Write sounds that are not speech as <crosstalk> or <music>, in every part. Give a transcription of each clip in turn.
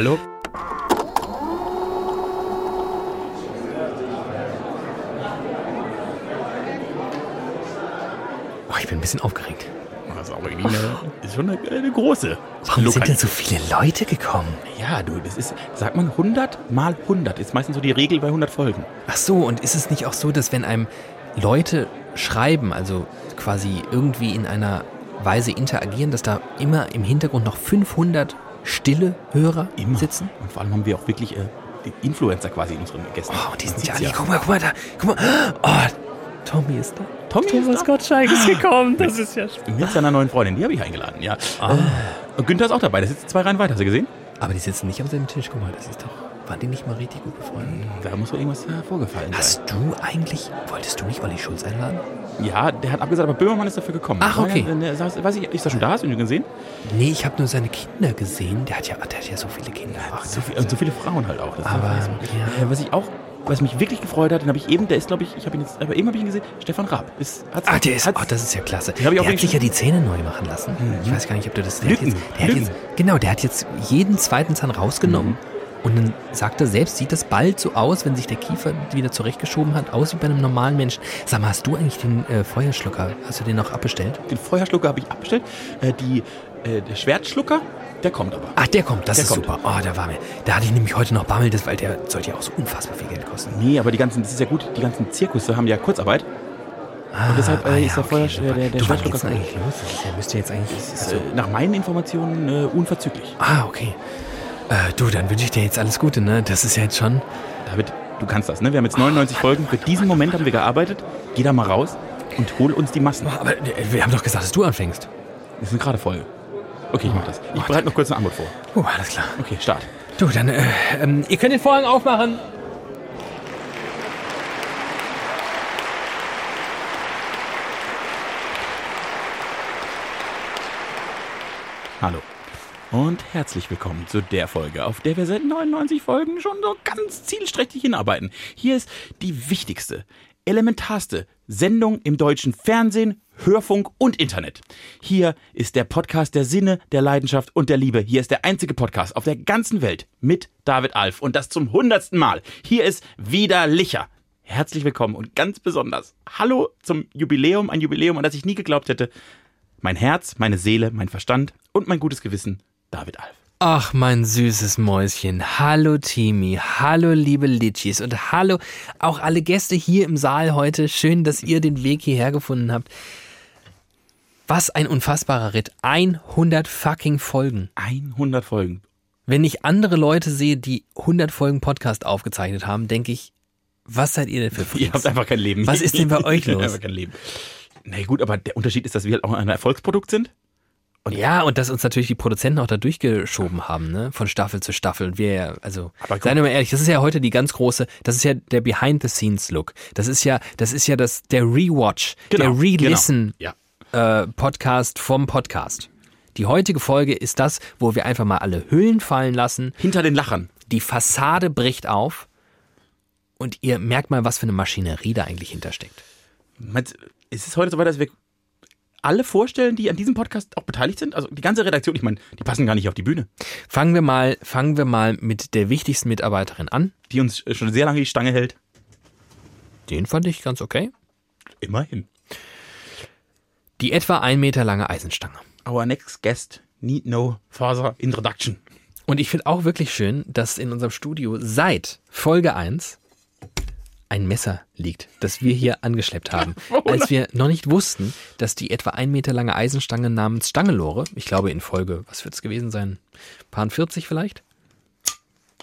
Hallo. Oh, ich bin ein bisschen aufgeregt. Das ist, auch irgendwie eine, ist schon eine, eine große. Warum sind Lokal- denn so viele Leute gekommen? Ja, du, das ist, sagt man 100 mal 100. Ist meistens so die Regel bei 100 Folgen. Ach so, und ist es nicht auch so, dass wenn einem Leute schreiben, also quasi irgendwie in einer Weise interagieren, dass da immer im Hintergrund noch 500 stille Hörer Immer. sitzen? Und vor allem haben wir auch wirklich äh, die Influencer quasi in unseren Gästen. Oh, die sind ja alle. Guck mal, guck mal da. Guck mal. Oh, Tommy ist da. Tommy ist Thomas da. Gottschalk ist gekommen. Das ist ja Mit seiner neuen Freundin, die habe ich eingeladen, ja. Ah. Äh, und Günther ist auch dabei, der sitzt zwei Reihen weiter, hast du gesehen? Aber die sitzen nicht am selben Tisch. Guck mal, das ist doch. Waren die nicht mal richtig gut befreundet? Da muss wohl irgendwas äh, vorgefallen sein. Hast du eigentlich. Wolltest du nicht Olli Schulz einladen? Ja, der hat abgesagt, aber Böhmermann ist dafür gekommen. Ach, okay. Ja, der weiß ich, ist er schon da? Hast du ihn gesehen? Nee, ich habe nur seine Kinder gesehen. Der hat ja, der hat ja so viele Kinder. Ach, So, viel, und so viele Frauen halt auch. Das Aber, ja. Äh, Was ich auch, was mich wirklich gefreut hat, den habe ich eben, der ist, glaube ich, ich habe ihn jetzt, aber eben habe ich ihn gesehen, Stefan Raab. Ist, hat's, Ah, der ist, hat's- oh, das ist ja klasse. Der auch hat sich ja die Zähne neu machen lassen. Ich weiß gar nicht, ob du das. Der Lücken, hat jetzt, der hat Lücken. jetzt, genau, der hat jetzt jeden zweiten Zahn rausgenommen. Und dann sagt er selbst, sieht das bald so aus, wenn sich der Kiefer wieder zurechtgeschoben hat, aus wie bei einem normalen Menschen. Sag mal, hast du eigentlich den äh, Feuerschlucker, hast du den noch abbestellt? Den Feuerschlucker habe ich abbestellt. Äh, die, äh, der Schwertschlucker, der kommt aber. Ach, der kommt, das Der ist kommt. super. Oh, da war mir. Da hatte ich nämlich heute noch Bammel, das, weil der sollte ja auch so unfassbar viel Geld kosten. Nee, aber die ganzen, das ist ja gut, die ganzen Zirkusse haben ja Kurzarbeit. Und deshalb äh, ist der Feuer, super. der, der, der du, Schwertschlucker eigentlich los? Der müsste jetzt eigentlich. ist, Also, äh, nach meinen Informationen äh, unverzüglich. ah, okay. Äh, du, dann wünsche ich dir jetzt alles Gute, ne? Das ist ja jetzt schon. David, du kannst das, ne? Wir haben jetzt 99 Folgen. Für diesen Moment haben wir gearbeitet. Geh da mal raus und hol uns die Massen. Aber äh, wir haben doch gesagt, dass du anfängst. Das ist eine gerade Folge. Okay, ich mach das. Ich bereite noch kurz eine Antwort vor. Oh, alles klar. Okay, Start. Du, dann, äh, ähm, ihr könnt den Vorhang aufmachen. Hallo. Und herzlich willkommen zu der Folge, auf der wir seit 99 Folgen schon so ganz zielstrebig hinarbeiten. Hier ist die wichtigste, elementarste Sendung im deutschen Fernsehen, Hörfunk und Internet. Hier ist der Podcast der Sinne, der Leidenschaft und der Liebe. Hier ist der einzige Podcast auf der ganzen Welt mit David Alf und das zum hundertsten Mal. Hier ist wieder Licher. Herzlich willkommen und ganz besonders Hallo zum Jubiläum, ein Jubiläum, an das ich nie geglaubt hätte. Mein Herz, meine Seele, mein Verstand und mein gutes Gewissen, David Alf. Ach, mein süßes Mäuschen. Hallo, Timi. Hallo, liebe Litschis. Und hallo auch alle Gäste hier im Saal heute. Schön, dass ihr den Weg hierher gefunden habt. Was ein unfassbarer Ritt. 100 fucking Folgen. 100 Folgen. Wenn ich andere Leute sehe, die 100 Folgen Podcast aufgezeichnet haben, denke ich, was seid ihr denn für Ihr habt Freaks? einfach kein Leben. Was ist denn bei euch <laughs> Ihr habt los? einfach kein Leben. Na gut, aber der Unterschied ist, dass wir halt auch ein Erfolgsprodukt sind. Ja, und dass uns natürlich die Produzenten auch da durchgeschoben haben, ne? Von Staffel zu Staffel. Und wir also, seien wir mal ehrlich, das ist ja heute die ganz große, das ist ja der Behind-the-Scenes-Look. Das ist ja, das ist ja das, der Rewatch, der Re-Listen Genau. Ja. äh, Podcast vom Podcast. Die heutige Folge ist das, wo wir einfach mal alle Hüllen fallen lassen. Hinter den Lachern. Die Fassade bricht auf. Und ihr merkt mal, was für eine Maschinerie da eigentlich hintersteckt. Meinst, ist es heute so weit, dass wir alle vorstellen, die an diesem Podcast auch beteiligt sind? Also die ganze Redaktion, ich meine, die passen gar nicht auf die Bühne. Fangen wir mal, fangen wir mal mit der wichtigsten Mitarbeiterin an. Die uns äh, schon sehr lange die Stange hält. Den fand ich ganz okay. Immerhin. Die etwa ein Meter lange Eisenstange. Our next guest need no further introduction. Und ich finde auch wirklich schön, dass in unserem Studio seit Folge 1 ein Messer liegt, das wir hier <laughs> angeschleppt haben. Als wir noch nicht wussten, dass die etwa ein Meter lange Eisenstange namens Stangelore, ich glaube in Folge, was wird es gewesen sein? Paar 40 vielleicht?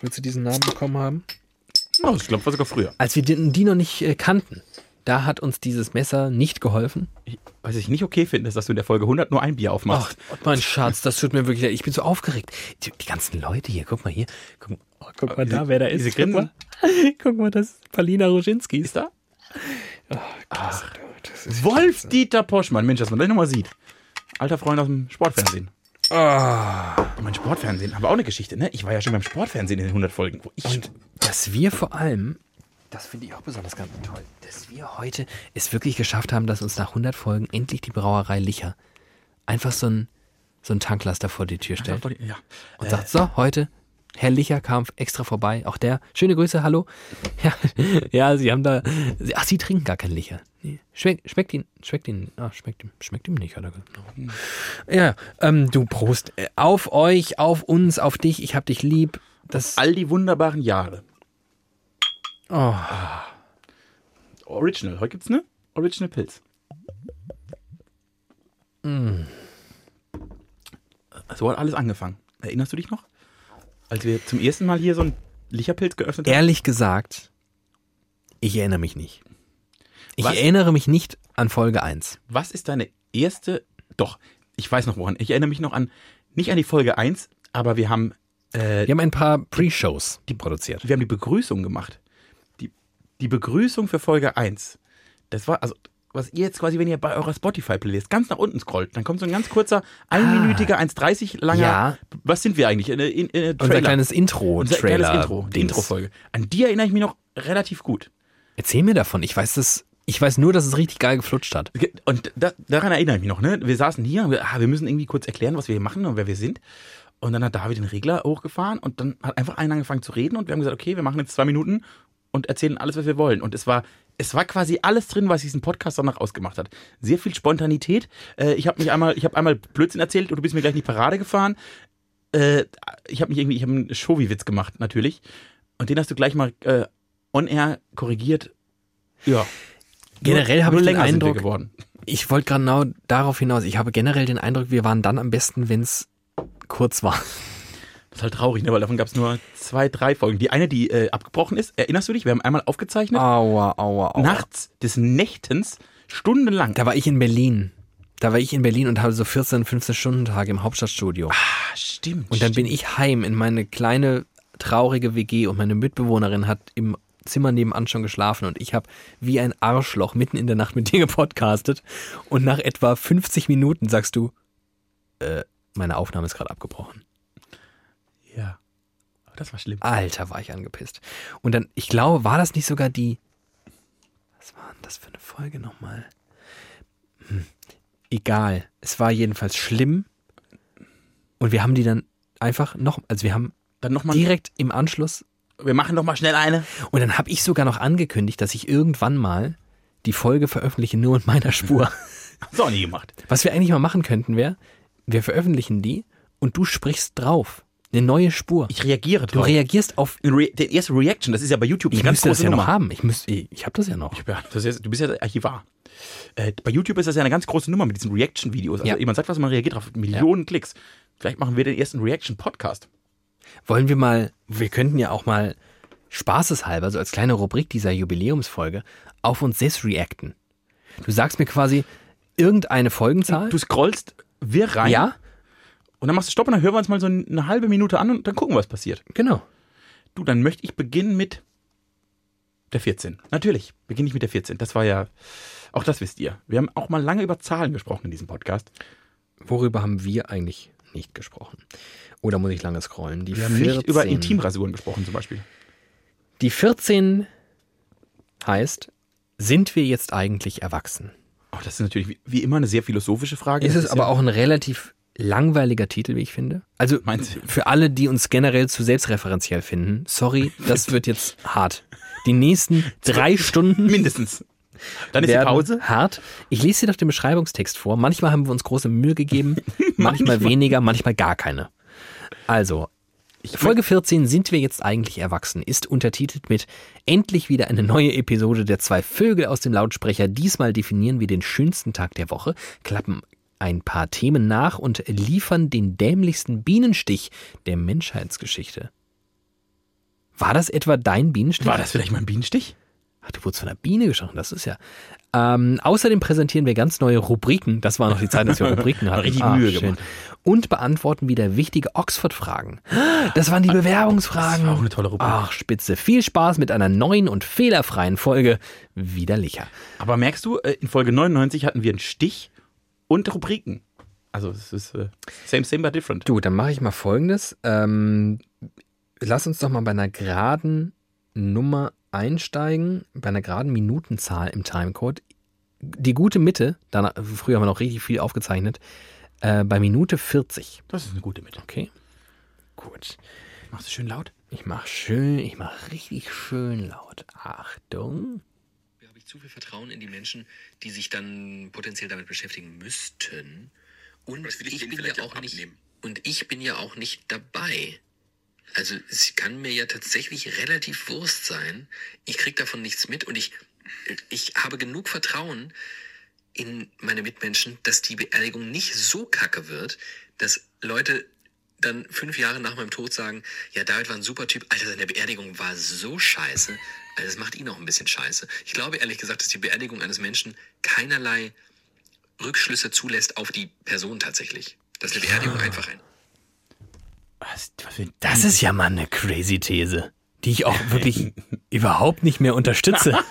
Willst du diesen Namen bekommen haben? Oh, ich glaube, war sogar früher. Als wir die, die noch nicht äh, kannten, da hat uns dieses Messer nicht geholfen. Ich, was ich nicht okay finde, ist, dass du in der Folge 100 nur ein Bier aufmachst. Ach, mein Schatz, das tut mir wirklich leid. Ich bin so aufgeregt. Die, die ganzen Leute hier, guck mal hier. Guck, oh, guck mal da, wer da ist. diese Guck mal. <laughs> guck mal, das ist Palina Roginski. Ist da? Du, das ist Wolf-Dieter Poschmann. Mensch, dass man das nochmal sieht. Alter Freund aus dem Sportfernsehen. Ah. Mein Sportfernsehen, aber auch eine Geschichte, ne? Ich war ja schon beim Sportfernsehen in den 100 Folgen. Wo ich Und dass wir vor allem, das finde ich auch besonders ganz toll, dass wir heute es wirklich geschafft haben, dass uns nach 100 Folgen endlich die Brauerei Licher einfach so ein, so ein Tanklaster vor die Tür stellt Ja. und sagt, so, heute, Herr Licher kam extra vorbei, auch der, schöne Grüße, hallo. <laughs> Ja, ja Sie haben da, ach, Sie trinken gar kein Licher. Nee, Schmeckt, schmeckt ihn, schmeckt ihn, ah, schmeckt ihm, schmeckt ihm nicht, hat er gesagt. Ja, ähm, du Prost, auf euch, auf uns, auf dich, ich hab dich lieb. Das, All die wunderbaren Jahre. oh, Original. Heute gibt's ne Original Pilz. So hat alles angefangen. Erinnerst du dich noch? Als wir zum ersten Mal hier so einen Licherpilz geöffnet haben? ehrlich gesagt, ich erinnere mich nicht. Ich Was? erinnere mich nicht an Folge 1. Was ist deine erste. Doch, ich weiß noch woran. Ich erinnere mich noch an, nicht an die Folge 1, aber wir haben, äh, Wir haben ein paar Pre-Shows produziert. wir haben die Begrüßung gemacht. Die, die Begrüßung für Folge 1. Das war, also, was ihr jetzt quasi, wenn ihr bei eurer Spotify-Playlist ganz nach unten scrollt, dann kommt so ein ganz kurzer, einminütiger, 1,30 langer. Ja. Was sind wir eigentlich? In, in, in, Unser Trailer. kleines Intro, Unser Trailer, kleines Intro, die. Intro-Folge. An die erinnere ich mich noch relativ gut. Erzähl mir davon. Ich weiß das. Ich weiß nur, dass es richtig geil geflutscht hat. Und da, daran erinnere ich mich noch, ne? Wir saßen hier, und wir, ah, wir müssen irgendwie kurz erklären, was wir hier machen und wer wir sind. Und dann hat David den Regler hochgefahren und dann hat einfach einer angefangen zu reden und wir haben gesagt, okay, wir machen jetzt zwei Minuten und erzählen alles, was wir wollen. Und es war, es war quasi alles drin, was diesen Podcast danach ausgemacht hat. Sehr viel Spontanität. Äh, ich habe mich einmal, ich habe einmal Blödsinn erzählt und du bist mir gleich in die Parade gefahren. Äh, ich habe mich irgendwie, ich habe einen Showy-Witz gemacht, natürlich. Und den hast du gleich mal äh, on air korrigiert. Ja. Generell habe ich den Eindruck- geworden. Ich wollte genau darauf hinaus. Ich habe generell den Eindruck, wir waren dann am besten, wenn es kurz war. Ist halt traurig, ne? weil davon gab es nur zwei, drei Folgen. Die eine, die äh, abgebrochen ist, erinnerst du dich? Wir haben einmal aufgezeichnet, Aua, aua, aua. nachts des Nächtens, stundenlang. Da war ich in Berlin. Da war ich in Berlin und habe so 14, 15 Stunden Tage im Hauptstadtstudio. ah, stimmt. Und dann bin stimmt. ich heim in meine kleine traurige WG und meine Mitbewohnerin hat im Zimmer nebenan schon geschlafen und ich habe wie ein Arschloch mitten in der Nacht mit dir gepodcastet und nach etwa 50 Minuten sagst du, äh, meine Aufnahme ist gerade abgebrochen. Das war schlimm. Alter, war ich angepisst. Und dann, ich glaube, war das nicht sogar die, was war denn das für eine Folge nochmal? Hm, egal. Es war jedenfalls schlimm und wir haben die dann einfach noch, also wir haben Dann nochmal, direkt im Anschluss wir machen noch mal schnell eine. Und dann habe ich sogar noch angekündigt, dass ich irgendwann mal die Folge veröffentliche nur in meiner Spur. <laughs> Hast du auch nie gemacht. Was wir eigentlich mal machen könnten, wäre, wir veröffentlichen die und du sprichst drauf. Eine neue Spur. Ich reagiere Du drauf. reagierst auf. Re der erste Reaction, das ist ja bei YouTube Ich eine ganz müsste das große ja Nummer. noch haben. Ich, müsste, ich habe das ja noch. Ja, das ist, du bist ja der Archivar. Äh, bei YouTube ist das ja eine ganz große Nummer mit diesen Reaction-Videos. Also Ja. jemand sagt was, man reagiert drauf. Millionen Klicks. Vielleicht machen wir den ersten Reaction-Podcast. Wollen wir mal, wir könnten ja auch mal spaßeshalber, so als kleine Rubrik dieser Jubiläumsfolge, auf uns selbst reacten. Du sagst mir quasi irgendeine Folgenzahl. Du scrollst wir rein ja, und dann machst du Stopp und dann hören wir uns mal so eine halbe Minute an und dann gucken, was passiert. genau. Du, dann möchte ich beginnen mit der 14. Natürlich, beginne ich mit der 14. Das war ja, auch das wisst ihr. Wir haben auch mal lange über Zahlen gesprochen in diesem Podcast. Worüber haben wir eigentlich nicht gesprochen? Oder muss ich lange scrollen? Die Wir haben nicht über Intimrasuren gesprochen zum Beispiel. Die 14 heißt, sind wir jetzt eigentlich erwachsen? Oh, das ist natürlich wie, wie immer eine sehr philosophische Frage. Ist es aber ja, auch ein relativ langweiliger Titel, wie ich finde. Also Meinst für alle, die uns generell zu selbstreferenziell finden, sorry, das wird jetzt hart. Die nächsten drei <laughs> Stunden Mindestens. Dann ist die Pause. hart. Ich lese dir doch den Beschreibungstext vor. Manchmal haben wir uns große Mühe gegeben, <laughs> manchmal weniger, manchmal gar keine. Also, Folge 14 sind wir jetzt eigentlich erwachsen, ist untertitelt mit Endlich wieder eine neue Episode der zwei Vögel aus dem Lautsprecher. Diesmal definieren wir den schönsten Tag der Woche, klappen ein paar Themen nach und liefern den dämlichsten Bienenstich der Menschheitsgeschichte. War das etwa dein Bienenstich? War das vielleicht mal ein Bienenstich? Ach, du wurdest von der Biene gestochen, das ist ja. Ähm, außerdem präsentieren wir ganz neue Rubriken. Das war noch die Zeit, dass wir <laughs> Rubriken hatten. Richtig Ah, Mühe schön. gemacht. Und beantworten wieder wichtige Oxford-Fragen. Das waren die Bewerbungsfragen. Das war auch eine tolle Rubrik. Ach, spitze. Viel Spaß mit einer neuen und fehlerfreien Folge. Widerlicher. Aber merkst du, äh, in Folge 99 hatten wir einen Stich und Rubriken. Also es ist äh, same, same, but different. Du, dann mache ich mal folgendes. Ähm, lass uns doch mal bei einer geraden Nummer einsteigen, bei einer geraden Minutenzahl im Timecode. Die gute Mitte, danach, früher haben wir noch richtig viel aufgezeichnet, Äh, bei Minute 40. Das ist eine gute Mitte. Okay. Gut. Machst du schön laut? Ich mach schön, ich mach richtig schön laut. Achtung. Zu viel Vertrauen in die Menschen, die sich dann potenziell damit beschäftigen müssten. Und ich ich bin ja auch auch nicht und ich bin ja auch nicht dabei. Also es kann mir ja tatsächlich relativ Wurst sein. Ich krieg davon nichts mit und ich ich habe genug Vertrauen in meine Mitmenschen, dass die Beerdigung nicht so kacke wird, dass Leute dann fünf Jahre nach meinem Tod sagen, ja, David war ein super Typ, Alter, seine Beerdigung war so scheiße. Also das macht ihn auch ein bisschen scheiße. Ich glaube ehrlich gesagt, dass die Beerdigung eines Menschen keinerlei Rückschlüsse zulässt auf die Person tatsächlich. Dass eine Beerdigung einfach ein Was, was Das ist ja mal eine crazy These, die ich auch wirklich <laughs> überhaupt nicht mehr unterstütze. <laughs>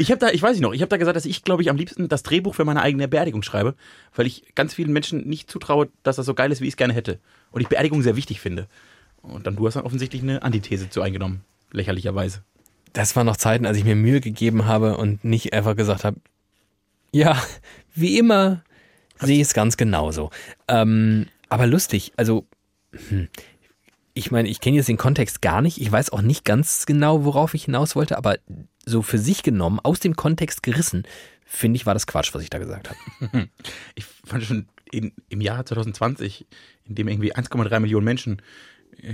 Ich habe da, ich weiß nicht noch, ich habe da gesagt, dass ich, glaube ich, am liebsten das Drehbuch für meine eigene Beerdigung schreibe, weil ich ganz vielen Menschen nicht zutraue, dass das so geil ist, wie ich es gerne hätte. Und ich Beerdigung sehr wichtig finde. Und dann du hast dann offensichtlich eine Antithese zu eingenommen, lächerlicherweise. Das waren noch Zeiten, als ich mir Mühe gegeben habe und nicht einfach gesagt habe, ja, wie immer sehe ich es ganz genauso. Ähm, aber lustig, also hm, ich meine, ich kenne jetzt den Kontext gar nicht. Ich weiß auch nicht ganz genau, worauf ich hinaus wollte, aber so für sich genommen, aus dem Kontext gerissen, finde ich, war das Quatsch, was ich da gesagt habe. <laughs> Ich fand schon in, im Jahr 2020, in dem irgendwie 1,3 Millionen Menschen äh,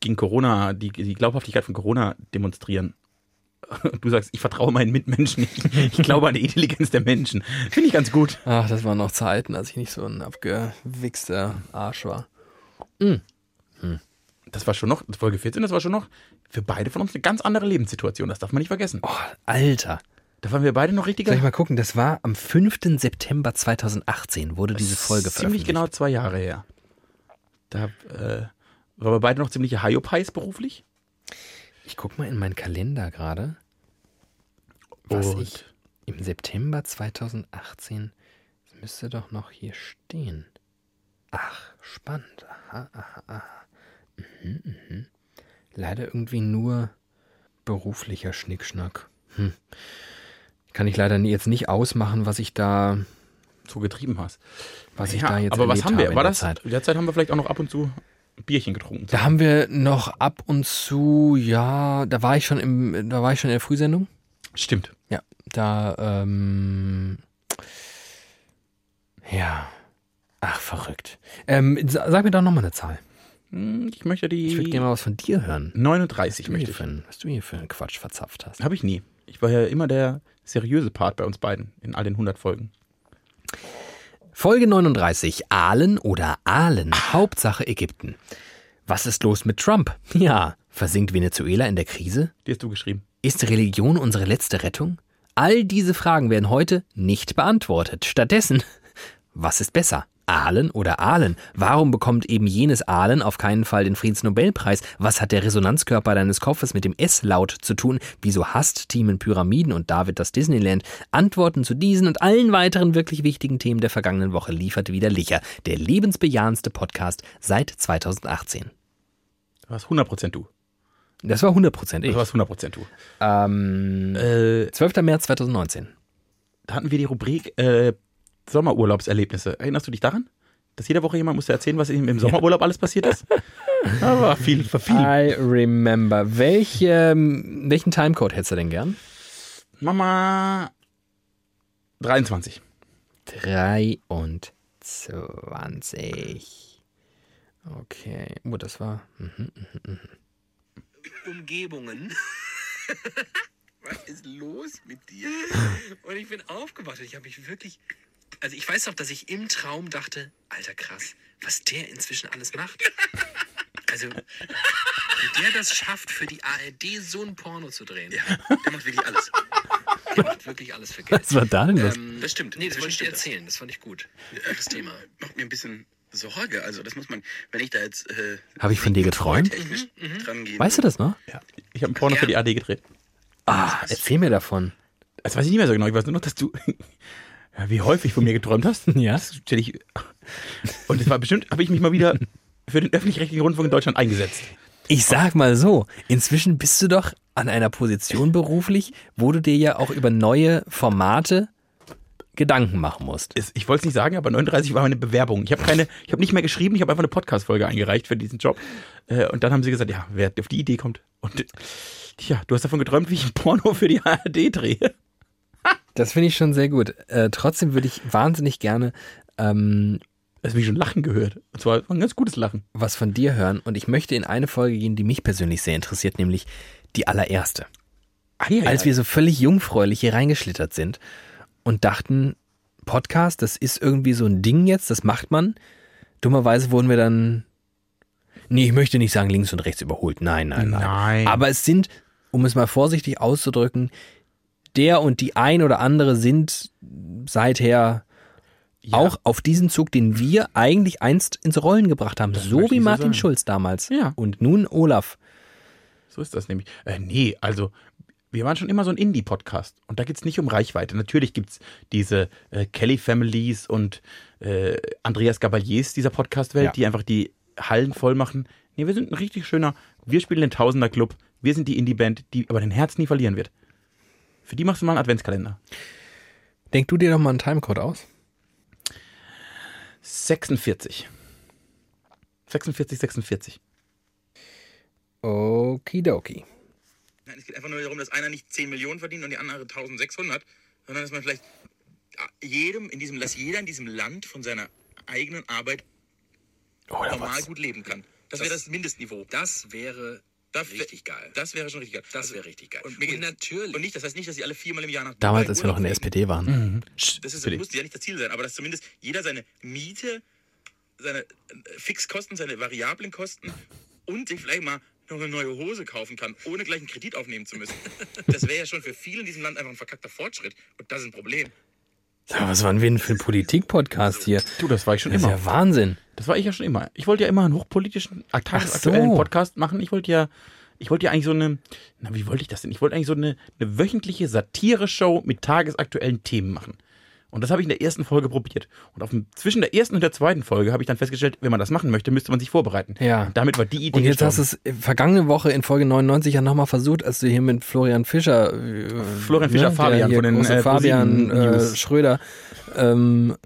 gegen Corona, die, die Glaubhaftigkeit von Corona demonstrieren. Und <laughs> Du sagst, ich vertraue meinen Mitmenschen, ich, ich glaube an die Intelligenz der Menschen. Finde ich ganz gut. Ach, das waren noch Zeiten, als ich nicht so ein abgewichster Arsch war. Das war schon noch, Folge 14, das war schon noch für beide von uns eine ganz andere Lebenssituation. Das darf man nicht vergessen. Oh, Alter. Da waren wir beide noch richtiger. Soll ich mal gucken, das war am 5. September 2018 wurde diese Folge Ziemlich veröffentlicht. genau zwei Jahre her. Da äh, waren wir beide noch ziemliche Hyopies beruflich. Ich guck mal in meinen Kalender gerade, was Und ich im September 2018, das müsste doch noch hier stehen. Ach, spannend. Aha, aha, aha. Mhm, mhm. Leider irgendwie nur beruflicher Schnickschnack. Hm. Kann ich leider jetzt nicht ausmachen, was ich da, so getrieben hast. was ich Ja, da jetzt aber was haben habe wir? in War der das? Zeit. In der Zeit haben wir vielleicht auch noch ab und zu Bierchen getrunken. Da haben wir noch ab und zu, ja, da war ich schon im, da war ich schon in der Frühsendung. Stimmt. Ja, da, ähm, ja. Ach, verrückt. Ähm, sa- sag mir doch nochmal eine Zahl. Hm, Ich möchte die Ich würde gerne mal was von dir hören. 39 Was du, hier möchte ich. für, was du hier für einen Quatsch verzapft hast. Habe ich nie. Ich war ja immer der seriöse Part bei uns beiden in all den 100 Folgen. Folge 39. Aalen oder Aalen. Hauptsache Ägypten. Was ist los mit Trump? Ja. Versinkt Venezuela in der Krise? Die hast du geschrieben. Ist Religion unsere letzte Rettung? All diese Fragen werden heute nicht beantwortet. Stattdessen, was ist besser? Aalen oder Aalen? Warum bekommt eben jenes Aalen auf keinen Fall den Friedensnobelpreis? Was hat der Resonanzkörper deines Kopfes mit dem S-Laut zu tun? Wieso hasst Teamen Pyramiden und David das Disneyland? Antworten zu diesen und allen weiteren wirklich wichtigen Themen der vergangenen Woche liefert wieder Licher, der lebensbejahendste Podcast seit 2018. Du warst 100% du. Das war 100% ich. Du warst 100% du. Ähm, Äh, 12. März 2019. da hatten wir die Rubrik äh, Sommerurlaubserlebnisse. Erinnerst du dich daran? Dass jede Woche jemand musste erzählen, was ihm im Sommerurlaub alles passiert ist? <laughs> War viel, viel. I remember. Welche, welchen Timecode hättest du denn gern? Mama 23. 23. Okay. Oh, das war. Mhm. Umgebungen. <laughs> Was ist los mit dir? <laughs> Und ich bin aufgewacht. Ich habe mich wirklich. Also ich weiß noch, dass ich im Traum dachte, alter krass, was der inzwischen alles macht. <laughs> Also, wie der das schafft, für die ARD so ein Porno zu drehen. Ja, der macht wirklich alles. Der macht wirklich alles für Geld. Was war da denn los? Ähm, Das stimmt. Nee, das wollte ich dir erzählen. Das fand ich gut. Gutes Thema. Macht mir ein bisschen Sorge. Also, das muss man, wenn ich da jetzt. Äh, Habe ich von dir geträumt? dran gehen Weißt du das noch? Ja. Ich habe ein Porno für die AD gedreht. Ah, erzähl mir davon. Das weiß ich nicht mehr so genau. Ich weiß nur noch, dass du ja, wie häufig von mir geträumt hast. <laughs> Ja. Das stell ich. Und es war bestimmt, habe ich mich mal wieder für den öffentlich-rechtlichen Rundfunk in Deutschland eingesetzt. Ich sag mal so, inzwischen bist du doch an einer Position beruflich, wo du dir ja auch über neue Formate Gedanken machen musst. Ich wollte es nicht sagen, aber 39 war meine Bewerbung. Ich habe keine, ich habe nicht mehr geschrieben, ich habe einfach eine Podcast-Folge eingereicht für diesen Job. Äh, Und dann haben sie gesagt, ja, wer auf die Idee kommt. Und ja, du hast davon geträumt, wie ich ein Porno für die <laughs> ARD drehe. Das finde ich schon sehr gut. Äh, trotzdem würde ich wahnsinnig gerne ähm, Das habe ich schon Lachen gehört. Und zwar ein ganz gutes Lachen. was von dir hören und ich möchte in eine Folge gehen, die mich persönlich sehr interessiert, nämlich die allererste. Ah, ja, Als wir so völlig jungfräulich hier reingeschlittert sind und dachten, Podcast, das ist irgendwie so ein Ding jetzt, das macht man. Dummerweise wurden wir dann, nee, ich möchte nicht sagen links und rechts überholt. Nein, nein, nein. Nein. Aber es sind, um es mal vorsichtig auszudrücken, der und die ein oder andere sind seither Ja. auch auf diesen Zug, den wir eigentlich einst ins Rollen gebracht haben. so möchte wie so Martin sagen. Schulz damals. Ja. Und nun Olaf. So ist das nämlich. Äh, nee, also wir waren schon immer so ein Indie-Podcast. Und da geht es nicht um Reichweite. Natürlich gibt es diese äh, Kelly Families und äh, Andreas Gabaliers dieser Podcast-Welt, Ja. die einfach die Hallen voll machen. Nee, wir sind ein richtig schöner, wir spielen den Tausender-Club. Wir sind die Indie-Band, die aber den Herz nie verlieren wird. Für die machst du mal einen Adventskalender. Denk du dir doch mal einen Timecode aus. 46. 46, 46. Okidoki. Nein, es geht einfach nur darum, dass einer nicht 10 Millionen verdient und die andere 1600, sondern dass man vielleicht jedem in diesem, dass jeder in diesem Land von seiner eigenen Arbeit Oder normal was? gut leben kann. Das, wäre das Mindestniveau. Das wäre Das wär- richtig geil. Das wäre schon richtig geil. Das wäre richtig geil. Und, geht- natürlich. Und nicht, das heißt nicht, dass sie alle viermal im Jahr nach Damals, als wir noch in der. SPD waren. Das ist, Bitte. muss ja nicht das Ziel sein, aber dass zumindest jeder seine Miete, seine äh, Fixkosten, seine variablen Kosten und sich vielleicht mal noch eine neue Hose kaufen kann, ohne gleich einen Kredit aufnehmen zu müssen. <laughs> Das wäre ja schon für viele in diesem Land einfach ein verkackter Fortschritt. Und das ist ein Problem. Sag was waren wir denn für ein Politik-Podcast hier? Du, das war ich schon Das ist immer. ja Wahnsinn. Das war ich ja schon immer. Ich wollte ja immer einen hochpolitischen, tagesaktuellen so. Podcast machen. Ich wollte ja, ich wollte ja eigentlich so eine, na, wie wollte ich das denn? Ich wollte eigentlich so eine, eine wöchentliche Satire-Show mit tagesaktuellen Themen machen. Und das habe ich in der ersten Folge probiert. Und auf dem, zwischen der ersten und der zweiten Folge habe ich dann festgestellt, wenn man das machen möchte, müsste man sich vorbereiten. Ja. Und damit war die Idee Und jetzt hast gestorben. du es vergangene Woche in Folge 99 ja nochmal versucht, als du hier mit Florian Fischer, äh, Florian Fischer, der Fabian von den, äh, Fabian äh. Schröder ähm,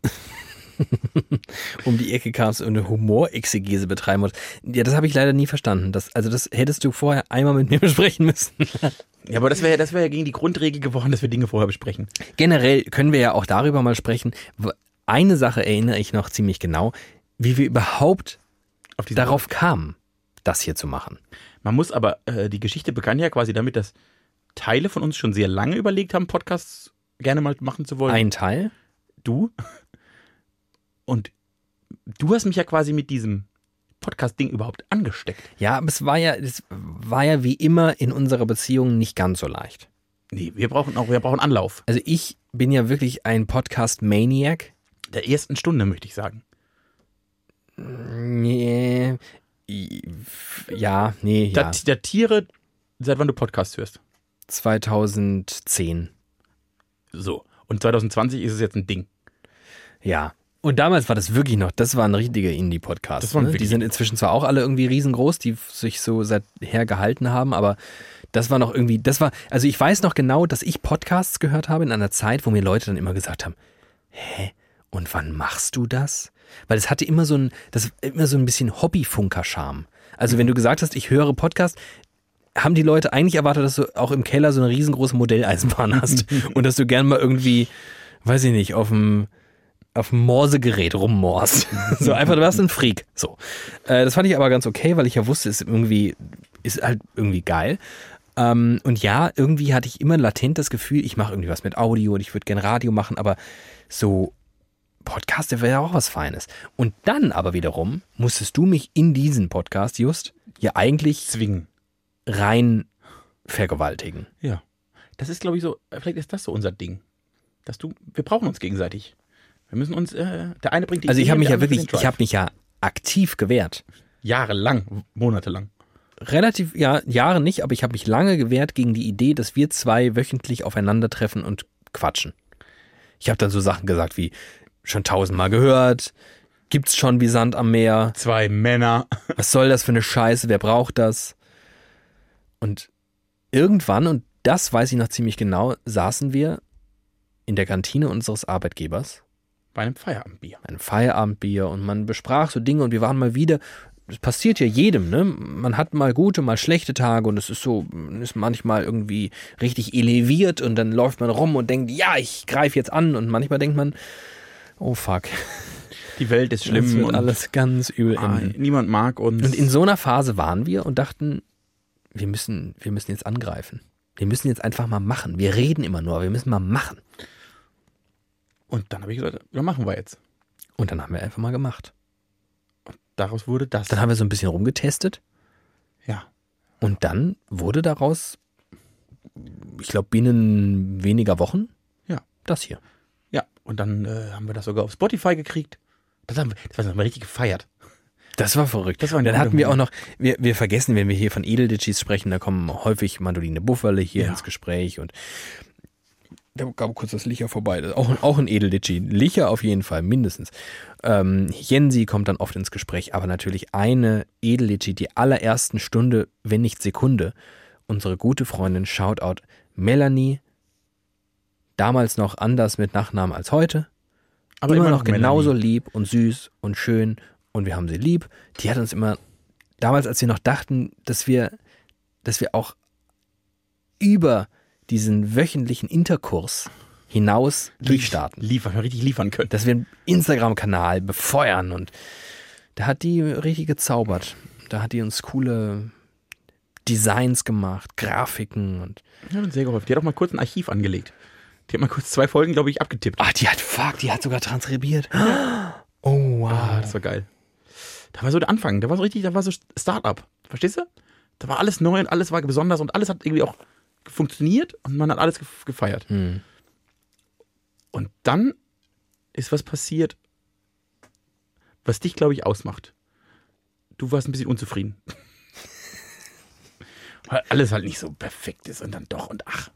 um die Ecke kamst und eine Humorexegese betreiben musst. Ja, das habe ich leider nie verstanden. Das, also das hättest du vorher einmal mit mir <laughs> besprechen müssen. Ja, aber das wäre das wäre ja gegen die Grundregel geworden, dass wir Dinge vorher besprechen. Generell können wir ja auch darüber mal sprechen. Eine Sache erinnere ich noch ziemlich genau, wie wir überhaupt darauf kamen, das hier zu machen. Man muss aber, äh, die Geschichte begann ja quasi damit, dass Teile von uns schon sehr lange überlegt haben, Podcasts gerne mal machen zu wollen. Ein Teil, du. Und du hast mich ja quasi mit diesem Podcast-Ding überhaupt angesteckt. ja, aber es war ja, es war ja wie immer in unserer Beziehung nicht ganz so leicht. Nee, wir brauchen auch, wir brauchen Anlauf. Also ich bin ja wirklich ein Podcast-Maniac. Der ersten Stunde, möchte ich sagen. Nee, ja, nee, ja. Dat- Datiere, seit wann du Podcasts hörst. 2010. So. Und 2020 ist es jetzt ein Ding. Ja. Und damals war das wirklich noch, das waren richtige Indie-Podcasts. Das waren Ne? Die sind inzwischen zwar auch alle irgendwie riesengroß, die sich so seither gehalten haben, aber das war noch irgendwie, das war, also ich weiß noch genau, dass ich Podcasts gehört habe in einer Zeit, wo mir Leute dann immer gesagt haben, hä, und wann machst du das? Weil es hatte immer so ein, das immer so ein bisschen Hobbyfunker-Charme. Also wenn du gesagt hast, ich höre Podcast, haben die Leute eigentlich erwartet, dass du auch im Keller so eine riesengroße Modelleisenbahn hast <laughs> und dass du gern mal irgendwie, weiß ich nicht, auf dem auf dem Morsegerät rummorst. <laughs> so einfach, du warst ein Freak. So. Äh, das fand ich aber ganz okay, weil ich ja wusste, es ist irgendwie, ist halt irgendwie geil. Ähm, und ja, irgendwie hatte ich immer latent das Gefühl, ich mache irgendwie was mit Audio und ich würde gerne Radio machen, aber so Podcast, der wäre ja auch was Feines. Und dann aber wiederum musstest du mich in diesen Podcast, just, ja eigentlich Zwingen. rein vergewaltigen. Ja. Das ist, glaube ich, so, vielleicht ist das so unser Ding. Dass du, wir brauchen uns gegenseitig. Wir müssen uns, äh, der eine bringt die Also ich Idee, habe mich ja wirklich, ich habe mich ja aktiv gewehrt. jahrelang, monatelang. relativ, ja, Jahre nicht, aber ich habe mich lange gewehrt gegen die Idee, dass wir zwei wöchentlich aufeinandertreffen und quatschen. Ich habe dann so Sachen gesagt wie, schon tausendmal gehört, gibt's schon wie Sand am Meer, Zwei Männer. <laughs> was soll das für eine Scheiße, wer braucht das? Und irgendwann, und das weiß ich noch ziemlich genau, saßen wir in der Kantine unseres Arbeitgebers, Bei einem Feierabendbier. ein Feierabendbier und man besprach so Dinge und wir waren mal wieder. Das passiert ja jedem, ne? Man hat mal gute, mal schlechte Tage und es ist so, ist manchmal irgendwie richtig eleviert und dann läuft man rum und denkt, ja, ich greife jetzt an und manchmal denkt man, oh fuck, Die Welt ist das schlimm wird und alles ganz übel ah, niemand mag uns. Und in so einer Phase waren wir und dachten, wir müssen, wir müssen jetzt angreifen. Wir müssen jetzt einfach mal machen. Wir reden immer nur, aber wir müssen mal machen. Und dann habe ich gesagt, ja, machen wir jetzt. Und dann haben wir einfach mal gemacht. Daraus wurde das. Dann haben wir so ein bisschen rumgetestet ja. und dann wurde daraus, ich glaube, binnen weniger Wochen Ja. das hier. Ja. Und dann äh, haben wir das sogar auf Spotify gekriegt. Das haben wir, das haben wir richtig gefeiert. Das war verrückt. Das war dann hatten wir auch noch, wir, wir vergessen, wenn wir hier von Edelditchis sprechen, da kommen häufig Mandoline Bufferle hier Ja. ins Gespräch und da gab kurz das Licher vorbei. Das ist auch, auch ein Edelditschi. Licher auf jeden Fall, mindestens. Ähm, Jensi kommt dann oft ins Gespräch, aber natürlich eine Edelditschi, die allerersten Stunde, wenn nicht Sekunde, unsere gute Freundin, Shoutout, Melanie, damals noch anders mit Nachnamen als heute, Aber immer, noch genauso Melanie. lieb und süß und schön und wir haben sie lieb. Die hat uns immer, damals, als wir noch dachten, dass wir, dass wir auch über diesen wöchentlichen Interkurs hinaus durchstarten. Liefern, richtig liefern können. Dass wir einen Instagram-Kanal befeuern und da hat die richtig gezaubert. Da hat die uns coole Designs gemacht, Grafiken und uns sehr geholfen. Die hat auch mal kurz ein Archiv angelegt. Die hat mal kurz zwei Folgen, glaube ich, abgetippt. Ah, die hat, fuck, die hat sogar transkribiert. Oh, wow. Ah, das war geil. Da war so der Anfang, da war so richtig, da war so Start-up. Verstehst du? Da war alles neu und alles war besonders und alles hat irgendwie auch funktioniert und man hat alles ge- gefeiert. Hm. Und dann ist was passiert, was dich, glaube ich, ausmacht. Du warst ein bisschen unzufrieden. <laughs> Weil alles halt nicht so perfekt ist und dann doch und ach.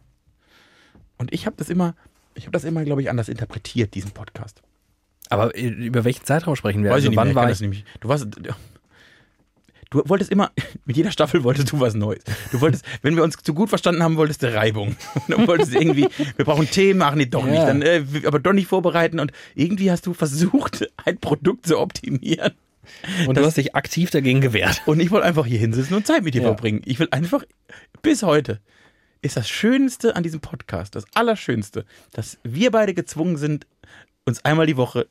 Und ich habe das immer, ich habe das immer, glaube ich, anders interpretiert, diesen Podcast. Aber äh, über welchen Zeitraum sprechen wir? Weiß also ich nicht wann mehr, war ich? das nämlich. Du warst. Du wolltest immer, <laughs> mit jeder Staffel wolltest du was Neues. Du wolltest, wenn wir uns zu gut verstanden haben, wolltest du Reibung. Und <laughs> dann wolltest du irgendwie, wir brauchen Themen, ach nee, doch Ja. nicht. Dann, äh, aber doch nicht vorbereiten. Und irgendwie hast du versucht, <laughs> ein Produkt zu optimieren. Und du hast dich aktiv dagegen gewehrt. Und ich wollte einfach hier hinsitzen und Zeit mit dir Ja. verbringen. Ich will einfach, bis heute, ist das Schönste an diesem Podcast, das Allerschönste, dass wir beide gezwungen sind, uns einmal die Woche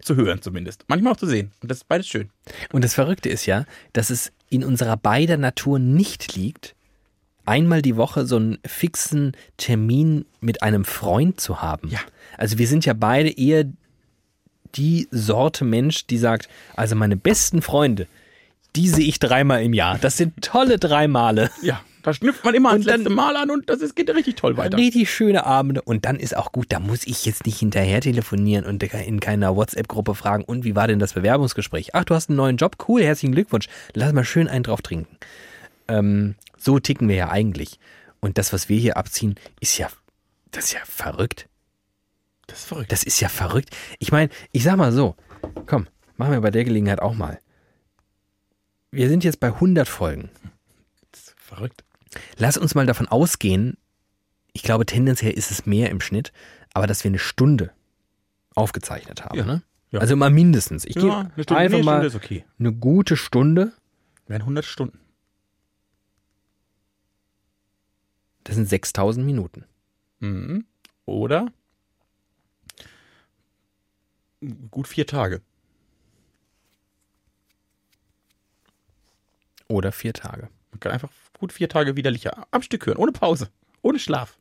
zu hören zumindest. Manchmal auch zu sehen. Und das ist beides schön. Und das Verrückte ist ja, dass es in unserer beider Natur nicht liegt, einmal die Woche so einen fixen Termin mit einem Freund zu haben. Ja. Also wir sind ja beide eher die Sorte Mensch, die sagt, also meine besten Freunde, die sehe ich dreimal im Jahr. Das sind tolle drei Male. Ja, da schnüpft man immer Und dann- letzte Mal an und das ist, geht richtig toll weiter. Richtig schöne Abende. Und dann ist auch gut, da muss ich jetzt nicht hinterher telefonieren und in keiner WhatsApp-Gruppe fragen, und wie war denn das Bewerbungsgespräch? Ach, du hast einen neuen Job? Cool, herzlichen Glückwunsch. Lass mal schön einen drauf trinken. Ähm, so ticken wir ja eigentlich. Und das, was wir hier abziehen, ist ja, das ist ja verrückt. Das ist verrückt. Das ist ja verrückt. Ich meine, ich sag mal so, komm, machen wir bei der Gelegenheit auch mal. Wir sind jetzt bei 100 Folgen. Das ist verrückt. Lass uns mal davon ausgehen, ich glaube tendenziell ist es mehr im Schnitt, aber dass wir eine Stunde aufgezeichnet haben. Ja, Ne? ja. Also mal mindestens. Ich gebe eine Stunde, einfach nee, mal Stunde ist okay. eine gute Stunde. Wären 100 Stunden. Das sind 6000 Minuten. Mhm. Oder gut vier Tage. Oder vier Tage. Man kann einfach gut vier Tage widerlich am Stück hören, ohne Pause, ohne Schlaf.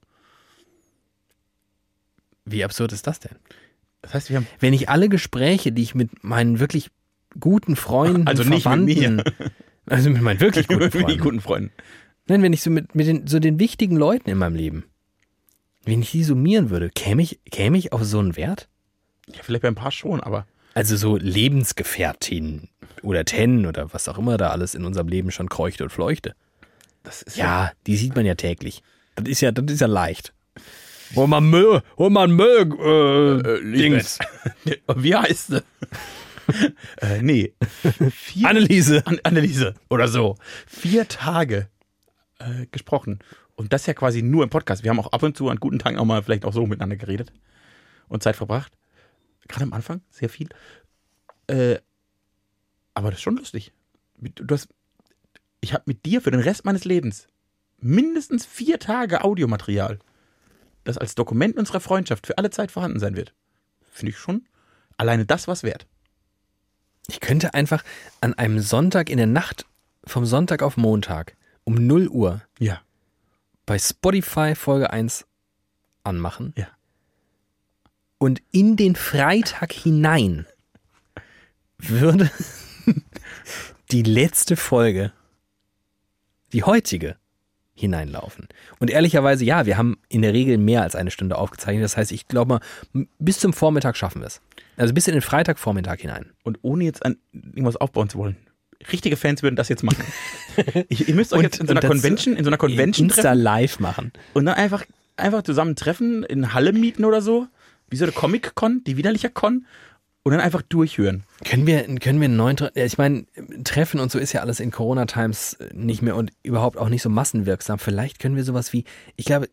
Wie absurd ist das denn? Das heißt, wir haben Wenn ich alle Gespräche, die ich mit meinen wirklich guten Freunden, Also nicht mit Verwandten, also mit meinen wirklich guten <laughs> Freunden, guten Freunden. Nein, wenn ich so mit, mit den, so den wichtigen Leuten in meinem Leben, wenn ich die summieren würde, käme ich, käme ich auf so einen Wert? Ja, vielleicht bei ein paar schon, aber Also so Lebensgefährtin oder Ten oder was auch immer da alles in unserem Leben schon kreuchte und fleuchte. das ist Ja, die sieht man ja täglich. Das ist ja, das ist ja leicht. Hol mal Müll, hol mal Müll, äh, äh, Dings. <laughs> Wie heißt sie? <laughs> äh, nee. Vier, Anneliese. An Anneliese oder so. Vier Tage äh, gesprochen. Und das ja quasi nur im Podcast. Wir haben auch ab und zu an guten Tagen auch mal vielleicht auch so miteinander geredet und Zeit verbracht. Gerade am Anfang, sehr viel. Äh, aber das ist schon lustig. Du hast, ich habe mit dir für den Rest meines Lebens mindestens vier Tage Audiomaterial, das als Dokument unserer Freundschaft für alle Zeit vorhanden sein wird. Finde ich schon alleine das was wert. Ich könnte einfach an einem Sonntag in der Nacht vom Sonntag auf Montag um 0 Uhr Ja. bei Spotify Folge 1 anmachen. Ja. Und in den Freitag hinein würde <laughs> die letzte Folge, die heutige, hineinlaufen. Und ehrlicherweise, ja, wir haben in der Regel mehr als eine Stunde aufgezeichnet. Das heißt, ich glaube mal, bis zum Vormittag schaffen wir es. Also bis in den Freitagvormittag hinein. Und ohne jetzt an irgendwas aufbauen zu wollen. Richtige Fans würden das jetzt machen. <laughs> ich, ihr müsst euch Und- jetzt in so einer Convention, in so einer Convention Insta treffen live machen. und dann einfach, einfach zusammen treffen, in Halle mieten oder so. Wie so eine Comic-Con, die widerlicher Con. Und dann einfach durchhören. Können wir, können wir einen neuen, ich meine, Treffen und so ist ja alles in Corona-Times nicht mehr und überhaupt auch nicht so massenwirksam. Vielleicht können wir sowas wie, ich glaube,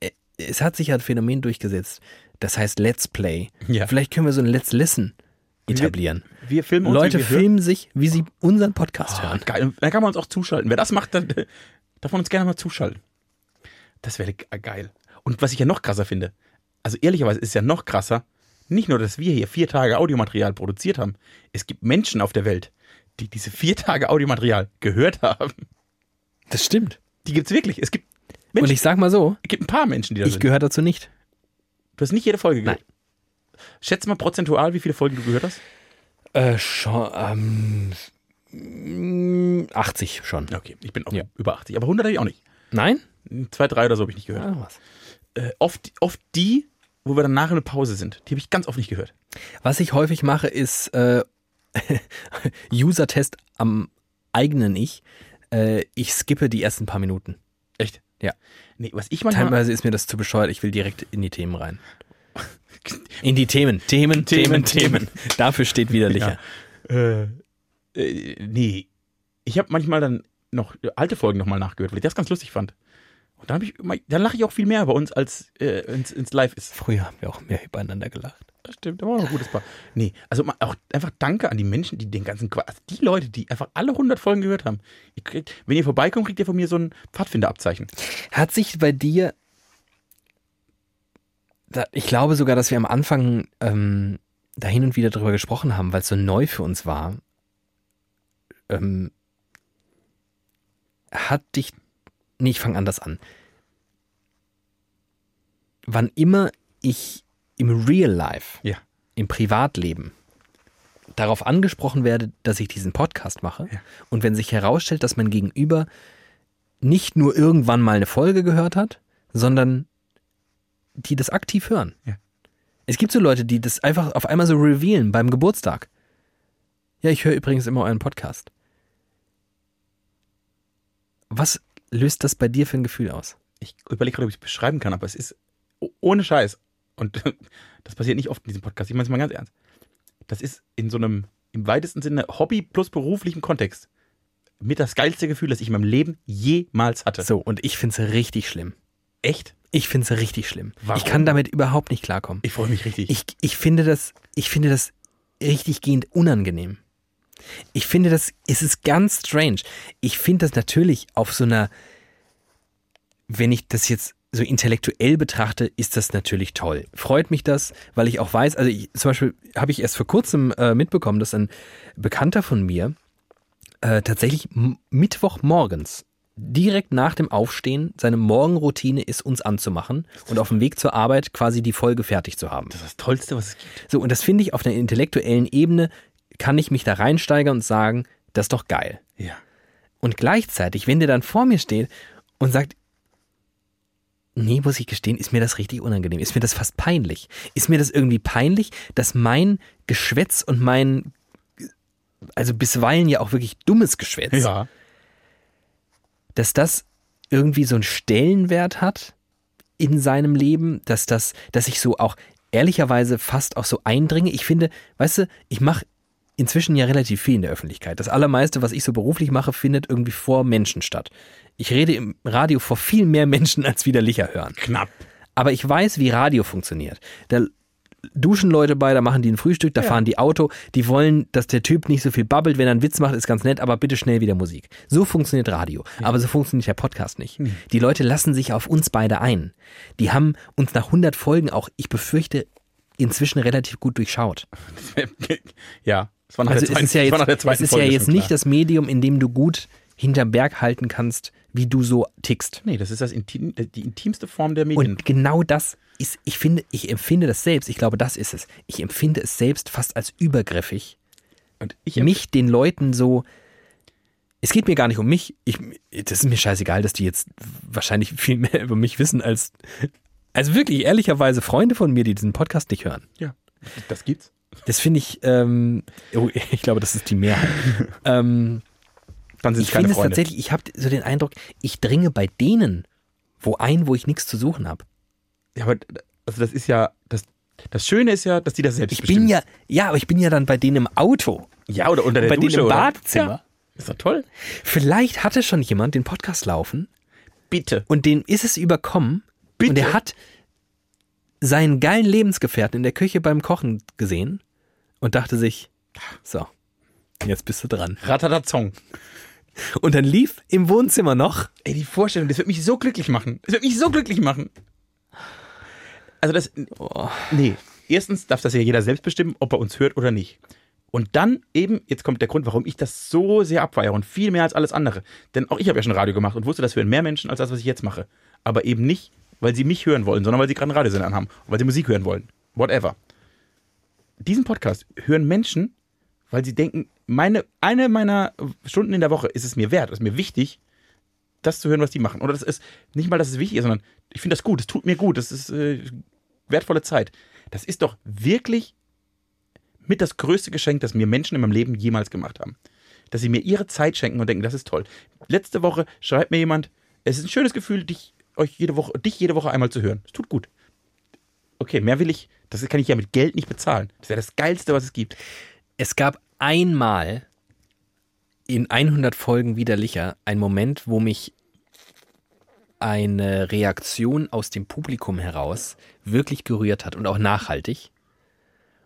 äh, es hat sich ja ein Phänomen durchgesetzt. Das heißt Let's Play. Ja. Vielleicht können wir so ein Let's Listen etablieren. Wir filmen uns. Leute wir hören. filmen sich, wie sie unseren Podcast Ah, hören. geil. Dann kann man uns auch zuschalten. Wer das macht, dann darf man uns gerne mal zuschalten. Das wäre ge- geil. Und was ich ja noch krasser finde, also ehrlicherweise ist es ja noch krasser, nicht nur, dass wir hier vier Tage Audiomaterial produziert haben. Es gibt Menschen auf der Welt, die diese vier Tage Audiomaterial gehört haben. Das stimmt. Die gibt's wirklich. Es gibt, Und Menschen, ich sag mal so, es gibt ein paar Menschen, die da ich sind. gehöre dazu nicht. Du hast nicht jede Folge gehört. Schätz mal prozentual, wie viele Folgen du gehört hast. Äh, schon, ähm, 80 schon. Okay, ich bin auch Ja. über 80, aber 100 habe ich auch nicht. Nein? Zwei, drei oder so habe ich nicht gehört. Ah, was. Äh, oft, oft die, wo wir dann nachher eine Pause sind, die habe ich ganz oft nicht gehört. Was ich häufig mache, ist äh, <laughs> User-Test am eigenen Ich. Äh, ich skippe die ersten paar Minuten. Echt? Ja. Nee, was ich manchmal. Teilweise ist mir das zu bescheuert. Ich will direkt in die Themen rein. <laughs> In die Themen. Themen, Themen, Themen, Themen. Dafür steht widerlicher. Äh, äh, nee. Ich habe manchmal dann noch alte Folgen nochmal nachgehört, weil ich das ganz lustig fand. Und dann, dann lache ich auch viel mehr bei uns, als äh, ins, ins Live ist. Früher haben wir auch mehr übereinander gelacht. Das stimmt, da war noch ein gutes Paar. Nee, also auch einfach danke an die Menschen, die den ganzen Quatsch, also die Leute, die einfach alle 100 Folgen gehört haben. Ihr kriegt, wenn ihr vorbeikommt, kriegt ihr von mir so ein Pfadfinderabzeichen. Hat sich bei dir, ich glaube sogar, dass wir am Anfang ähm, da hin und wieder drüber gesprochen haben, weil es so neu für uns war, ähm, hat dich, nee, ich fange anders an. Wann immer ich im Real Life, Ja. im Privatleben, darauf angesprochen werde, dass ich diesen Podcast mache Ja. und wenn sich herausstellt, dass mein Gegenüber nicht nur irgendwann mal eine Folge gehört hat, sondern die das aktiv hören. Ja. Es gibt so Leute, die das einfach auf einmal so revealen beim Geburtstag. Ja, ich höre übrigens immer euren Podcast. Was löst das bei dir für ein Gefühl aus? Ich überlege gerade, ob ich es beschreiben kann, aber es ist ohne Scheiß. Und <laughs> das passiert nicht oft in diesem Podcast. Ich meine es mal ganz ernst. Das ist in so einem, im weitesten Sinne, Hobby plus beruflichen Kontext mit das geilste Gefühl, das ich in meinem Leben jemals hatte. So, und ich finde es richtig schlimm. Echt? Ich finde es richtig schlimm. Warum? Ich kann damit überhaupt nicht klarkommen. Ich freue mich richtig. Ich, ich finde das, ich finde das richtig gehend unangenehm. Ich finde das, es ist ganz strange. Ich finde das natürlich auf so einer, wenn ich das jetzt so intellektuell betrachte, ist das natürlich toll. Freut mich das, weil ich auch weiß, also ich, zum Beispiel habe ich erst vor kurzem äh, mitbekommen, dass ein Bekannter von mir äh, tatsächlich Mittwochmorgens direkt nach dem Aufstehen seine Morgenroutine ist, uns anzumachen und auf dem Weg zur Arbeit quasi die Folge fertig zu haben. das ist das Tollste, was es gibt. So, und das finde ich auf einer intellektuellen Ebene, kann ich mich da reinsteigern und sagen, das ist doch geil. Ja. Und gleichzeitig, wenn der dann vor mir steht und sagt, nee, muss ich gestehen, ist mir das richtig unangenehm, ist mir das fast peinlich. Ist mir das irgendwie peinlich, dass mein Geschwätz und mein, also bisweilen ja auch wirklich dummes Geschwätz, Ja. dass das irgendwie so einen Stellenwert hat in seinem Leben, dass das, dass ich so auch ehrlicherweise fast auch so eindringe. Ich finde, weißt du, ich mache inzwischen ja relativ viel in der Öffentlichkeit. Das allermeiste, was ich so beruflich mache, findet irgendwie vor Menschen statt. Ich rede im Radio vor viel mehr Menschen, als widerlicher hören. Knapp. Aber ich weiß, wie Radio funktioniert. Da duschen Leute bei, da machen die ein Frühstück, da fahren die Auto. Die wollen, dass der Typ nicht so viel babbelt. Wenn er einen Witz macht, ist ganz nett, aber bitte schnell wieder Musik. So funktioniert Radio. Aber so funktioniert der Podcast nicht. Die Leute lassen sich auf uns beide ein. Die haben uns nach 100 Folgen auch, ich befürchte, inzwischen relativ gut durchschaut. <laughs> ja, das war nach Also der es zweiten, ist ja jetzt, es ist ja jetzt nicht das Medium, in dem du gut hinterm Berg halten kannst, wie du so tickst. Nee, das ist das intim, die intimste Form der Medien. Und genau das ist, ich finde, ich empfinde das selbst, ich glaube, das ist es. Ich empfinde es selbst fast als übergriffig, Und ich mich den Leuten so. Es geht mir gar nicht um mich. Ich, das ist mir scheißegal, dass die jetzt wahrscheinlich viel mehr über mich wissen als. Also wirklich, ehrlicherweise, Freunde von mir, die diesen Podcast nicht hören. Ja, das gibt's. Das finde ich, ähm, oh, <laughs> ich glaube, das ist die Mehrheit. ähm, Dann sind ich keine finde es Freunde. tatsächlich, ich habe so den Eindruck, ich dringe bei denen wo ein, wo ich nichts zu suchen habe. Ja, aber also das ist ja, das, das Schöne ist ja, dass die das selbst Ich bin ja, ja, aber ich bin ja dann bei denen im Auto. ja, oder unter der bei denen Dusche, im oder? Badezimmer. Ja, ist doch toll. Vielleicht hatte schon jemand den Podcast laufen Bitte. und dem ist es überkommen Bitte? und er hat seinen geilen Lebensgefährten in der Küche beim Kochen gesehen und dachte sich, so, jetzt bist du dran. Ratatatong. Und dann lief im Wohnzimmer noch, Ey, die Vorstellung, das wird mich so glücklich machen. Das wird mich so glücklich machen. Also das, nee. Erstens darf das ja jeder selbst bestimmen, ob er uns hört oder nicht. Und dann eben, jetzt kommt der Grund, warum ich das so sehr abfeiere und viel mehr als alles andere. Denn auch ich habe ja schon Radio gemacht und wusste, das hören mehr Menschen als das, was ich jetzt mache. Aber eben nicht, weil sie mich hören wollen, sondern weil sie gerade einen Radiosender anhaben weil sie Musik hören wollen. Whatever. Diesen Podcast hören Menschen, weil sie denken, meine, eine meiner Stunden in der Woche ist es mir wert, ist mir wichtig, das zu hören, was die machen. Oder das ist nicht mal, dass es wichtig ist, sondern ich finde das gut, es tut mir gut, das ist äh, wertvolle Zeit. Das ist doch wirklich mit das größte Geschenk, das mir Menschen in meinem Leben jemals gemacht haben. Dass sie mir ihre Zeit schenken und denken, das ist toll. Letzte Woche schreibt mir jemand, es ist ein schönes Gefühl, dich, euch jede Woche, dich jede Woche einmal zu hören. Es tut gut. Okay, mehr will ich, das kann ich ja mit Geld nicht bezahlen. Das ist ja das Geilste, was es gibt. es gab einmal in 100 Folgen widerlicher ein Moment, wo mich eine Reaktion aus dem Publikum heraus wirklich gerührt hat und auch nachhaltig.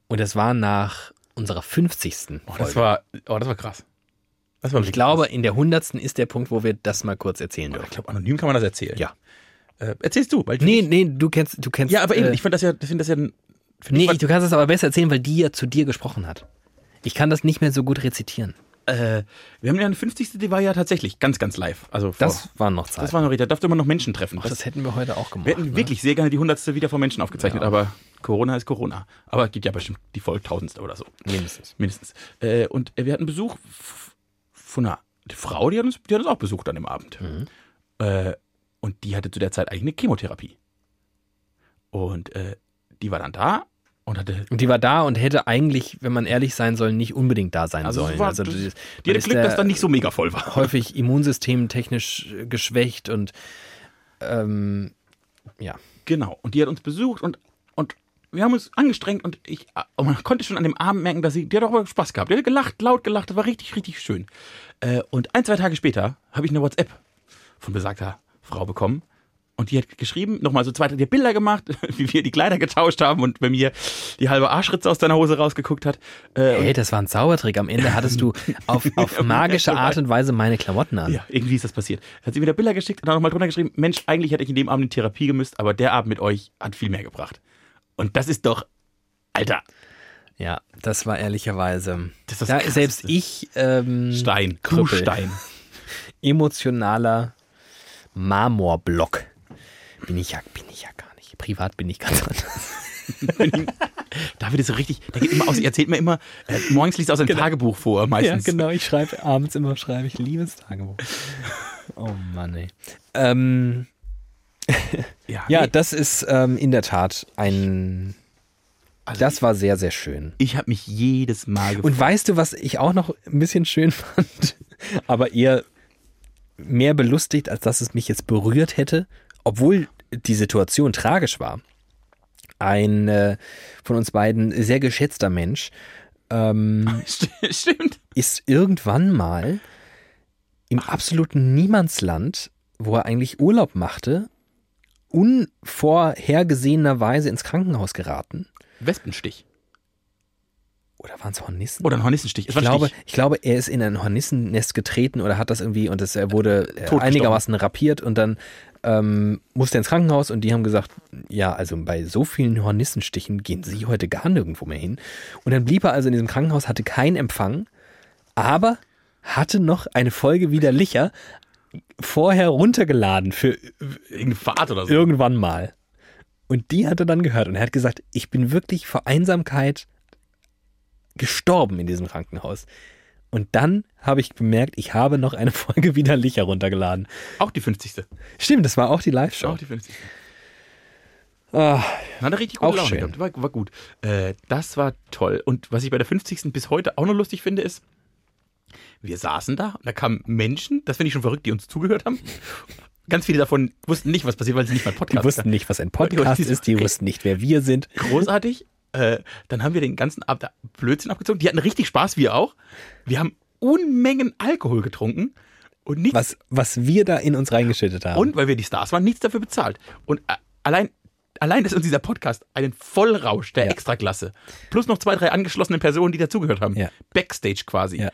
Und das war nach unserer 50. Oh, Folge. das war, oh, das war krass. Das war ich glaube, in der 100. ist der Punkt, wo wir das mal kurz erzählen Ich dürfen. glaube, anonym kann man das erzählen. Ja. Äh, erzählst du, weil Nee, nee, du kennst, du kennst. Ja, aber eben, äh, ich finde das ja, ich finde das ja. Find nee, ich, du kannst es aber besser erzählen, weil die ja zu dir gesprochen hat. Ich kann das nicht mehr so gut rezitieren. äh, wir haben ja eine 50. Die war ja tatsächlich ganz, ganz live. Also vor, Das waren noch Zeiten. das war noch richtig. Da durfte man noch Menschen treffen. Ach, das hätten wir heute auch gemacht. wir hätten ne? wirklich sehr gerne die 100. wieder von Menschen aufgezeichnet, Ja. aber Corona ist Corona. Aber es gibt ja bestimmt die voll Tausendste oder so. Mindestens. Mindestens. Äh, und wir hatten Besuch von einer Frau, die hat uns, die hat uns auch besucht an dem Abend. Mhm. Äh, und die hatte zu der Zeit eigentlich eine Chemotherapie. Und äh, die war dann da und hatte Und die war da und hätte eigentlich, wenn man ehrlich sein soll, nicht unbedingt da sein Also sollen. war- also das- Die hatte Glück, dass dann nicht so mega voll war. häufig immunsystemtechnisch äh, geschwächt und ähm, ja. Genau. Und die hat uns besucht und, und wir haben uns angestrengt und ich und man konnte schon an dem Abend merken, dass sie, die hat auch Spaß gehabt. Die hat gelacht, laut gelacht, das war richtig, richtig schön. Äh, und ein, zwei Tage später habe ich eine WhatsApp von besagter Frau bekommen. Und die hat geschrieben, nochmal so zwei, drei Bilder gemacht, <laughs> wie wir die Kleider getauscht haben und bei mir die halbe Arschritze aus deiner Hose rausgeguckt hat. Äh, Hey, das war ein Zaubertrick. Am Ende hattest du <laughs> auf, auf magische Art und Weise meine Klamotten an. Ja, irgendwie ist das passiert. Hat sie wieder Bilder geschickt und dann nochmal drunter geschrieben, Mensch, eigentlich hätte ich in dem Abend in Therapie gemüsst, aber der Abend mit euch hat viel mehr gebracht. Und das ist doch, Alter, Ja, das war ehrlicherweise. Das ist das da, Krasseste. selbst ich, ähm, Stein, Krüppel. <laughs> Emotionaler Marmorblock. Bin ich ja, bin ich ja gar nicht. Privat bin ich ganz anders. <laughs> David ist so richtig, der geht immer aus, er erzählt mir immer, äh, morgens liest er aus seinem Tagebuch vor, meistens. genau. Ich schreibe abends immer, schreibe ich Liebestagebuch. Oh Mann, ey. Ähm, <laughs> Ja, ja, nee, das ist ähm, in der Tat ein. also Das war sehr, sehr schön. ich habe mich jedes Mal gefreut. Und weißt du, was ich auch noch ein bisschen schön fand, <laughs> aber eher mehr belustigt, als dass es mich jetzt berührt hätte, obwohl die Situation tragisch war. Ein äh, von uns beiden sehr geschätzter Mensch, ähm, <laughs> Stimmt. ist irgendwann mal im absoluten Niemandsland, wo er eigentlich Urlaub machte, unvorhergesehenerweise ins Krankenhaus geraten. Wespenstich. Oder waren es Hornissen? Oder ein Hornissenstich. Es ich glaube, Stich. ich glaube, er ist in ein Hornissennest getreten oder hat das irgendwie und das, er wurde äh, einigermaßen rapiert und dann ähm, musste er ins Krankenhaus und die haben gesagt, ja, also bei so vielen Hornissenstichen gehen sie heute gar nirgendwo mehr hin. Und dann blieb er also in diesem Krankenhaus, hatte keinen Empfang, aber hatte noch eine Folge widerlicher vorher runtergeladen für Irgendeine Fahrt oder so. irgendwann mal. Und die hat er dann gehört und er hat gesagt, ich bin wirklich vor Einsamkeit gestorben in diesem Krankenhaus. Und dann habe ich bemerkt, ich habe noch eine <laughs> Folge widerlich heruntergeladen. Auch die 50. Stimmt, das war auch die Live-Show. Auch die 50. Ah, Hat er richtig Auch gute Laune schön. gehabt. War, war gut. Äh, das war toll. Und was ich bei der 50. bis heute auch noch lustig finde, ist, wir saßen da und da kamen Menschen, das finde ich schon verrückt, die uns zugehört haben. Ganz viele davon wussten nicht, was passiert, weil sie nicht mal die Podcast wussten nicht, was ein <laughs> Podcast Die- ist, die wussten nicht, wer wir sind. großartig. Äh, dann haben wir den ganzen Abend Blödsinn abgezogen. Die hatten richtig Spaß, wir auch. Wir haben Unmengen Alkohol getrunken und nichts. Was, was wir da in uns reingeschüttet haben. Und weil wir die Stars waren, nichts dafür bezahlt. Und äh, allein, allein ist uns dieser Podcast einen Vollrausch der Ja. Extraklasse. Plus noch zwei, drei angeschlossene Personen, die dazugehört haben. Ja. Backstage quasi. Ja.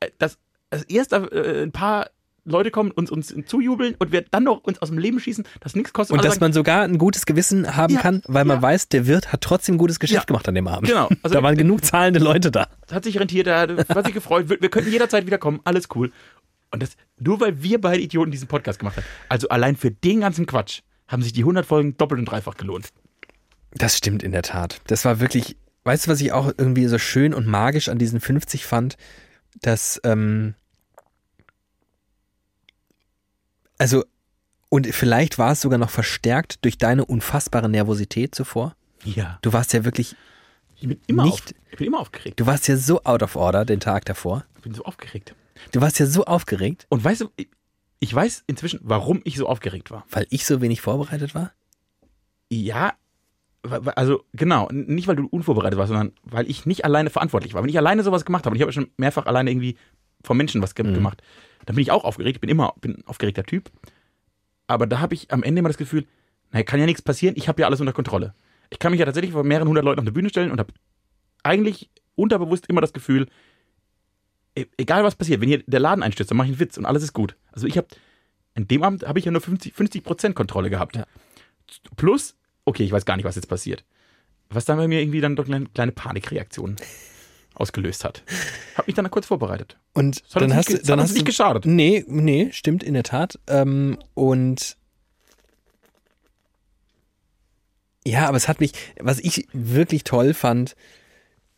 Äh, Das, das erst äh, ein paar Leute kommen und uns zujubeln und wir dann noch uns aus dem Leben schießen, das nichts kostet. Und alle dass sagen, man sogar ein gutes Gewissen haben Ja, kann, weil man ja. weiß, der Wirt hat trotzdem gutes Geschäft Ja. gemacht an dem Abend. Genau. <laughs> Also da waren genug zahlende Leute da. Hat sich rentiert, er hat hat sich gefreut, wir, wir könnten jederzeit wieder kommen, alles cool. Und das nur weil wir beide Idioten diesen Podcast gemacht haben. Also allein für den ganzen Quatsch haben sich die 100 Folgen doppelt und dreifach gelohnt. Das stimmt in der Tat. Das war wirklich, weißt du, was ich auch irgendwie so schön und magisch an diesen 50 fand? Dass, ähm, also, und vielleicht war es sogar noch verstärkt durch deine unfassbare Nervosität zuvor. Ja. Du warst ja wirklich, Ich bin immer, Nicht- auf, ich bin immer aufgeregt. du warst ja so out of order den Tag davor. Ich bin so aufgeregt. Du warst ja so aufgeregt, Und weißt du, ich- weiß inzwischen, warum ich so aufgeregt war. weil ich so wenig vorbereitet war. Ja, also genau, nicht weil du unvorbereitet warst, sondern weil ich nicht alleine verantwortlich war. Wenn ich alleine sowas gemacht habe, und ich habe ja schon mehrfach alleine irgendwie vor Menschen was ge Mhm. gemacht, dann bin ich auch aufgeregt. Ich bin immer bin ein aufgeregter Typ. Aber da habe ich am Ende immer das Gefühl, naja, kann ja nichts passieren, ich habe ja alles unter Kontrolle. Ich kann mich ja tatsächlich vor mehreren hundert Leuten auf eine Bühne stellen und habe eigentlich unterbewusst immer das Gefühl, e- egal was passiert, wenn hier der Laden einstürzt, dann mache ich einen Witz und alles ist gut. Also ich habe, in dem Abend habe ich ja nur 50, 50% Kontrolle gehabt. Ja. Plus, okay, ich weiß gar nicht, was jetzt passiert. Was dann bei mir irgendwie dann doch eine kleine Panikreaktion ausgelöst hat. Hab mich dann kurz vorbereitet. Und Das dann hast nicht, das dann hast nicht geschadet. Nee, nee, stimmt in der Tat. Ähm, und ja, aber es hat mich, was ich wirklich toll fand,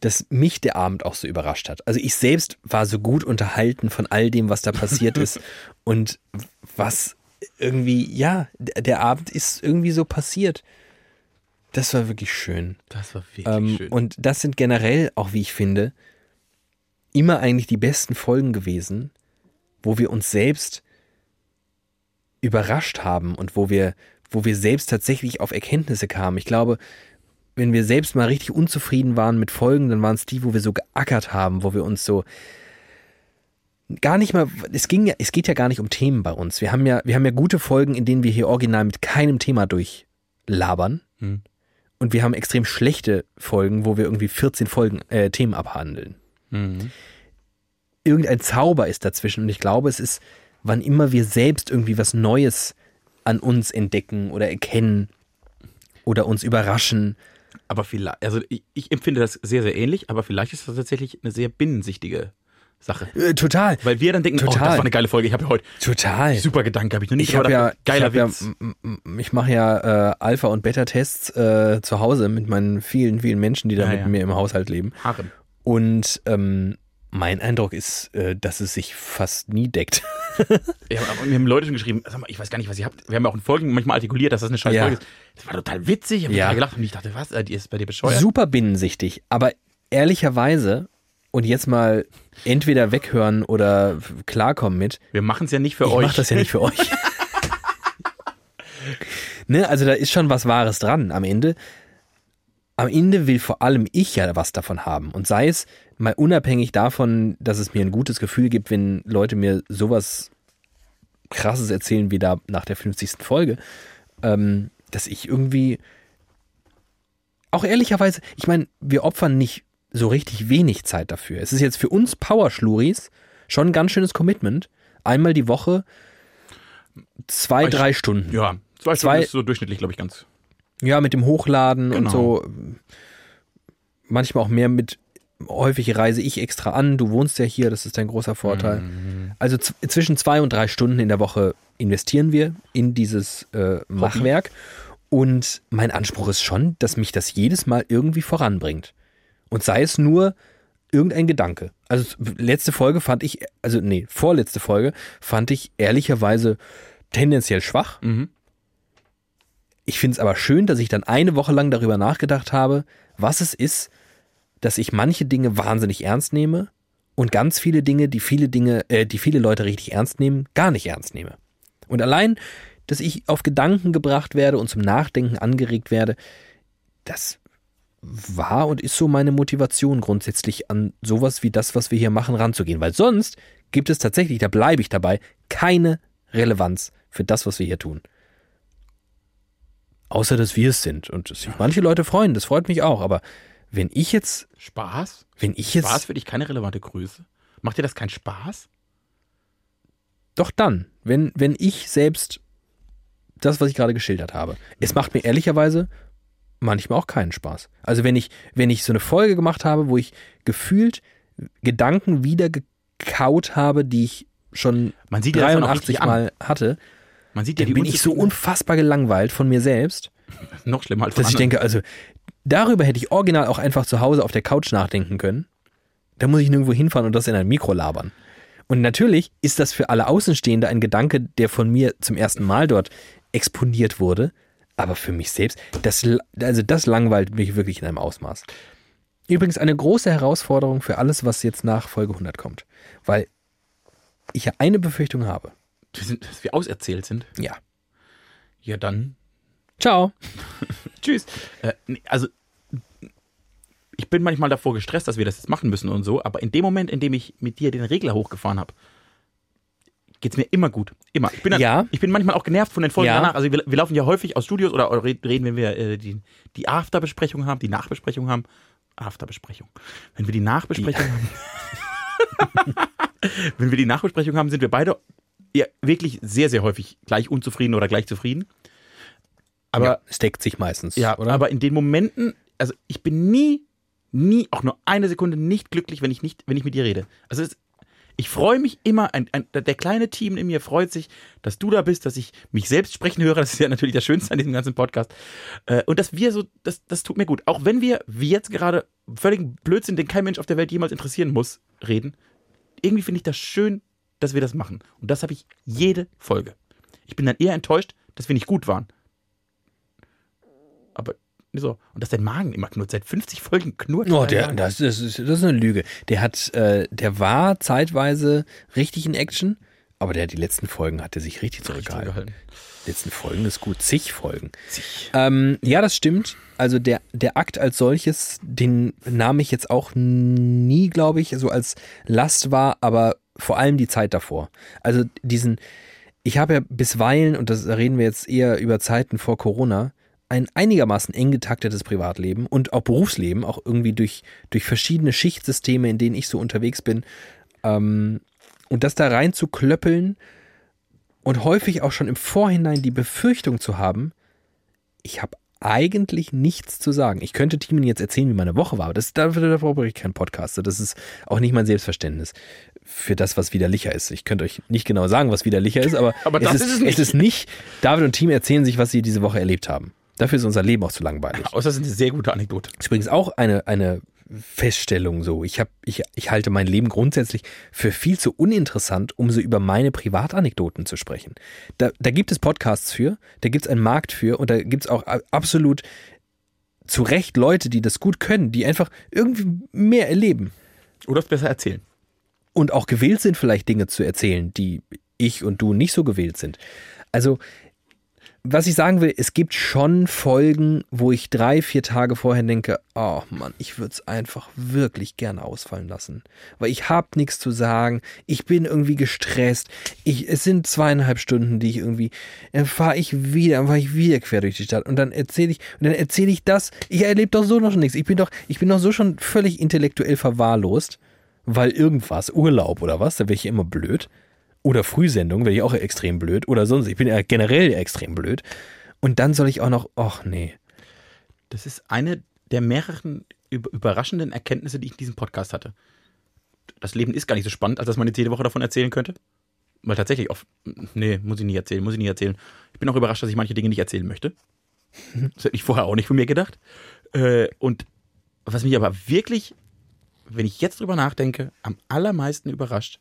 dass mich der Abend auch so überrascht hat. Also ich selbst war so gut unterhalten von all dem, was da passiert ist <laughs> und was irgendwie, ja, der Abend ist irgendwie so passiert. Das war wirklich schön. Das war wirklich Ähm, schön. und das sind generell, auch wie ich finde, immer eigentlich die besten Folgen gewesen, wo wir uns selbst überrascht haben und wo wir, wo wir selbst tatsächlich auf Erkenntnisse kamen. Ich glaube, wenn wir selbst mal richtig unzufrieden waren mit Folgen, dann waren es die, wo wir so geackert haben, wo wir uns so gar nicht mal, es ging ja, es geht ja gar nicht um Themen bei uns. Wir haben ja, wir haben ja gute Folgen, in denen wir hier original mit keinem Thema durchlabern. Hm. Und wir haben extrem schlechte Folgen, wo wir irgendwie 14 Folgen, äh, Themen abhandeln. Mhm. Irgendein Zauber ist dazwischen und ich glaube, es ist, wann immer wir selbst irgendwie was Neues an uns entdecken oder erkennen oder uns überraschen. Aber vielleicht, also ich, ich empfinde das sehr, sehr ähnlich, aber vielleicht ist das tatsächlich eine sehr binnensichtige Sache. Äh, total, Weil wir dann denken, oh, Total. das war eine geile Folge, ich habe heute total. super Gedanke, habe ich noch nicht Ich habe ja, nachgedacht. Geiler ich, Witz. ja, ich mache ja äh, Alpha- und Beta-Tests äh, zu Hause mit meinen vielen, vielen Menschen, die da Ja, mit ja. mir im Haushalt leben. Harem. Und ähm, mein Eindruck ist, äh, dass es sich fast nie deckt. <laughs> Ja, mir haben Leute schon geschrieben, sag mal, ich weiß gar nicht, was ihr habt. Wir haben ja auch in Folgen manchmal artikuliert, dass das eine scheiß Ja. Folge ist. Das war total witzig, ich habe Ja. gelacht und ich dachte, was, die ist bei dir bescheuert. Super binnensichtig, aber ehrlicherweise und jetzt mal entweder weghören oder klarkommen mit. Wir machen es ja nicht für ich euch. mache das ja nicht für euch. <laughs> ne, also da ist schon was Wahres dran am Ende. am Ende will vor allem ich ja was davon haben. Und sei es mal unabhängig davon, dass es mir ein gutes Gefühl gibt, wenn Leute mir sowas krasses erzählen wie da nach der 50. Folge, ähm, dass ich irgendwie auch ehrlicherweise, ich meine, wir opfern nicht so richtig wenig Zeit dafür. Es ist jetzt für uns Power-Schluris schon ein ganz schönes Commitment. Einmal die Woche zwei, Ich- drei Stunden. Ja, zwei, Zwei- Stunden ist so durchschnittlich, glaube ich, ganz. Ja, mit dem Hochladen und Genau. so. Manchmal auch mehr mit, häufig reise ich extra an. Du wohnst ja hier, das ist ein großer Vorteil. Mhm. Also zwischen zwei und drei Stunden in der Woche investieren wir in dieses äh, Machwerk. Und mein Anspruch ist schon, dass mich das jedes Mal irgendwie voranbringt. Und sei es nur irgendein Gedanke. Also letzte Folge fand ich, also nee, vorletzte Folge fand ich ehrlicherweise tendenziell schwach. Mhm. Ich finde es aber schön, dass ich dann eine Woche lang darüber nachgedacht habe, was es ist, dass ich manche Dinge wahnsinnig ernst nehme und ganz viele Dinge, die viele Dinge, äh, die viele Leute richtig ernst nehmen, gar nicht ernst nehme. Und allein, dass ich auf Gedanken gebracht werde und zum Nachdenken angeregt werde, das war und ist so meine Motivation grundsätzlich an sowas wie das, was wir hier machen, ranzugehen. Weil sonst gibt es tatsächlich, da bleibe ich dabei, keine Relevanz für das, was wir hier tun. Außer, dass wir es sind. Und dass sich manche Leute freuen, das freut mich auch. Aber wenn ich jetzt, Spaß? wenn ich jetzt, Spaß für dich keine relevante Größe? Macht dir das keinen Spaß? doch dann, wenn, wenn ich selbst das, was ich gerade geschildert habe, es macht mir ehrlicherweise manchmal auch keinen Spaß. Also wenn ich, wenn ich so eine Folge gemacht habe, wo ich gefühlt Gedanken wieder gekaut habe, die ich schon Man sieht dir das dann auch 83 richtig an. Mal hatte, Man sieht ja dann bin ich so unfassbar gelangweilt von mir selbst, <laughs> noch schlimmer als dass ich denke, also darüber hätte ich original auch einfach zu Hause auf der Couch nachdenken können. Da muss ich nirgendwo hinfahren und das in ein Mikro labern. Und natürlich ist das für alle Außenstehende ein Gedanke, der von mir zum ersten Mal dort exponiert wurde. Aber für mich selbst, das, also das langweilt mich wirklich in einem Ausmaß. Übrigens eine große Herausforderung für alles, was jetzt nach Folge 100 kommt. Weil ich ja eine Befürchtung habe. Dass wir auserzählt sind. Ja. Ja, dann Ciao. <laughs> Tschüss. Äh, nee, also, ich bin manchmal davor gestresst, dass wir das jetzt machen müssen und so, aber in dem Moment, in dem ich mit dir den Regler hochgefahren habe, geht's mir immer gut. Immer. Ich bin, dann, Ja. ich bin manchmal auch genervt von den Folgen Ja. danach. Also, wir, wir laufen ja häufig aus Studios oder oder reden, wenn wir äh, die, die Afterbesprechung haben, die Nachbesprechung haben. Afterbesprechung. Wenn wir die Nachbesprechung haben. <laughs> wenn wir die Nachbesprechung haben, sind wir beide ja, wirklich sehr, sehr häufig gleich unzufrieden oder gleich zufrieden. Aber ja, es deckt sich meistens, ja, oder? aber in den Momenten, also ich bin nie, nie, auch nur eine Sekunde nicht glücklich, wenn ich nicht, wenn ich mit dir rede. Also es, ich freue mich immer, ein, ein, der kleine Team in mir freut sich, dass du da bist, dass ich mich selbst sprechen höre. Das ist ja natürlich das Schönste an diesem ganzen Podcast. Äh, Und dass wir so, das, das tut mir gut. Auch wenn wir, wie jetzt gerade, völligen Blödsinn, den kein Mensch auf der Welt jemals interessieren muss, reden. Irgendwie finde ich das schön, dass wir das machen. Und das habe ich jede Folge. Ich bin dann eher enttäuscht, dass wir nicht gut waren. Aber so. Und dass dein Magen immer knurrt. Seit 50 Folgen knurrt Oh, der, das, das, ist, das ist eine Lüge. Der hat, äh, der war zeitweise richtig in Action, aber der hat die letzten Folgen hat er sich richtig zurückgehalten. Die letzten Folgen ist gut, zig Folgen. Zig. Ähm, ja, das stimmt. Also der, der Akt als solches, den nahm ich jetzt auch nie, glaube ich, so als Last wahr, aber vor allem die Zeit davor. Also diesen, ich habe ja bisweilen, und das reden wir jetzt eher über Zeiten vor Corona, ein einigermaßen eng getaktetes Privatleben und auch Berufsleben, auch irgendwie durch, durch verschiedene Schichtsysteme, in denen ich so unterwegs bin. Ähm, und das da rein zu klöppeln und häufig auch schon im Vorhinein die Befürchtung zu haben, ich habe eigentlich nichts zu sagen. Ich könnte Timen jetzt erzählen, wie meine Woche war, aber das, dafür, dafür brauche ich keinen Podcast. Das ist auch nicht mein Selbstverständnis für das, was widerlicher ist. Ich könnte euch nicht genau sagen, was widerlicher ist, aber, <laughs> Aber es, das ist, es nicht. es ist nicht, David und Team erzählen sich, was sie diese Woche erlebt haben. Dafür ist unser Leben auch zu langweilig. Außer es ist eine sehr gute Anekdote. Das ist übrigens auch eine, eine Feststellung so. Ich, hab, ich, ich halte mein Leben grundsätzlich für viel zu uninteressant, um so über meine Privatanekdoten zu sprechen. Da, da gibt es Podcasts für, da gibt es einen Markt für und da gibt es auch absolut zu Recht Leute, die das gut können, die einfach irgendwie mehr erleben Oder es besser erzählen. und auch gewillt sind, vielleicht Dinge zu erzählen, die ich und du nicht so gewillt sind. Also was ich sagen will, es gibt schon Folgen, wo ich drei, vier Tage vorher denke, oh Mann, ich würde es einfach wirklich gerne ausfallen lassen. Weil ich habe nichts zu sagen, ich bin irgendwie gestresst, ich, es sind zweieinhalb Stunden, die ich irgendwie, dann fahre ich wieder, dann fahre ich wieder quer durch die Stadt und dann erzähle ich, und dann erzähle ich das, ich erlebe doch so noch nichts, ich bin doch, ich bin doch so schon völlig intellektuell verwahrlost, weil irgendwas, Urlaub oder was, da wäre ich immer blöd. Oder Frühsendung, wäre ich auch extrem blöd. Oder sonst, ich bin ja generell extrem blöd. Und dann soll ich auch noch, ach nee. Das ist eine der mehreren über- überraschenden Erkenntnisse, die ich in diesem Podcast hatte. Das Leben ist gar nicht so spannend, als dass man jetzt jede Woche davon erzählen könnte. Weil tatsächlich oft, nee, muss ich nicht erzählen, muss ich nicht erzählen. Ich bin auch überrascht, dass ich manche Dinge nicht erzählen möchte. <laughs> Das hätte ich vorher auch nicht von mir gedacht. Äh, Und was mich aber wirklich, wenn ich jetzt drüber nachdenke, am allermeisten überrascht,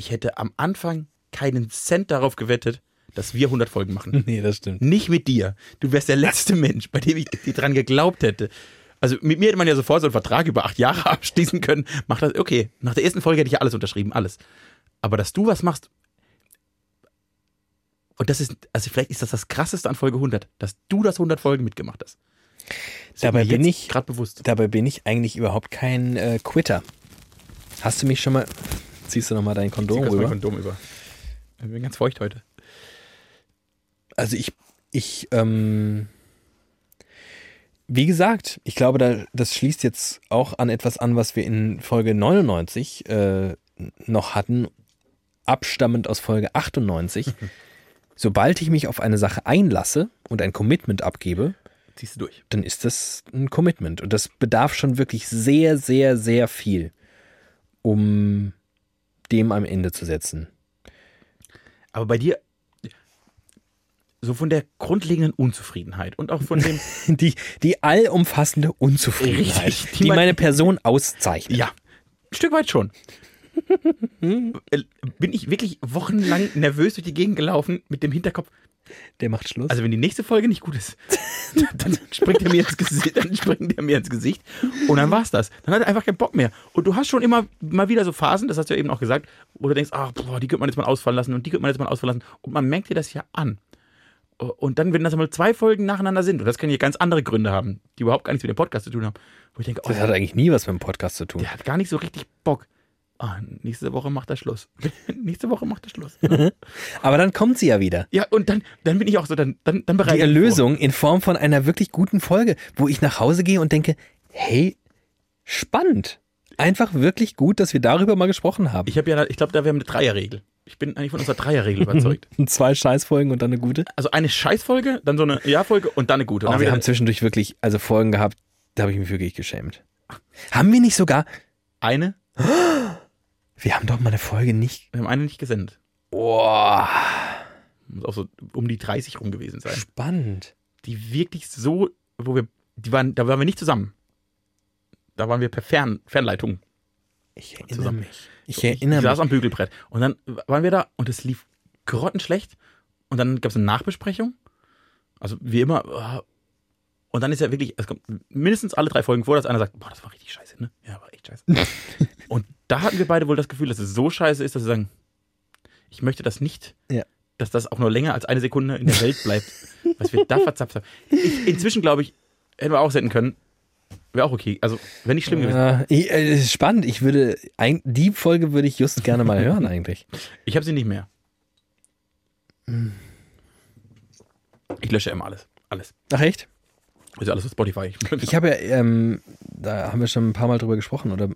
ich hätte am Anfang keinen Cent darauf gewettet, dass wir 100 Folgen machen. <laughs> Nee, das stimmt. Nicht mit dir. Du wärst der letzte Mensch, bei dem ich dir dran geglaubt hätte. Also mit mir hätte man ja sofort so einen Vertrag über acht Jahre <laughs> abschließen können. Mach das, okay. Nach der ersten Folge hätte ich ja alles unterschrieben, alles. Aber dass du was machst, und das ist, also vielleicht ist das das krasseste an Folge 100, dass du das 100 Folgen mitgemacht hast. Das Dabei bin ich- gerade bewusst. Dabei bin ich eigentlich überhaupt kein äh, Quitter. Hast du mich schon mal, ziehst du nochmal dein Kondom Zieh kurz mein rüber? Kondom über. Ich bin ganz feucht heute. Also ich, ich, ähm, wie gesagt, ich glaube, da, das schließt jetzt auch an etwas an, was wir in Folge 99 äh, noch hatten, abstammend aus Folge 98. <laughs> Sobald ich mich auf eine Sache einlasse und ein Commitment abgebe, Ziehst du durch. dann ist das ein Commitment. Und das bedarf schon wirklich sehr, sehr, sehr viel, um dem am Ende zu setzen. Aber bei dir, so von der grundlegenden Unzufriedenheit und auch von dem, <laughs> Die, die allumfassende Unzufriedenheit, Richtig, die die meine Person auszeichnet. Ja, ein Stück weit schon. <laughs> Äh, Bin ich wirklich wochenlang nervös durch die Gegend gelaufen mit dem Hinterkopf. Der macht Schluss. Also wenn die nächste Folge nicht gut ist, <laughs> dann springt er mir ins Gesicht, dann springt er mir ins Gesicht und dann war's das. Dann hat er einfach keinen Bock mehr. Und du hast schon immer mal wieder so Phasen, das hast du ja eben auch gesagt, wo du denkst, ach, boah, die könnte man jetzt mal ausfallen lassen und die könnte man jetzt mal ausfallen lassen. Und man merkt dir das ja an. Und dann, wenn das mal zwei Folgen nacheinander sind, und das können ja ganz andere Gründe haben, die überhaupt gar nichts mit dem Podcast zu tun haben, wo ich denke, oh, das hat eigentlich nie was mit dem Podcast zu tun. der hat gar nicht so richtig Bock. Ah, nächste Woche macht er Schluss. <laughs> nächste Woche macht er Schluss. <laughs> Aber dann kommt sie ja wieder. ja, und dann, dann bin ich auch so, dann, dann, dann bereite Die mich vor. Erlösung in Form von einer wirklich guten Folge, wo ich nach Hause gehe und denke, hey, spannend. Einfach wirklich gut, dass wir darüber mal gesprochen haben. Ich habe ja, ich glaube, da wir haben eine Dreierregel. Ich bin eigentlich von unserer Dreierregel <laughs> überzeugt. Zwei Scheißfolgen und dann eine gute. Also eine Scheißfolge, dann so eine Ja-Folge und dann eine gute. Und Oh, wir haben zwischendurch wirklich, also Folgen gehabt, da habe ich mich wirklich geschämt. Haben wir nicht sogar, eine, <gasps> wir haben doch mal eine Folge nicht. wir haben eine nicht gesendet. Boah, Muss auch so um die 30 rum gewesen sein. spannend. Die wirklich so, wo wir, die waren, da waren wir nicht zusammen. Da waren wir per Fern, Fernleitung. Ich erinnere Zusammen. mich. Ich Ich erinnere saß mich. am Bügelbrett. Und dann waren wir da und es lief grottenschlecht. Und dann gab es eine Nachbesprechung. Also wie immer. Äh, Und dann ist ja wirklich, es kommt mindestens alle drei Folgen vor, dass einer sagt, boah, das war richtig scheiße, ne? Ja, war echt scheiße. <laughs> und da hatten wir beide wohl das Gefühl, dass es so scheiße ist, dass wir sagen, ich möchte das nicht, Ja. dass das auch nur länger als eine Sekunde in der Welt bleibt, <laughs> was wir da verzapft haben. Ich, inzwischen glaube ich, hätten wir auch senden können. Wäre auch okay. Also, wenn nicht schlimm gewesen. Ich, äh, ist spannend. Ich würde, ein, die Folge würde ich just gerne mal hören <laughs> eigentlich. Ich habe sie nicht mehr. Hm. Ich lösche immer alles. Alles. Ach echt? Also alles auf Spotify. <laughs> Ich habe ja, ähm, da haben wir schon ein paar Mal drüber gesprochen oder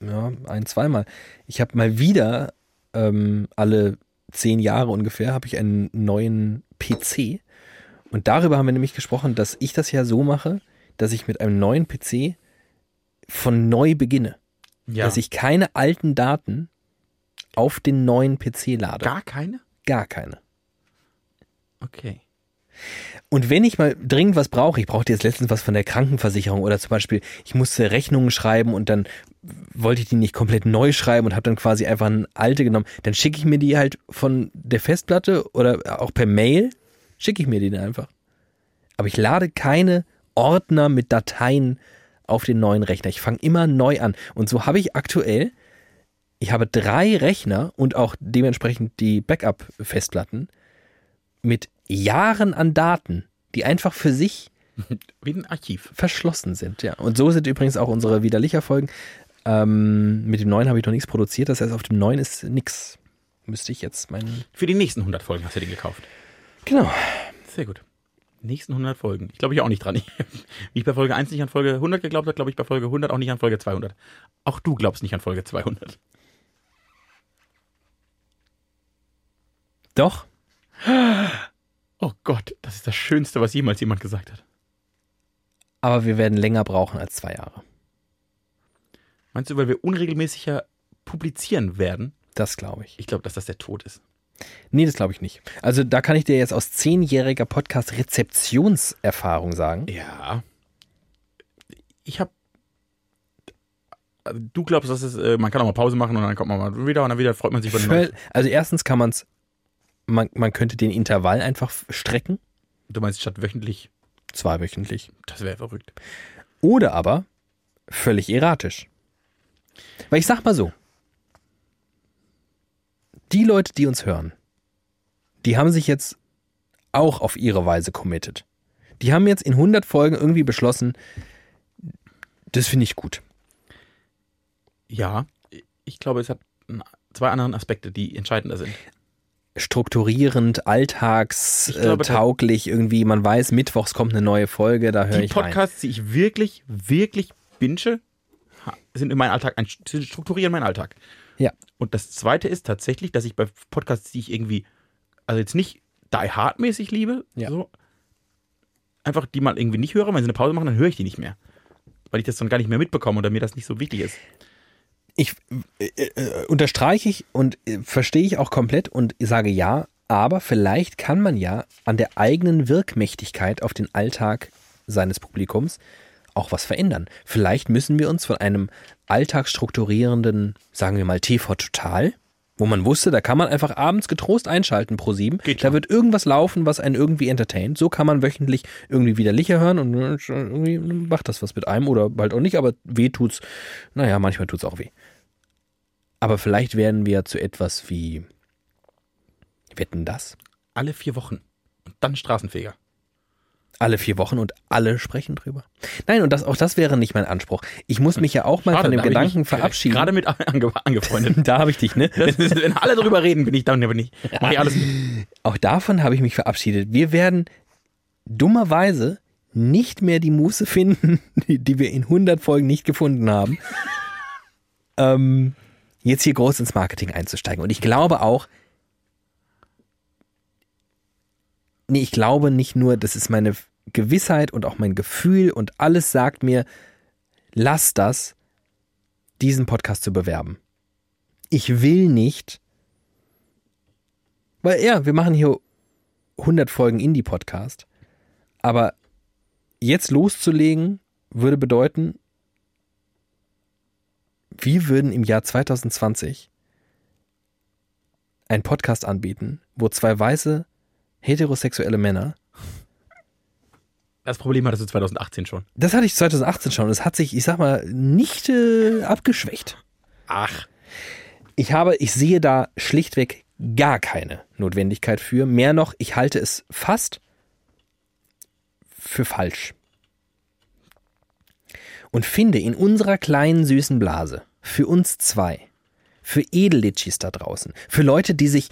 ja, ein, zweimal. Ich habe mal wieder ähm, alle zehn Jahre ungefähr habe ich einen neuen PC und darüber haben wir nämlich gesprochen, dass ich das ja so mache, dass ich mit einem neuen PC von neu beginne, ja. dass ich keine alten Daten auf den neuen PC lade. Gar keine? Gar keine. Okay. Und wenn ich mal dringend was brauche, ich brauchte jetzt letztens was von der Krankenversicherung oder zum Beispiel, ich musste Rechnungen schreiben und dann wollte ich die nicht komplett neu schreiben und habe dann quasi einfach eine alte genommen, dann schicke ich mir die halt von der Festplatte oder auch per Mail, schicke ich mir die dann einfach. Aber ich lade keine Ordner mit Dateien auf den neuen Rechner. Ich fange immer neu an. Und so habe ich aktuell, ich habe drei Rechner und auch dementsprechend die Backup-Festplatten mit Jahren an Daten, die einfach für sich <laughs> Wie ein Archiv. verschlossen sind. Ja. Und so sind übrigens auch unsere widerlicher Folgen. Ähm, mit dem neuen habe ich noch nichts produziert, das heißt, auf dem neuen ist nichts. Müsste ich jetzt meinen. Für die nächsten 100 Folgen hast du den gekauft. Genau. Sehr gut. Nächsten 100 Folgen. Ich glaube ich auch nicht dran. <laughs> Wie ich bei Folge 1 nicht an Folge 100 geglaubt habe, glaube ich bei Folge 100 auch nicht an Folge 200. Auch du glaubst nicht an Folge 200. Doch. <gasps> Oh Gott, das ist das Schönste, was jemals jemand gesagt hat. Aber wir werden länger brauchen als zwei Jahre. Meinst du, weil wir unregelmäßiger publizieren werden? Das glaube ich. Ich glaube, dass das der Tod ist. Nee, das glaube ich nicht. Also da kann ich dir jetzt aus zehnjähriger Podcast-Rezeptionserfahrung sagen. Ja. Ich habe. Du glaubst, dass es, äh, man kann auch mal Pause machen und dann kommt man mal wieder und dann wieder freut man sich über den neuen. Also erstens kann man's, man man könnte den Intervall einfach strecken, Du meinst statt wöchentlich, zweiwöchentlich. das wäre verrückt. Oder aber völlig erratisch. Weil ich sag mal so, die Leute, die uns hören, die haben sich jetzt auch auf ihre Weise committed. Die haben jetzt in 100 Folgen irgendwie beschlossen, das finde ich gut. Ja, ich glaube, es hat zwei andere Aspekte, die entscheidender sind. Strukturierend, alltagstauglich irgendwie. Man weiß, mittwochs kommt eine neue Folge, da höre Die ich rein. Podcasts, die ich wirklich, wirklich binge, sind in meinen Alltag, strukturieren meinen Alltag. Ja. Und das zweite ist tatsächlich, dass ich bei Podcasts, die ich irgendwie, also jetzt nicht die Hard-mäßig liebe, Ja. so, einfach die mal irgendwie nicht höre, wenn sie eine Pause machen, dann höre ich die nicht mehr. Weil ich das dann gar nicht mehr mitbekomme oder mir das nicht so wichtig ist. Ich äh, äh, unterstreiche ich und äh, verstehe ich auch komplett und sage ja, aber vielleicht kann man ja an der eigenen Wirkmächtigkeit auf den Alltag seines Publikums auch was verändern. Vielleicht müssen wir uns von einem alltagsstrukturierenden, sagen wir mal TV Total, wo man wusste, da kann man einfach abends getrost einschalten pro sieben. Geht Da schon. wird irgendwas laufen, was einen irgendwie entertaint. So kann man wöchentlich irgendwie widerlicher hören und äh, irgendwie macht das was mit einem oder halt auch nicht, aber weh tut's. Naja, manchmal tut's auch weh. Aber vielleicht werden wir zu etwas wie Wetten das? Alle vier Wochen. Und dann Straßenfeger. Alle vier Wochen und alle sprechen drüber. Nein, und das, auch das wäre nicht mein Anspruch. Ich muss mich ja auch mal Schade, von dem da ich Gedanken mich verabschieden. Gerade <laughs> mit ange angefreundet. <laughs> da habe ich dich, ne? Das wenn alle drüber reden, bin ich dann aber nicht. Mach ich alles mit. Auch davon habe ich mich verabschiedet. Wir werden dummerweise nicht mehr die Muße finden, <laughs> die, die wir in 100 Folgen nicht gefunden haben, ähm, jetzt hier groß ins Marketing einzusteigen. Und ich glaube auch, nee, ich glaube nicht nur, das ist meine Gewissheit und auch mein Gefühl und alles sagt mir, lass das, diesen Podcast zu bewerben. Ich will nicht, weil ja, wir machen hier 100 Folgen Indie-Podcast, aber jetzt loszulegen würde bedeuten, wir würden im Jahr 2020 einen Podcast anbieten, wo zwei weiße heterosexuelle Männer, Das Problem hattest du 2018 schon. das hatte ich 2018 schon, es hat sich, ich sag mal, nicht äh, abgeschwächt. Ach. Ich habe, ich sehe da schlichtweg gar keine Notwendigkeit für. Mehr noch, ich halte es fast für falsch. Und finde in unserer kleinen süßen Blase, für uns zwei, für Edellitschis da draußen, für Leute, die sich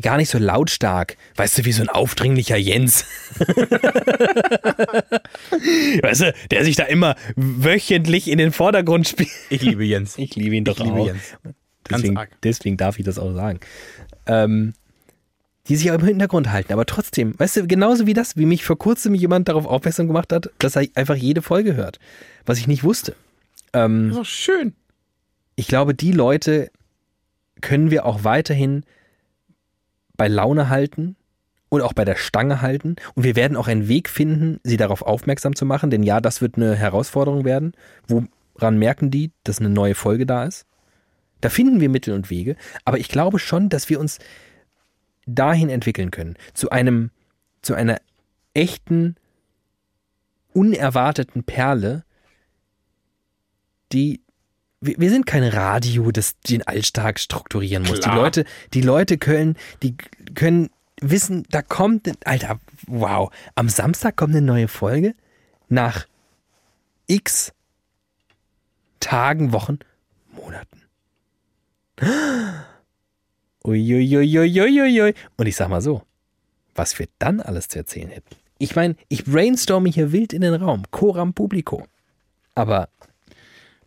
gar nicht so lautstark, weißt du, wie so ein aufdringlicher Jens. <laughs> weißt du, der sich da immer wöchentlich in den Vordergrund spielt. Ich liebe Jens. Ich liebe ihn doch Ich liebe auch. Jens. Ganz Deswegen, deswegen darf ich das auch sagen. Ähm, die sich auch im Hintergrund halten, aber trotzdem, weißt du, genauso wie das, wie mich vor kurzem jemand darauf aufmerksam gemacht hat, dass er einfach jede Folge hört, was ich nicht wusste. Ähm, Das ist schön. ich glaube, die Leute können wir auch weiterhin bei Laune halten und auch bei der Stange halten. Und wir werden auch einen Weg finden, sie darauf aufmerksam zu machen. Denn ja, das wird eine Herausforderung werden. Woran merken die, dass eine neue Folge da ist? Da finden wir Mittel und Wege. Aber ich glaube schon, dass wir uns dahin entwickeln können. Zu einem, zu einer echten, unerwarteten Perle, die wir, wir sind kein Radio, das den Alltag strukturieren muss. Die Klar. Leute, die Leute können, die können wissen, da kommt, Alter, wow, am Samstag kommt eine neue Folge nach x Tagen, Wochen, Monaten. Uiuiuiuiuiui. Und ich sag mal so, was wir dann alles zu erzählen hätten. Ich meine, ich brainstorme hier wild in den Raum, coram publico. Aber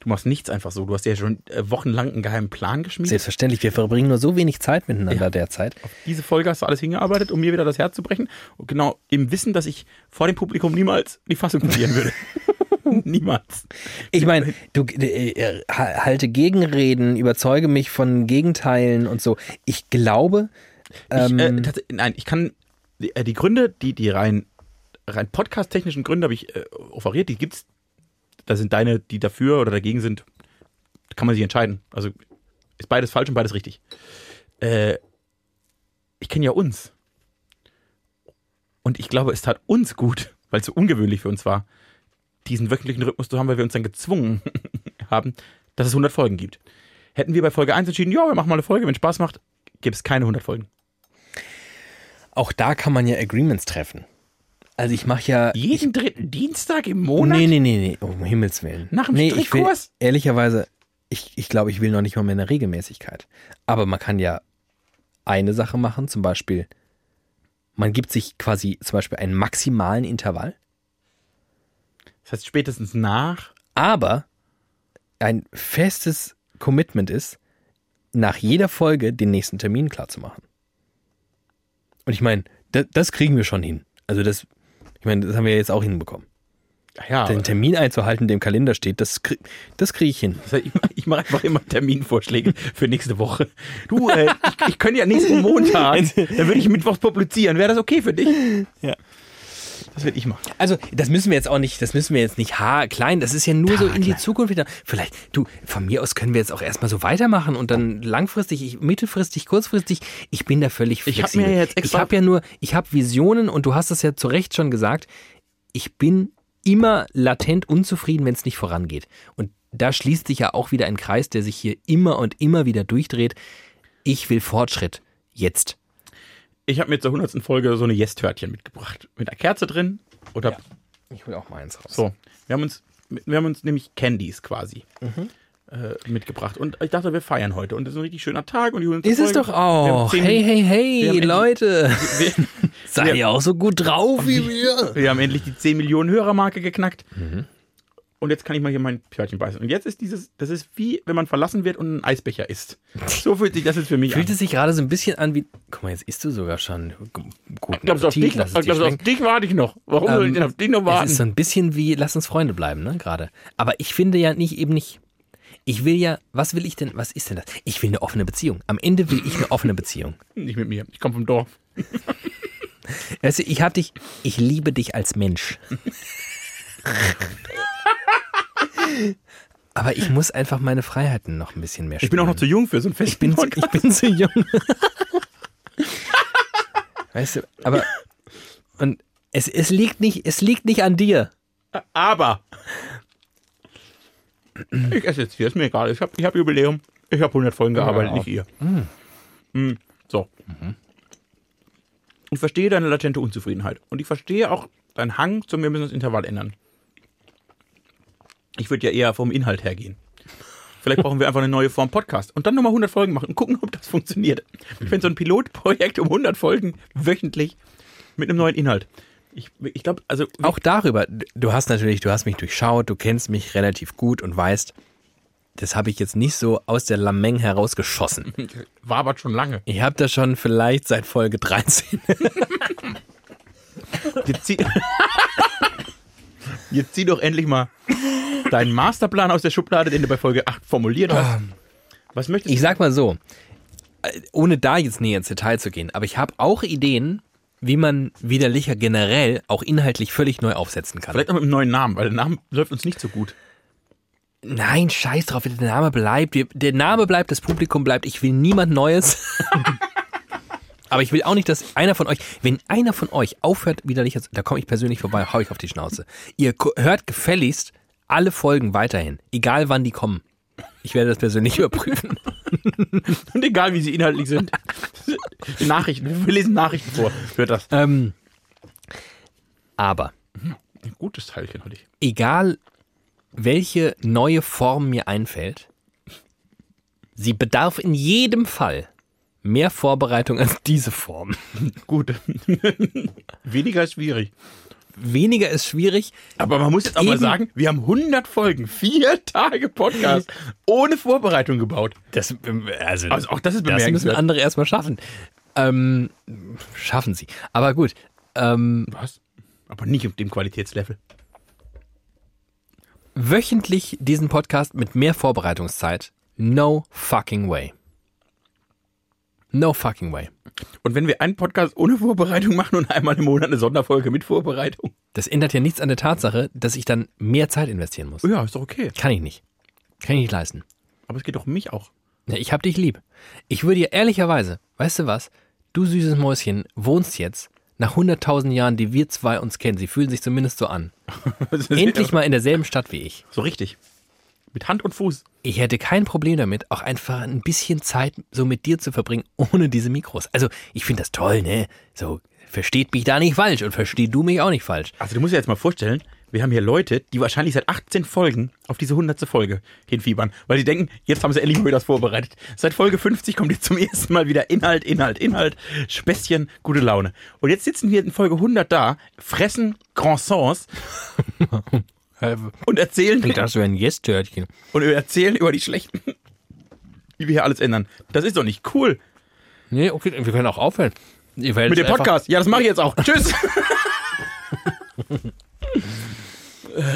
Du machst nichts einfach so. Du hast ja schon äh, wochenlang einen geheimen Plan geschmiedet. selbstverständlich, wir verbringen nur so wenig Zeit miteinander derzeit. Diese Folge hast du alles hingearbeitet, um mir wieder das Herz zu brechen. Und genau im Wissen, dass ich vor dem Publikum niemals die Fassung verlieren würde. <laughs> <laughs> niemals. Ich meine, du äh, äh, halte Gegenreden, überzeuge mich von Gegenteilen und so. Ich glaube, Ich, ähm, äh, nein, ich kann die, äh, die Gründe, die, die rein, rein podcast-technischen Gründe habe ich äh, offeriert, die gibt's. Da sind deine, die dafür oder dagegen sind, kann man sich entscheiden. Also ist beides falsch und beides richtig. Äh, ich kenne ja uns. Und ich glaube, es tat uns gut, <laughs> weil es so ungewöhnlich für uns war, diesen wöchentlichen Rhythmus zu haben, weil wir uns dann gezwungen <laughs> haben, dass es 100 Folgen gibt. Hätten wir bei Folge 1 entschieden, ja, wir machen mal eine Folge, wenn Spaß macht, gäbe es keine 100 Folgen. auch da kann man ja Agreements treffen. Also ich mache ja. Jeden dritten Dienstag im Monat? Nee, nee, nee, nee, um Himmels Willen. Nach dem nee, ich will, Strickkurs? Ehrlicherweise, ich, ich glaube, ich will noch nicht mal mehr eine Regelmäßigkeit. Aber man kann ja eine Sache machen, zum Beispiel, man gibt sich quasi zum Beispiel einen maximalen Intervall, Das heißt spätestens nach. aber ein festes Commitment ist, nach jeder Folge den nächsten Termin klar zu machen. Und ich meine, das, das kriegen wir schon hin. Also das, ich meine, das haben wir jetzt auch hinbekommen. Ja, Den Termin einzuhalten, der im Kalender steht, das, krieg, das kriege ich hin. ich, ich mache einfach immer Terminvorschläge für nächste Woche. Du, äh, ich, ich könnte ja nächsten Montag, <laughs> dann würde ich mittwochs publizieren. Wäre das okay für dich? Ja. Das würde ich machen. Also, das müssen wir jetzt auch nicht, das müssen wir jetzt nicht haarklein, das ist ja nur so in die Haarklein. Zukunft wieder. Vielleicht, du, von mir aus können wir jetzt auch erstmal so weitermachen und dann langfristig, ich, mittelfristig, kurzfristig, ich bin da völlig Ich hab flexibel. mir jetzt extra- Ich habe ja nur, ich habe Visionen und du hast das ja zu Recht schon gesagt, ich bin immer latent unzufrieden, wenn es nicht vorangeht. Und da schließt sich ja auch wieder ein Kreis, der sich hier immer und immer wieder durchdreht. Ich will Fortschritt. Jetzt. Ich habe mir zur 100. Folge so eine Yes-Törtchen mitgebracht. Mit einer Kerze drin. Oder Ich will auch mal eins raus. so. Wir haben uns, wir haben uns nämlich Candies quasi Mhm. äh, mitgebracht. Und ich dachte, wir feiern heute. Und das ist ein richtig schöner Tag. Und die 100. Ist es Folge. doch auch. Hey, hey, hey, Leute. <laughs> Seid ihr auch so gut drauf wie wir? Wir haben endlich die 10 Millionen Hörermarke geknackt. Mhm. Und jetzt kann ich mal hier mein Pörtchen beißen. Und jetzt ist dieses, das ist wie, wenn man verlassen wird und ein Eisbecher isst. <laughs> So fühlt sich das jetzt für mich Fühlt an. es sich gerade so ein bisschen an wie. Guck mal, jetzt isst du sogar schon. Guten Glaubst du, auf dich, es dir glaubst auf dich warte ich noch? Warum soll ich denn auf dich noch Es warten? ist so ein bisschen wie, lass uns Freunde bleiben, ne, gerade. Aber ich finde ja nicht, eben nicht. Ich will ja, was will ich denn, was ist denn das? Ich will eine offene Beziehung. Am Ende will ich eine offene Beziehung. <laughs> Nicht mit mir. Ich komme vom Dorf. Weißt du, ich hab dich, ich liebe dich als Mensch. <laughs> Aber ich muss einfach meine Freiheiten noch ein bisschen mehr Ich bin auch noch zu jung für so einen festen Ich bin, zu, ich bin zu jung. weißt du, aber und es, es liegt nicht, es liegt nicht an dir. Aber. Ich esse jetzt hier, ist mir egal. Ich habe ich hab Jubiläum. Ich habe 100 Folgen gearbeitet, nicht ihr. Mm, So. Ich verstehe deine latente Unzufriedenheit. Und ich verstehe auch deinen Hang zum, wir müssen das Intervall ändern. Ich würde ja eher vom Inhalt hergehen. Vielleicht brauchen wir einfach eine neue Form Podcast. Und dann nochmal 100 Folgen machen und gucken, ob das funktioniert. Ich finde so ein Pilotprojekt um 100 Folgen wöchentlich mit einem neuen Inhalt. Ich, ich glaube, also Auch darüber, du hast natürlich, du hast mich durchschaut, du kennst mich relativ gut und weißt, das habe ich jetzt nicht so aus der Lameng herausgeschossen. <laughs> wabert schon lange. Ich habe das schon vielleicht seit Folge 13. <laughs> Jetzt zieh, doch endlich mal deinen Masterplan aus der Schublade, den du bei Folge 8 formuliert hast. Was möchtest Ich sag mal so, äh, ohne da jetzt näher ins Detail zu gehen, aber ich habe auch Ideen, wie man widerlicher generell auch inhaltlich völlig neu aufsetzen kann. Vielleicht auch mit einem neuen Namen, weil der Name läuft uns nicht so gut. Nein, scheiß drauf, der Name bleibt. Der Name bleibt, das Publikum bleibt. Ich will niemand Neues. <laughs> Aber ich will auch nicht, dass einer von euch, wenn einer von euch aufhört, widerlicher zu, da komme ich persönlich vorbei, hau ich auf die Schnauze. Ihr hört gefälligst alle Folgen weiterhin, egal wann die kommen. Ich werde das persönlich <laughs> überprüfen. <laughs> Und egal, wie sie inhaltlich sind. Nachrichten, wir lesen Nachrichten vor. Hört das. Ähm, aber Ein gutes Teilchen hatte ich. egal welche neue Form mir einfällt, sie bedarf in jedem Fall mehr Vorbereitung als diese Form. <laughs> Gut. <laughs> Weniger ist schwierig. Weniger ist schwierig. Aber man muss jetzt auch mal sagen, wir haben 100 Folgen, vier <laughs> Tage Podcast ohne Vorbereitung gebaut. Das, also, Also auch das ist das müssen bemerkenswert. andere erstmal schaffen. Ähm, schaffen sie. Aber gut. Ähm, Was? Aber nicht auf dem Qualitätslevel. wöchentlich diesen Podcast mit mehr Vorbereitungszeit. No fucking way. No fucking way. Und wenn wir einen Podcast ohne Vorbereitung machen und einmal im Monat eine Sonderfolge mit Vorbereitung? Das ändert ja nichts an der Tatsache, dass ich dann mehr Zeit investieren muss. Ja, ist doch okay. Kann ich nicht. Kann ich nicht leisten. Aber es geht doch um mich auch. Ja, ich hab dich lieb. Ich würde dir ehrlicherweise, weißt du was? Du süßes Mäuschen wohnst jetzt nach 100.000 Jahren, die wir zwei uns kennen. Sie fühlen sich zumindest so an. <laughs> Endlich mal in derselben Stadt wie ich. So richtig. Mit Hand und Fuß. Ich hätte kein Problem damit, auch einfach ein bisschen Zeit so mit dir zu verbringen, ohne diese Mikros. Also, ich finde das toll, ne? So, versteht mich da nicht falsch und versteh du mich auch nicht falsch. Also du musst dir jetzt mal vorstellen, wir haben hier Leute, die wahrscheinlich seit 18 Folgen auf diese 100. Folge hinfiebern, weil sie denken, jetzt haben sie endlich mal wieder das vorbereitet. Seit Folge 50 kommt jetzt zum ersten Mal wieder Inhalt, Inhalt, Inhalt, Späßchen, gute Laune. Und jetzt sitzen wir in Folge 100 da, fressen Croissants <laughs> und erzählen, Ich dachte, so ein Yes-Törtchen. und erzählen über die schlechten, <laughs> wie wir hier alles ändern. Das ist doch nicht cool. Nee, okay, wir können auch aufhören. Mit dem Podcast. Ja, das mache ich jetzt auch. Tschüss. <laughs>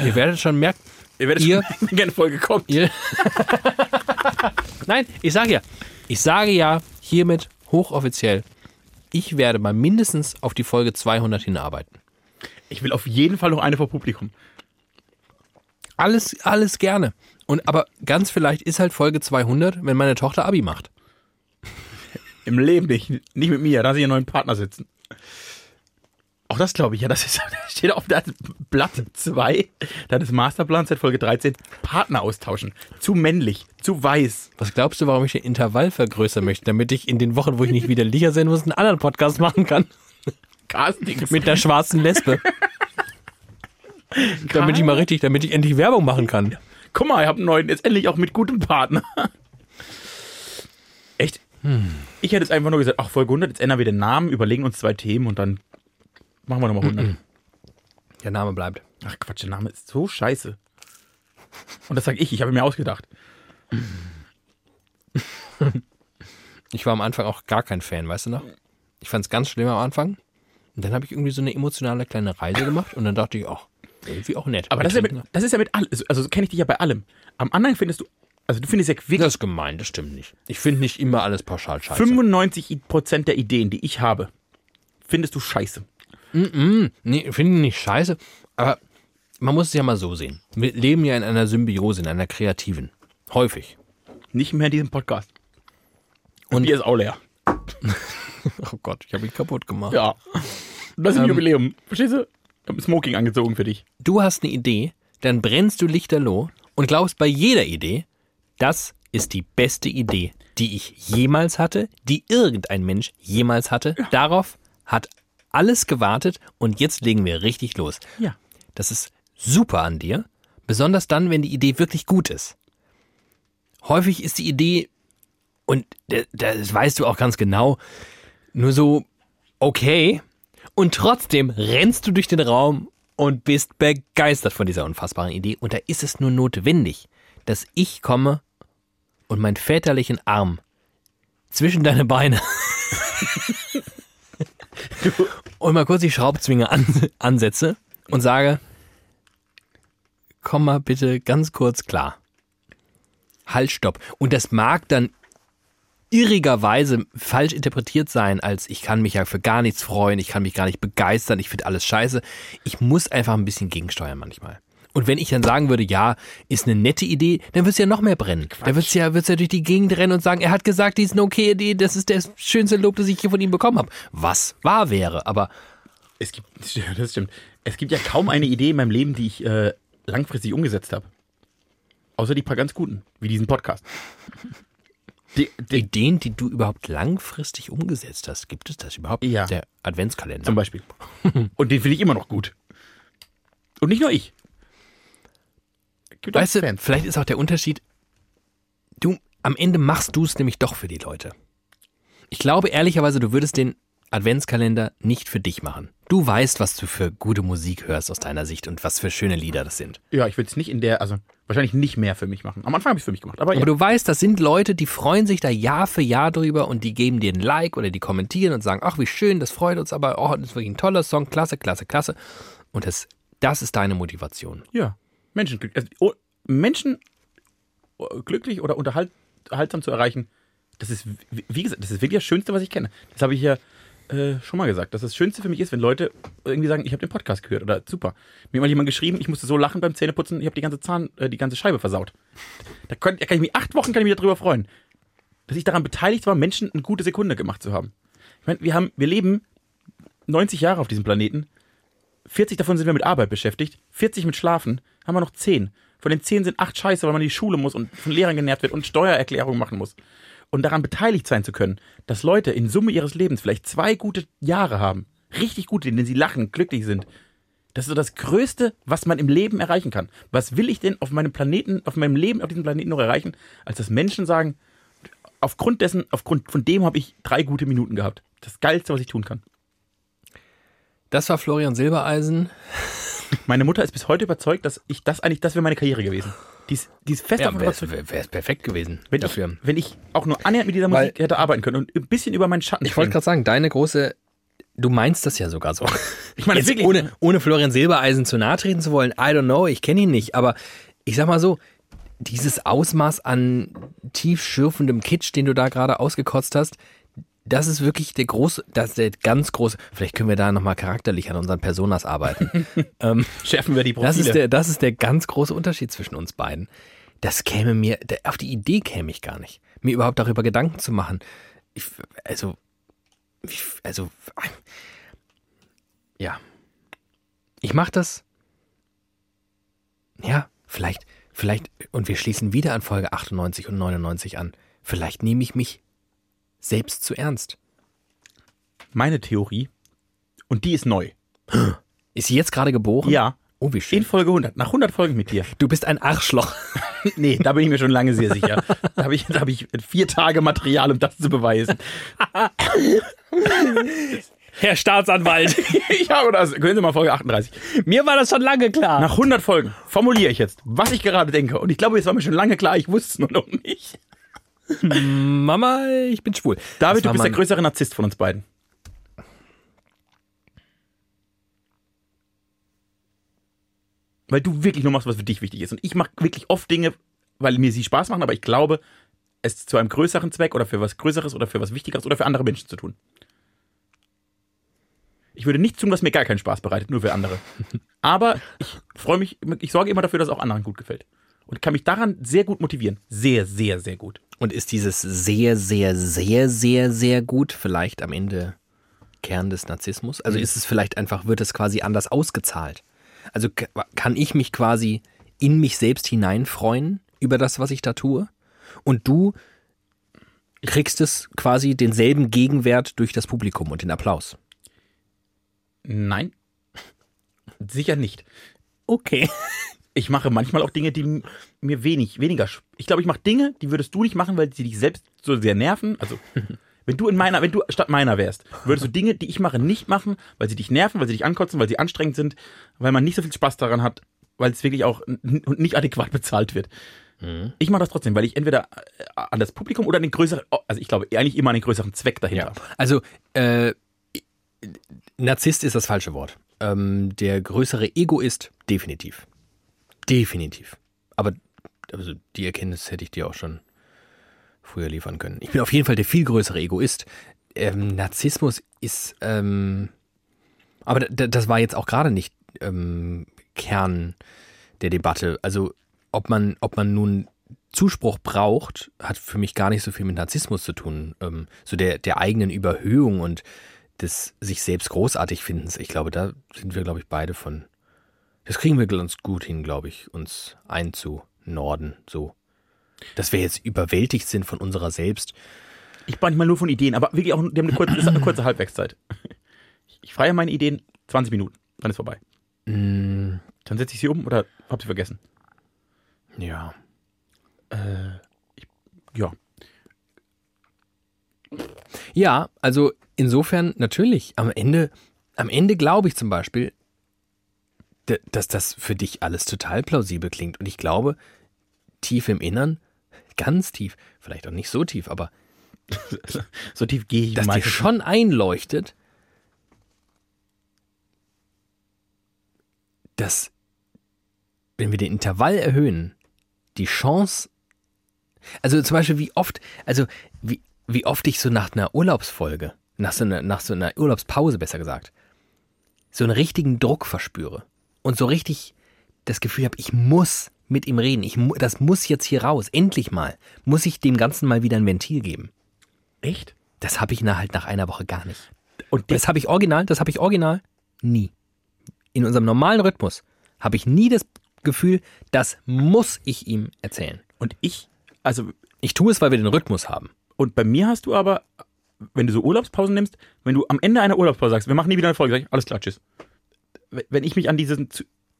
Ihr werdet schon merken, Ihr werdet Ihr- schon, keine Folge kommt. Nein, ich sage ja, ich sage ja hiermit hochoffiziell, ich werde mal mindestens auf die Folge 200 hinarbeiten. Ich will auf jeden Fall noch eine vor Publikum. Alles, alles gerne. Und aber ganz vielleicht ist halt Folge 200, wenn meine Tochter Abi macht. <laughs> Im Leben nicht. Nicht mit mir. Da sie einen neuen Partner sitzen. Auch das glaube ich, ja, das ist, <laughs> steht auf der Blatt 2 deines Masterplans seit Folge 13. Partner austauschen. Zu männlich, zu weiß. Was glaubst du, warum ich den Intervall vergrößern möchte, damit ich in den Wochen, wo ich nicht wieder Licher sein muss, einen anderen Podcast machen kann? <laughs> Castings. Mit der schwarzen Lesbe. <laughs> damit ich mal richtig, damit ich endlich Werbung machen kann. Guck mal, ich habe einen neuen, jetzt endlich auch mit gutem Partner. <laughs> Echt? Ich hätte jetzt einfach nur gesagt, ach, Folge 100, jetzt ändern wir den Namen, überlegen uns zwei Themen und dann machen wir nochmal 100. Der Name bleibt. Ach Quatsch, der Name ist so scheiße. Und das sage ich, ich habe mir ausgedacht. <laughs> Ich war am Anfang auch gar kein Fan, weißt du noch? Ich fand es ganz schlimm am Anfang. Und dann habe ich irgendwie so eine emotionale kleine Reise gemacht und dann dachte ich, ach, irgendwie auch nett. Aber das ist ja mit, das ist ja mit allem, also so kenne ich dich ja bei allem. Am anderen findest du, also du findest ja wirklich das ist gemein, das stimmt nicht. Ich finde nicht immer alles pauschal scheiße. 95% der Ideen, die ich habe, findest du scheiße. Nee, finde ich nicht scheiße, aber man muss es ja mal so sehen. Wir leben ja in einer Symbiose, in einer kreativen. Häufig. Nicht mehr in diesem Podcast. Und Bier ist auch leer. <laughs> Oh Gott, ich habe ihn kaputt gemacht. Ja. Das ist ein Jubiläum. Verstehst du? Smoking angezogen für dich. Du hast eine Idee, dann brennst du lichterloh und glaubst bei jeder Idee, das ist die beste Idee, die ich jemals hatte, die irgendein Mensch jemals hatte. Darauf hat alles gewartet und jetzt legen wir richtig los. Ja. Das ist super an dir, besonders dann, wenn die Idee wirklich gut ist. Häufig ist die Idee, und da- das weißt du auch ganz genau, nur so okay, und trotzdem rennst du durch den Raum und bist begeistert von dieser unfassbaren Idee. Und da ist es nur notwendig, dass ich komme und meinen väterlichen Arm zwischen deine Beine <laughs> und mal kurz die Schraubzwinge an, ansetze und sage, komm mal bitte ganz kurz klar. Halt, stopp. Und das mag dann irrigerweise falsch interpretiert sein, als ich kann mich ja für gar nichts freuen, ich kann mich gar nicht begeistern, ich finde alles scheiße. Ich muss einfach ein bisschen gegensteuern manchmal. Und wenn ich dann sagen würde, ja, ist eine nette Idee, dann wird es ja noch mehr brennen. Dann wird es ja, wird's ja durch die Gegend rennen und sagen, er hat gesagt, die ist eine okay Idee, das ist das schönste Lob, das ich hier von ihm bekommen habe. Was wahr wäre, aber Es gibt, <laughs> das stimmt. Es gibt ja kaum eine Idee in meinem Leben, die ich äh, langfristig umgesetzt habe. Außer die paar ganz guten, wie diesen Podcast. Die, die, Ideen, die du überhaupt langfristig umgesetzt hast, gibt es das überhaupt? Ja. Der Adventskalender. zum Beispiel. Und den finde ich immer noch gut. Und nicht nur ich. Gibt Weißt du, Fans. vielleicht ist auch der Unterschied, du, am Ende machst du es nämlich doch für die Leute. Ich glaube ehrlicherweise, du würdest den Adventskalender nicht für dich machen. Du weißt, was du für gute Musik hörst aus deiner Sicht und was für schöne Lieder das sind. Ja, ich würde es nicht in der, also wahrscheinlich nicht mehr für mich machen. Am Anfang habe ich es für mich gemacht. Aber, Aber ja. du weißt, das sind Leute, die freuen sich da Jahr für Jahr drüber und die geben dir ein Like oder die kommentieren und sagen, ach, wie schön, das freut uns, aber oh, das ist wirklich ein toller Song, klasse, klasse, klasse. Und das, das ist deine Motivation. Ja, Menschen, also, oh, Menschen oh, glücklich oder unterhalt, unterhaltsam zu erreichen, das ist, wie wie gesagt, das ist wirklich das Schönste, was ich kenne. Das habe ich ja äh, schon mal gesagt, dass das Schönste für mich ist, wenn Leute irgendwie sagen, ich habe den Podcast gehört oder super. Mir hat mal jemand geschrieben, ich musste so lachen beim Zähneputzen, ich habe die ganze Zahn, äh, die ganze Scheibe versaut. Da, könnt, da kann ich mich acht Wochen kann ich mich darüber freuen, dass ich daran beteiligt war, Menschen eine gute Sekunde gemacht zu haben. Ich meine, wir haben, wir leben 90 Jahre auf diesem Planeten. 40 davon sind wir mit Arbeit beschäftigt, 40 mit Schlafen, haben wir noch 10. Von den 10 sind 8 scheiße, weil man in die Schule muss und von Lehrern genervt wird und Steuererklärungen machen muss. Und daran beteiligt sein zu können, dass Leute in Summe ihres Lebens vielleicht zwei gute Jahre haben, richtig gute, in denen sie lachen, glücklich sind. Das ist so das Größte, was man im Leben erreichen kann. Was will ich denn auf meinem Planeten, auf meinem Leben auf diesem Planeten noch erreichen, als dass Menschen sagen, aufgrund dessen, aufgrund von dem habe ich drei gute Minuten gehabt. Das Geilste, was ich tun kann. Das war Florian Silbereisen. Meine Mutter ist bis heute überzeugt, dass ich das eigentlich, das wäre meine Karriere gewesen. Die ist, die ist fest Ja, davon wäre überzeugt. wär perfekt gewesen Wenn dafür. ich, wenn ich auch nur annähernd mit dieser Weil- Musik hätte arbeiten können und ein bisschen über meinen Schatten Ich wollte gerade sagen, deine große, du meinst das ja sogar so. Ich meine, Jetzt wirklich- ohne, ohne Florian Silbereisen zu nahe treten zu wollen, I don't know, ich kenne ihn nicht, aber ich sag mal so, dieses Ausmaß an tiefschürfendem Kitsch, den du da gerade ausgekotzt hast, das ist wirklich der große, das ist der ganz große, vielleicht können wir da nochmal charakterlich an unseren Personas arbeiten. <laughs> ähm, schärfen wir die Profile. das, ist der, das ist der ganz große Unterschied zwischen uns beiden. Das käme mir, auf die Idee käme ich gar nicht, mir überhaupt darüber Gedanken zu machen. Ich, also, ich, also, ja. Ich mache das, ja, vielleicht, vielleicht, und wir schließen wieder an Folge 98 und 99 an. Vielleicht nehme ich mich selbst zu ernst. Meine Theorie, und die ist neu. Ist sie jetzt gerade geboren? Ja, Oh, wie in schön. Folge 100, nach 100 Folgen mit dir. Du bist ein Arschloch. <laughs> Nee, da bin ich mir schon lange sehr sicher. Da habe ich, da hab ich vier Tage Material, um das zu beweisen. <laughs> Herr Staatsanwalt. <laughs> Ich habe das. Können Sie mal Folge 38. Mir war das schon lange klar. Nach 100 Folgen formuliere ich jetzt, was ich gerade denke. Und ich glaube, es war mir schon lange klar, ich wusste es nur noch nicht. <laughs> Mama, ich bin schwul. David, du bist der größere Narzisst von uns beiden. Weil du wirklich nur machst, was für dich wichtig ist. Und ich mache wirklich oft Dinge, weil mir sie Spaß machen, aber ich glaube, es zu einem größeren Zweck oder für was Größeres oder für was Wichtigeres oder für andere Menschen zu tun. Ich würde nichts tun, was mir gar keinen Spaß bereitet, nur für andere. <laughs> Aber ich freue mich, ich sorge immer dafür, dass es auch anderen gut gefällt. Und kann mich daran sehr gut motivieren. Sehr, sehr, sehr gut. Und ist dieses sehr, sehr, sehr, sehr, sehr gut vielleicht am Ende Kern des Narzissmus? Also ist es vielleicht einfach, wird es quasi anders ausgezahlt? Also kann ich mich quasi in mich selbst hineinfreuen über das, was ich da tue? Und du kriegst es quasi denselben Gegenwert durch das Publikum und den Applaus. Nein. <laughs> Sicher nicht. Okay. <laughs> Ich mache manchmal auch Dinge, die mir wenig, weniger. Ich glaube, ich mache Dinge, die würdest du nicht machen, weil sie dich selbst so sehr nerven. Also, <laughs> wenn du in meiner, wenn du statt meiner wärst, würdest du Dinge, die ich mache, nicht machen, weil sie dich nerven, weil sie dich ankotzen, weil sie anstrengend sind, weil man nicht so viel Spaß daran hat, weil es wirklich auch nicht adäquat <laughs> bezahlt wird. Ich mache das trotzdem, weil ich entweder äh, an das Publikum oder an den größeren, also ich glaube eigentlich immer an den größeren Zweck dahinter. Ja. Also, äh, Narzisst ist das falsche Wort. Ähm, der größere Egoist, definitiv. Definitiv. Aber also die Erkenntnis hätte ich dir auch schon früher liefern können. Ich bin auf jeden Fall der viel größere Egoist. Ähm, Narzissmus ist, ähm, aber das war jetzt auch gerade nicht ähm, Kern der Debatte. Also ob man, ob man nun Zuspruch braucht, hat für mich gar nicht so viel mit Narzissmus zu tun. Ähm, so der, der eigenen Überhöhung und des sich selbst großartig Findens. Ich glaube, da sind wir, glaube ich, beide von. Das kriegen wir ganz gut hin, glaube ich, uns einzunorden. So. dass wir jetzt überwältigt sind von unserer selbst. Ich manchmal nur von Ideen, aber wirklich auch, die haben eine kurze, hat eine kurze Halbwertszeit. Ich freie meine Ideen 20 Minuten, dann ist vorbei. Mm, Dann setze ich sie um oder hab sie vergessen. ja. Ja. Ja, also insofern natürlich. Am Ende, am Ende glaube ich zum Beispiel, dass das für dich alles total plausibel klingt. Und ich glaube, tief im Innern, ganz tief, vielleicht auch nicht so tief, aber <laughs> So tief gehe ich dass dir schon einleuchtet, dass, wenn wir den Intervall erhöhen, die Chance, also zum Beispiel wie oft, also wie, wie oft ich so nach einer Urlaubsfolge, nach so einer, nach so einer Urlaubspause besser gesagt, so einen richtigen Druck verspüre und so richtig das Gefühl habe, ich muss mit ihm reden, ich, mu- das muss jetzt hier raus, endlich mal, muss ich dem Ganzen mal wieder ein Ventil geben. Echt? Das habe ich na, halt nach einer Woche gar nicht. Und Das habe ich original, das habe ich original nie. In unserem normalen Rhythmus habe ich nie das Gefühl, das muss ich ihm erzählen. Und ich, also, Ich tue es, weil wir den Rhythmus haben. und bei mir hast du aber, wenn du so Urlaubspausen nimmst, wenn du am Ende einer Urlaubspause sagst, wir machen nie wieder eine Folge, sag ich, alles klar, tschüss. Wenn ich mich an diesen,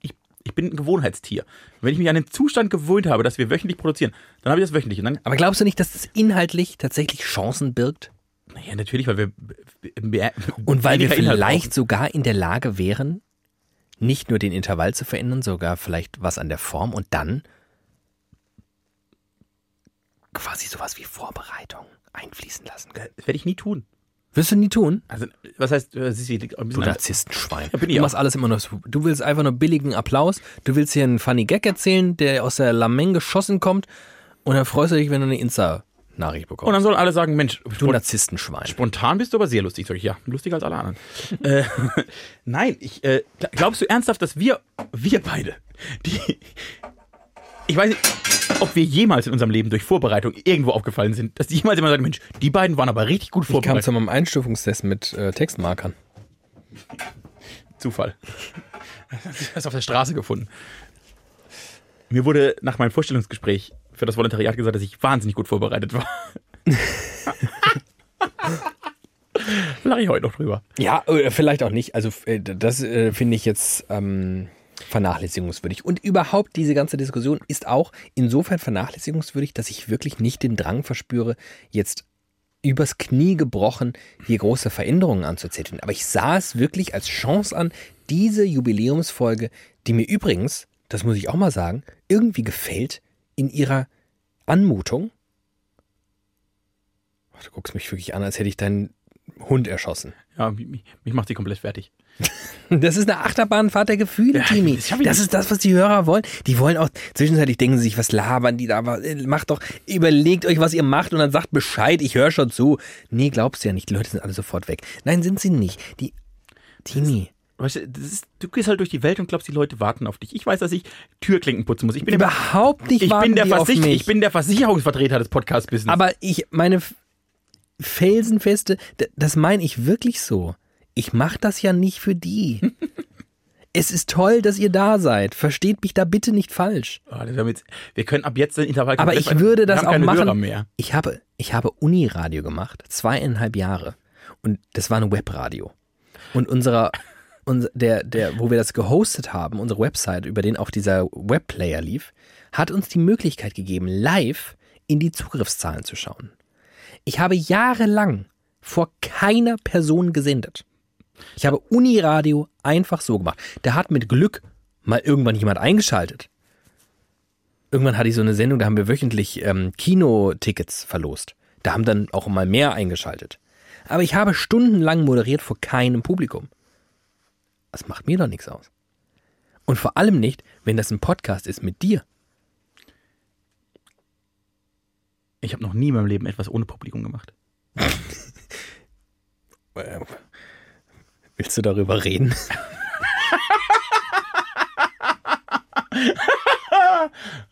ich, ich bin ein Gewohnheitstier. Wenn ich mich an den Zustand gewöhnt habe, dass wir wöchentlich produzieren, dann habe ich das wöchentlich. Und dann, Aber glaubst du nicht, dass es inhaltlich tatsächlich Chancen birgt? naja, natürlich, weil wir mehr, Und weil wir vielleicht sogar in der Lage wären, nicht nur den Intervall zu verändern, sogar vielleicht was an der Form und dann quasi sowas wie Vorbereitung einfließen lassen können. Das werde ich nie tun. Wirst du nie tun? Also, was heißt, äh, Sissi, liegt ein Du bisschen an- Narzisstenschwein. Ja, bin ich du auch. machst alles immer nur so. Du willst einfach nur billigen Applaus. Du willst hier einen funny Gag erzählen, der aus der Lameng geschossen kommt. Und dann freust du dich, wenn du eine Insta-Nachricht Und bekommst. dann sollen alle sagen, Mensch, Du Narzisstenschwein. spontan bist du aber sehr lustig. Sag ich, ja, lustiger als alle anderen. <laughs> äh, <laughs> nein, ich, äh, gl- glaubst du ernsthaft, dass wir, wir beide, die, ich weiß nicht, ob wir jemals in unserem Leben durch Vorbereitung irgendwo aufgefallen sind, dass jemals jemand sagt, Mensch, die beiden waren aber richtig gut Ich kam vorbereitet. zu meinem Einstufungstest mit äh, Textmarkern. Zufall. Das <laughs> hast du auf der Straße gefunden. Mir wurde nach meinem Vorstellungsgespräch für das Volontariat gesagt, dass ich wahnsinnig gut vorbereitet war. <laughs> Lache ich heute noch drüber. Ja, äh, vielleicht auch nicht. Also äh, das äh, finde ich jetzt ähm, vernachlässigungswürdig. Und überhaupt diese ganze Diskussion ist auch insofern vernachlässigungswürdig, dass ich wirklich nicht den Drang verspüre, jetzt übers Knie gebrochen hier große Veränderungen anzuzetteln. Aber ich sah es wirklich als Chance an, diese Jubiläumsfolge, die mir übrigens, das muss ich auch mal sagen, irgendwie gefällt in ihrer Anmutung. Du guckst mich wirklich an, als hätte ich deinen Hund erschossen. Ja, mich, mich macht sie komplett fertig. <laughs> Das ist eine Achterbahnfahrt der Gefühle, Ja, Timmy. das ich Das nicht. ist das, was die Hörer wollen. Die wollen auch, zwischenzeitlich denken sie sich, was labern die da, aber äh, macht doch, überlegt euch, was ihr macht und dann sagt Bescheid, ich höre schon zu. Nee, glaubst du ja nicht, die Leute sind alle sofort weg. Nein, sind sie nicht. Die, Timmy, Weißt du, das ist, du gehst halt durch die Welt und glaubst, die Leute warten auf dich. Ich weiß, dass ich Türklinken putzen muss. Ich bin, der, überhaupt nicht ich bin, der, Versich mich. ich bin der Versicherungsvertreter des Podcast-Business. Aber ich, meine felsenfeste, das meine ich wirklich so. Ich mache das ja nicht für die. <laughs> es ist toll, dass ihr da seid. Versteht mich da bitte nicht falsch. Oh, wir, jetzt, wir können ab jetzt den Intervall Aber ich würde das auch machen. Ich habe, ich habe Uniradio gemacht, zweieinhalb Jahre. Und das war ein Webradio. Und unserer, <laughs> unser, der, der, wo wir das gehostet haben, unsere Website, über den auch dieser Webplayer lief, hat uns die Möglichkeit gegeben, live in die Zugriffszahlen zu schauen. Ich habe jahrelang vor keiner Person gesendet. Ich habe Uniradio einfach so gemacht. Da hat mit Glück mal irgendwann jemand eingeschaltet. Irgendwann hatte ich so eine Sendung, da haben wir wöchentlich ähm, Kinotickets verlost. Da haben dann auch mal mehr eingeschaltet. Aber ich habe stundenlang moderiert vor keinem Publikum. Das macht mir doch nichts aus. Und vor allem nicht, wenn das ein Podcast ist mit dir. Ich habe noch nie in meinem Leben etwas ohne Publikum gemacht. <laughs> Äh, Willst du darüber reden? <laughs>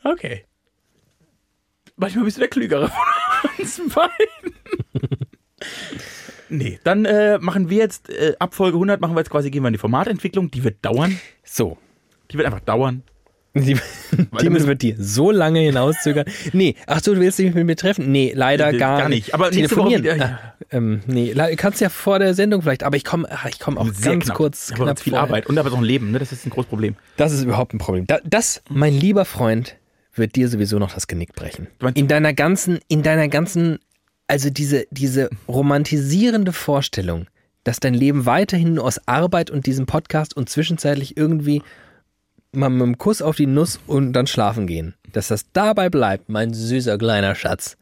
Okay. Manchmal bist du der Klügere von <laughs> uns beiden. nee, dann äh, machen wir jetzt, äh, ab Folge 100 machen wir jetzt quasi, gehen wir in die Formatentwicklung. Die wird dauern. So, Die wird einfach dauern. Die, Weil Timon du- wird die so lange hinauszögern. Nee, ach so, du willst dich mit mir treffen? Nee, leider Nee, gar, gar nicht. Aber Woche telefonieren. wieder, ja. Ah, ähm, nee, kannst ja vor der Sendung vielleicht, aber ich komme ich komm auch Sehr ganz knapp. kurz knapp ganz viel vorher. Arbeit und aber auch ein Leben, ne? Das ist ein großes Problem. Das ist überhaupt ein Problem. Da, das, mein lieber Freund, wird dir sowieso noch das Genick brechen. In deiner ganzen, in deiner ganzen, also diese, diese romantisierende Vorstellung, dass dein Leben weiterhin nur aus Arbeit und diesem Podcast und zwischenzeitlich irgendwie mal mit einem Kuss auf die Nuss und dann schlafen gehen. Dass das dabei bleibt, mein süßer kleiner Schatz.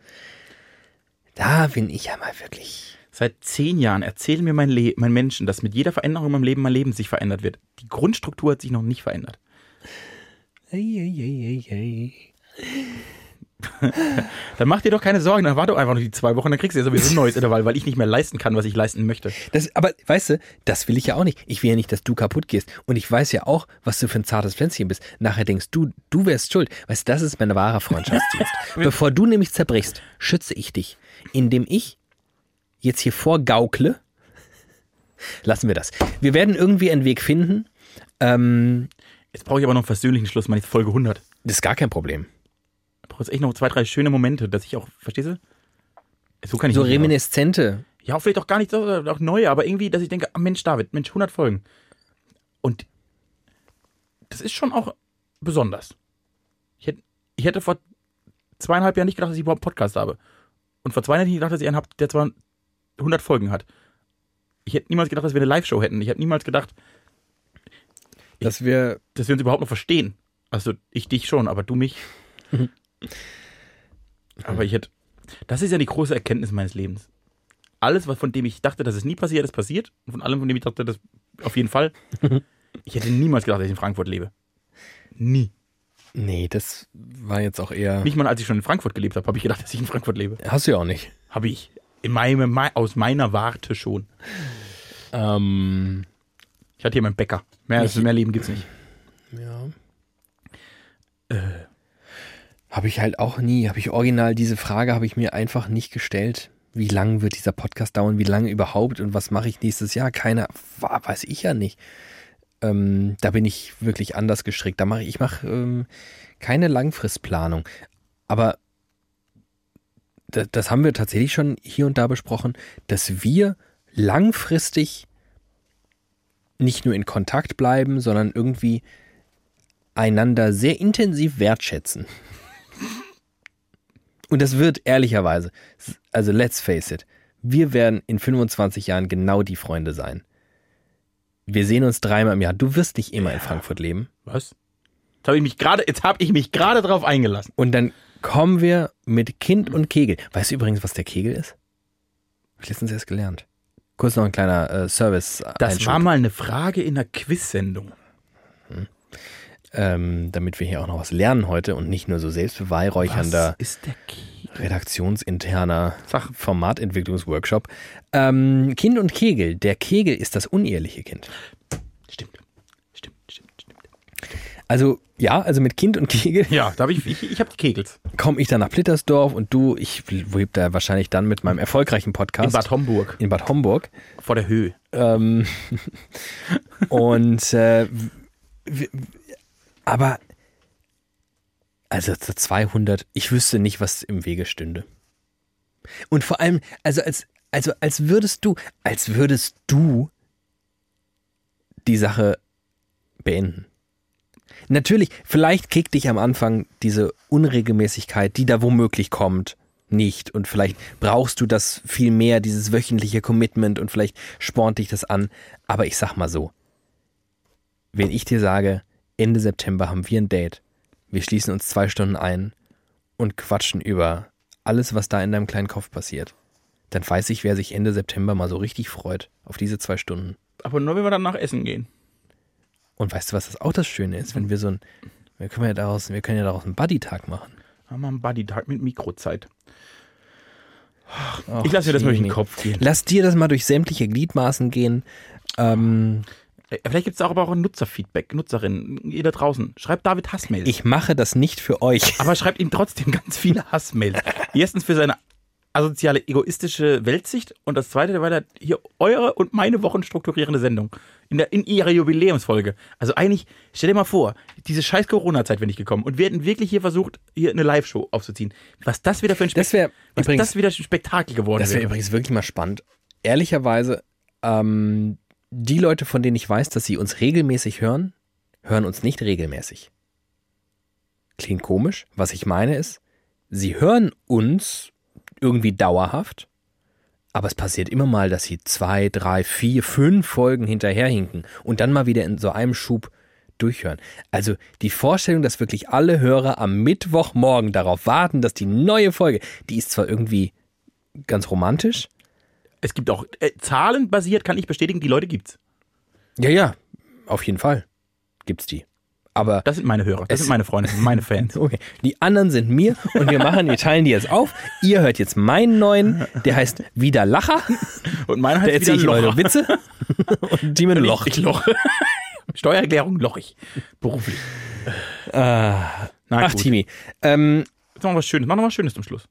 Da bin ich ja mal wirklich. Seit zehn Jahren erzählen mir mein, Le mein Menschen, dass mit jeder Veränderung in meinem Leben mein Leben sich verändert wird. Die Grundstruktur hat sich noch nicht verändert. Ei, ei, ei, ei, ei. Dann mach dir doch keine Sorgen, dann warte doch einfach noch die zwei Wochen, dann kriegst du ja sowieso ein neues Intervall, weil ich nicht mehr leisten kann, was ich leisten möchte. Das, aber weißt du, das will ich ja auch nicht. Ich will ja nicht, dass du kaputt gehst. Und ich weiß ja auch, was du für ein zartes Pflänzchen bist. Nachher denkst du, du wärst schuld. Weißt du, das ist mein wahrer Freundschaftsdienst. <laughs> Bevor du nämlich zerbrichst, schütze ich dich, indem ich jetzt hier vorgaukle. Lassen wir das. Wir werden irgendwie einen Weg finden. Ähm, Jetzt brauche ich aber noch einen versöhnlichen Schluss, meine Folge 100. das ist gar kein Problem. Ich brauche jetzt echt noch zwei, drei schöne Momente, dass ich auch, verstehst du? So kann ich So nicht. Reminiszente. Ja, vielleicht auch gar nicht so, auch neue, aber irgendwie, dass ich denke, ah, Mensch, David, Mensch, 100 Folgen. Und das ist schon auch besonders. Ich hätte, ich hätte vor zweieinhalb Jahren nicht gedacht, dass ich überhaupt einen Podcast habe. Und vor zwei Jahren ich nicht gedacht, dass ich einen habe, der zwar 100 Folgen hat. Ich hätte niemals gedacht, dass wir eine Live-Show hätten. Ich hätte niemals gedacht, Dass wir. dass wir uns überhaupt noch verstehen. Also ich dich schon, aber du mich. <laughs> aber ich hätte. Das ist ja die große Erkenntnis meines Lebens. Alles, was von dem ich dachte, dass es nie passiert, ist passiert. Und von allem, von dem ich dachte, das auf jeden Fall. ich hätte niemals gedacht, dass ich in Frankfurt lebe. Nie. Nee, das war jetzt auch eher. Nicht mal als ich schon in Frankfurt gelebt habe, habe ich gedacht, dass ich in Frankfurt lebe. Hast du ja auch nicht. Habe ich. In meinem, mei- aus meiner Warte schon. Ähm, Ich hatte hier meinen Bäcker. Mehr, Ich- mehr Leben gibt's nicht. ja. Äh, Habe ich halt auch nie, habe ich original diese Frage habe ich mir einfach nicht gestellt. Wie lange wird dieser Podcast dauern? Wie lange überhaupt? Und was mache ich nächstes Jahr? Keiner, weiß ich ja nicht. Ähm, da bin ich wirklich anders gestrickt. Da mache ich, ich mache ähm, keine Langfristplanung. Aber das, das haben wir tatsächlich schon hier und da besprochen, dass wir langfristig nicht nur in Kontakt bleiben, sondern irgendwie einander sehr intensiv wertschätzen. Und das wird ehrlicherweise, also let's face it, wir werden in 25 Jahren genau die Freunde sein. Wir sehen uns dreimal im Jahr. Du wirst nicht immer in Frankfurt leben. was? Jetzt habe ich mich gerade, jetzt habe ich mich gerade drauf eingelassen. Und dann kommen wir mit Kind und Kegel. Weißt du übrigens, was der Kegel ist? Hab ich letztens erst gelernt. Kurz noch ein kleiner äh, Service. Das war mal eine Frage in einer Quiz-Sendung. Ähm, damit wir hier auch noch was lernen heute und nicht nur so selbstbeweihräuchernder redaktionsinterner. Formatentwicklungsworkshop. Ähm, kind und Kegel. Der Kegel ist das uneheliche Kind. Stimmt. Stimmt, stimmt, stimmt. Also ja, also mit Kind und Kegel Ja, da habe ich, ich, ich habe die Kegels. komme ich dann nach Plittersdorf und du, ich lebe da wahrscheinlich dann mit meinem erfolgreichen Podcast In Bad Homburg. in Bad Homburg. Vor der Höhe. Ähm, <laughs> und äh, aber also zu 200, ich wüsste nicht, was im Wege stünde. Und vor allem, also als, also als würdest du, als würdest du die Sache beenden. Natürlich, vielleicht kickt dich am Anfang diese Unregelmäßigkeit, die da womöglich kommt, nicht. Und vielleicht brauchst du das viel mehr, dieses wöchentliche Commitment und vielleicht spornt dich das an. Aber ich sag mal so, wenn ich dir sage, Ende September haben wir ein Date, wir schließen uns zwei Stunden ein und quatschen über alles, was da in deinem kleinen Kopf passiert, dann weiß ich, wer sich Ende September mal so richtig freut auf diese zwei Stunden. Aber nur, wenn wir dann nach Essen gehen. Und weißt du, was das auch das Schöne ist, wenn wir so ein, wir können ja daraus, wir können ja daraus einen Buddy-Tag machen. Haben wir einen Buddy-Tag mit Mikrozeit. Ach, Ich lasse mir das mal durch den. Kopf gehen. Lass dir das mal durch sämtliche Gliedmaßen gehen. Ähm, Äh, Vielleicht gibt es auch aber auch ein Nutzerfeedback, Nutzerinnen, ihr da draußen. Schreibt David Hassmails. ich mache das nicht für euch. <laughs> aber schreibt ihm trotzdem ganz viele Hassmails. Erstens für seine asoziale, egoistische Weltsicht und das zweite war da hier eure und meine Wochen strukturierende Sendung. In, der, in ihrer Jubiläumsfolge. Also eigentlich, stell dir mal vor, diese scheiß Corona-Zeit wäre nicht gekommen und wir hätten wirklich hier versucht, hier eine Live-Show aufzuziehen. Was das wieder für ein, Das wäre was übrigens, das wieder ein Spektakel geworden das wäre wäre. übrigens wirklich mal spannend. Ehrlicherweise, ähm, die Leute, von denen ich weiß, dass sie uns regelmäßig hören, hören uns nicht regelmäßig. Klingt komisch. Was ich meine ist, sie hören uns irgendwie dauerhaft, aber es passiert immer mal, dass sie zwei, drei, vier, fünf Folgen hinterherhinken und dann mal wieder in so einem Schub durchhören. Also die Vorstellung, dass wirklich alle Hörer am Mittwochmorgen darauf warten, dass die neue Folge, die ist zwar irgendwie ganz romantisch, Es gibt auch, äh, zahlenbasiert kann ich bestätigen, die Leute gibt's. ja, ja, auf jeden Fall gibt's die. Aber Das sind meine Hörer, das sind meine Freunde, <laughs> meine Fans. Okay. Die anderen sind mir und wir machen, wir teilen die jetzt auf. Ihr hört jetzt meinen neuen, der heißt Wieder Lacher. Und meine Da heißt erzähle ich nur Witze. <laughs> Und die mit Loch. Ich loche. <laughs> Steuererklärung lochig. Beruflich. Ah, Na ach, gut. Timi. Ähm, Jetzt machen wir was Schönes. Machen wir was Schönes zum Schluss.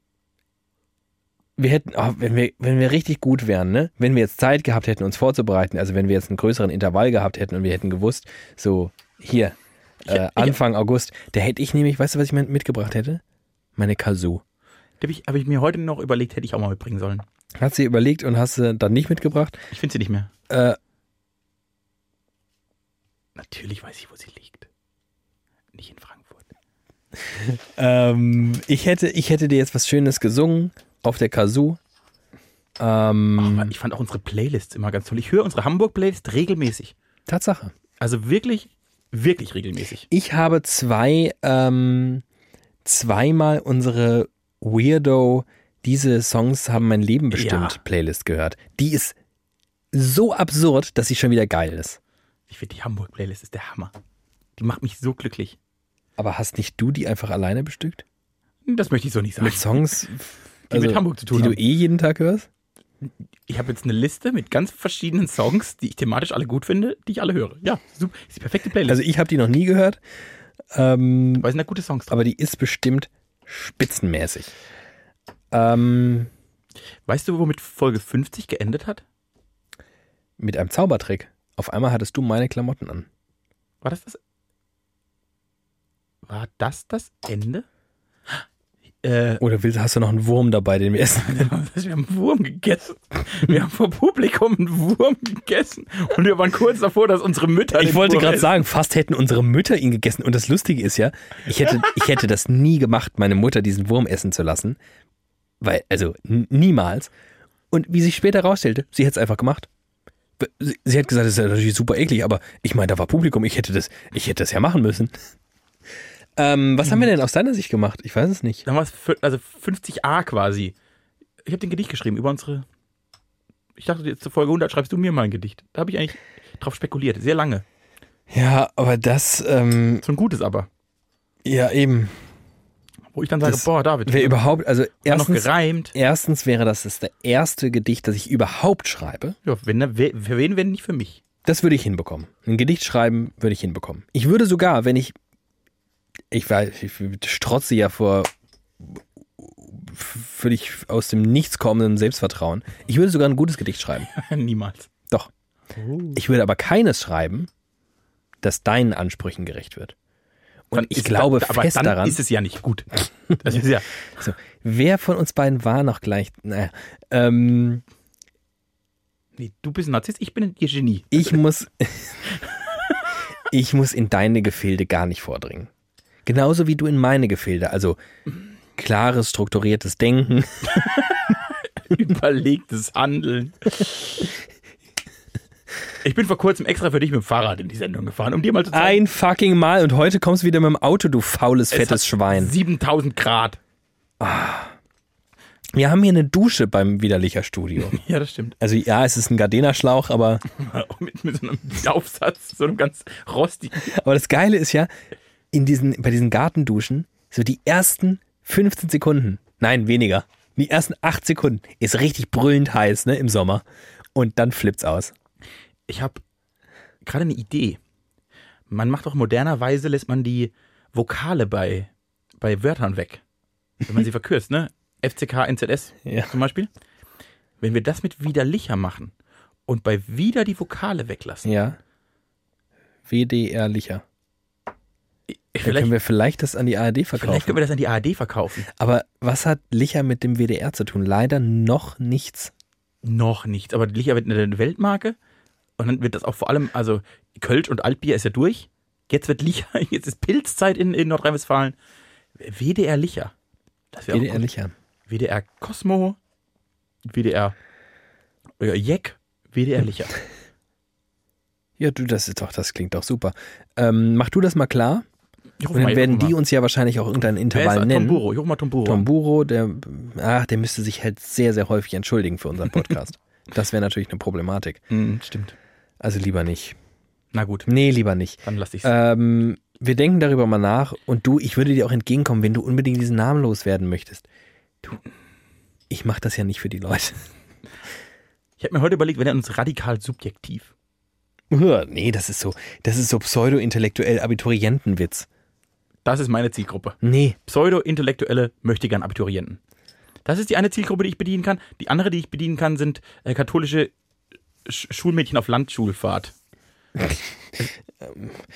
Wir hätten, oh, wenn wir, wenn wir richtig gut wären, ne? Wenn wir jetzt Zeit gehabt hätten, uns vorzubereiten, also wenn wir jetzt einen größeren Intervall gehabt hätten und wir hätten gewusst, so hier, äh, Anfang August, da hätte ich nämlich, weißt du, was ich mit- mitgebracht hätte? Meine Kazoo. Habe ich, hab ich mir heute noch überlegt, hätte ich auch mal mitbringen sollen. Hast du dir überlegt und hast sie dann nicht mitgebracht? Ich finde sie nicht mehr. Äh, Natürlich weiß ich, wo sie liegt. Nicht in Frankfurt. <laughs> Ähm, ich, hätte, ich hätte dir jetzt was Schönes gesungen auf der Kazoo. Ähm, Aber ich fand auch unsere Playlists immer ganz toll. Ich höre unsere Hamburg-Playlist regelmäßig. Tatsache. Also wirklich, wirklich regelmäßig. Ich habe zwei, ähm, zweimal unsere Weirdo, diese Songs haben mein Leben bestimmt Ja. Playlist gehört. Die ist so absurd, dass sie schon wieder geil ist. Ich finde, die Hamburg-Playlist ist der Hammer. Die macht mich so glücklich. Aber hast nicht du die einfach alleine bestückt? Das möchte ich so nicht sagen. Mit Songs, <laughs> Die mit Hamburg zu tun die du haben. eh jeden Tag hörst? Ich habe jetzt eine Liste mit ganz verschiedenen Songs, die ich thematisch alle gut finde, die ich alle höre. Ja, super. Ist die perfekte Playlist. Also ich habe die noch nie gehört, ähm, Weil sind da gute Songs drin. aber die ist bestimmt spitzenmäßig. Ähm, Weißt du, womit Folge 50 geendet hat? mit einem Zaubertrick. Auf einmal hattest du meine Klamotten an. War das das? War das das Ende? Äh, Oder willst, hast du noch einen Wurm dabei, den wir essen? <laughs> wir haben einen Wurm gegessen. Wir haben vor Publikum einen Wurm gegessen. Und wir waren kurz davor, dass unsere Mütter. Ich wollte gerade sagen, fast hätten unsere Mütter ihn gegessen. Und das Lustige ist ja, ich hätte, ich hätte das nie gemacht, meine Mutter diesen Wurm essen zu lassen. Weil, also niemals. Und wie sich später herausstellte, sie hätte es einfach gemacht. Sie, sie hat gesagt, das ist ja natürlich super eklig, aber ich meine, da war Publikum, ich hätte das, ich hätte das ja machen müssen. Ähm, was haben wir denn aus deiner Sicht gemacht? Ich weiß es nicht. Dann war es fü- also 50a quasi. Ich habe den Gedicht geschrieben über unsere. Ich dachte, jetzt zur Folge 100 schreibst du mir mal ein Gedicht. Da habe ich eigentlich drauf spekuliert. Sehr lange. Ja, aber das, ähm, So ein gutes aber. ja eben, Wo ich dann sage, Das boah, David, wer überhaupt, also hat noch erstens, gereimt. erstens wäre das das erste Gedicht, das ich überhaupt schreibe. Ja, wenn, für wen, wenn nicht für mich? Das würde ich hinbekommen. Ein Gedicht schreiben würde ich hinbekommen. Ich würde sogar, wenn ich, ich weiß, ich strotze ja vor völlig aus dem Nichts kommenden Selbstvertrauen. Ich würde sogar ein gutes Gedicht schreiben. <laughs> Niemals. Doch. Ich würde aber keines schreiben, das deinen Ansprüchen gerecht wird. Und Dann ich glaube aber fest dann daran, ist es ja nicht gut. Das ist ja. <laughs> so, wer von uns beiden war noch gleich, naja, ähm, Nee, du bist ein Narzisst, ich bin ein Genie. ich muss, <laughs> ich muss in deine Gefilde gar nicht vordringen. Genauso wie du in meine Gefilde. Also klares, strukturiertes Denken. <laughs> Überlegtes Handeln. Ich bin vor kurzem extra für dich mit dem Fahrrad in die Sendung gefahren, um dir mal zu zeigen. Ein fucking Mal und heute kommst du wieder mit dem Auto, du faules, es fettes Schwein. 7000 Grad. Wir haben hier eine Dusche beim Widerlicher Studio. <laughs> Ja, das stimmt. Also ja, es ist ein Gardena-Schlauch, aber, mit, <laughs> mit so einem Aufsatz, so einem ganz rostigen. aber das Geile ist ja, in diesen, bei diesen Gartenduschen, so die ersten 15 Sekunden, nein, weniger, die ersten 8 Sekunden ist richtig brüllend heiß, ne, im Sommer. Und dann flippt's aus. Ich habe gerade eine Idee. Man macht doch modernerweise, lässt man die Vokale bei, bei Wörtern weg. Wenn man sie <laughs> verkürzt, ne? FCK NZS Ja. zum Beispiel. Wenn wir das mit widerlicher machen und bei wieder die Vokale weglassen, Ja. WDR Dann vielleicht, können wir vielleicht das an die ARD vielleicht verkaufen. können wir das an die ARD verkaufen. Aber was hat Licher mit dem WDR zu tun? Leider noch nichts. Noch nichts, aber Licher wird eine Weltmarke und dann wird das auch vor allem, also Kölsch und Altbier ist ja durch. Jetzt wird Licher, <laughs> jetzt ist Pilzzeit in, in Nordrhein-Westfalen. WDR Licher. Das WDR. Licher. WDR Cosmo, WDR äh, Jeck, WDR Licher. <laughs> Ja, du, das ist doch, das klingt doch super. Ähm, mach du das mal klar. Ich Und mal, dann ich werden ruf mal. die uns ja wahrscheinlich auch irgendein Intervall nennen. Tomburo, ich ruf mal Tomburo. Tom Buro, der, ach, der müsste sich halt sehr, sehr häufig entschuldigen für unseren Podcast. <laughs> das wäre natürlich eine Problematik. Hm, stimmt. Also lieber nicht. Na gut, Nee, lieber nicht. dann lass ich's. Ähm, wir denken darüber mal nach und du, ich würde dir auch entgegenkommen, wenn du unbedingt diesen Namen loswerden möchtest. Du, ich mache das ja nicht für die Leute. Ich habe mir heute überlegt, wir nennen uns radikal subjektiv. Nee, das ist so, das ist so pseudo-intellektuell Abiturientenwitz. Das ist meine Zielgruppe. Nee, Pseudo-intellektuelle möchte gern Abiturienten. Das ist die eine Zielgruppe, die ich bedienen kann. Die andere, die ich bedienen kann, sind äh, katholische Sch Schulmädchen auf Landschulfahrt. <laughs>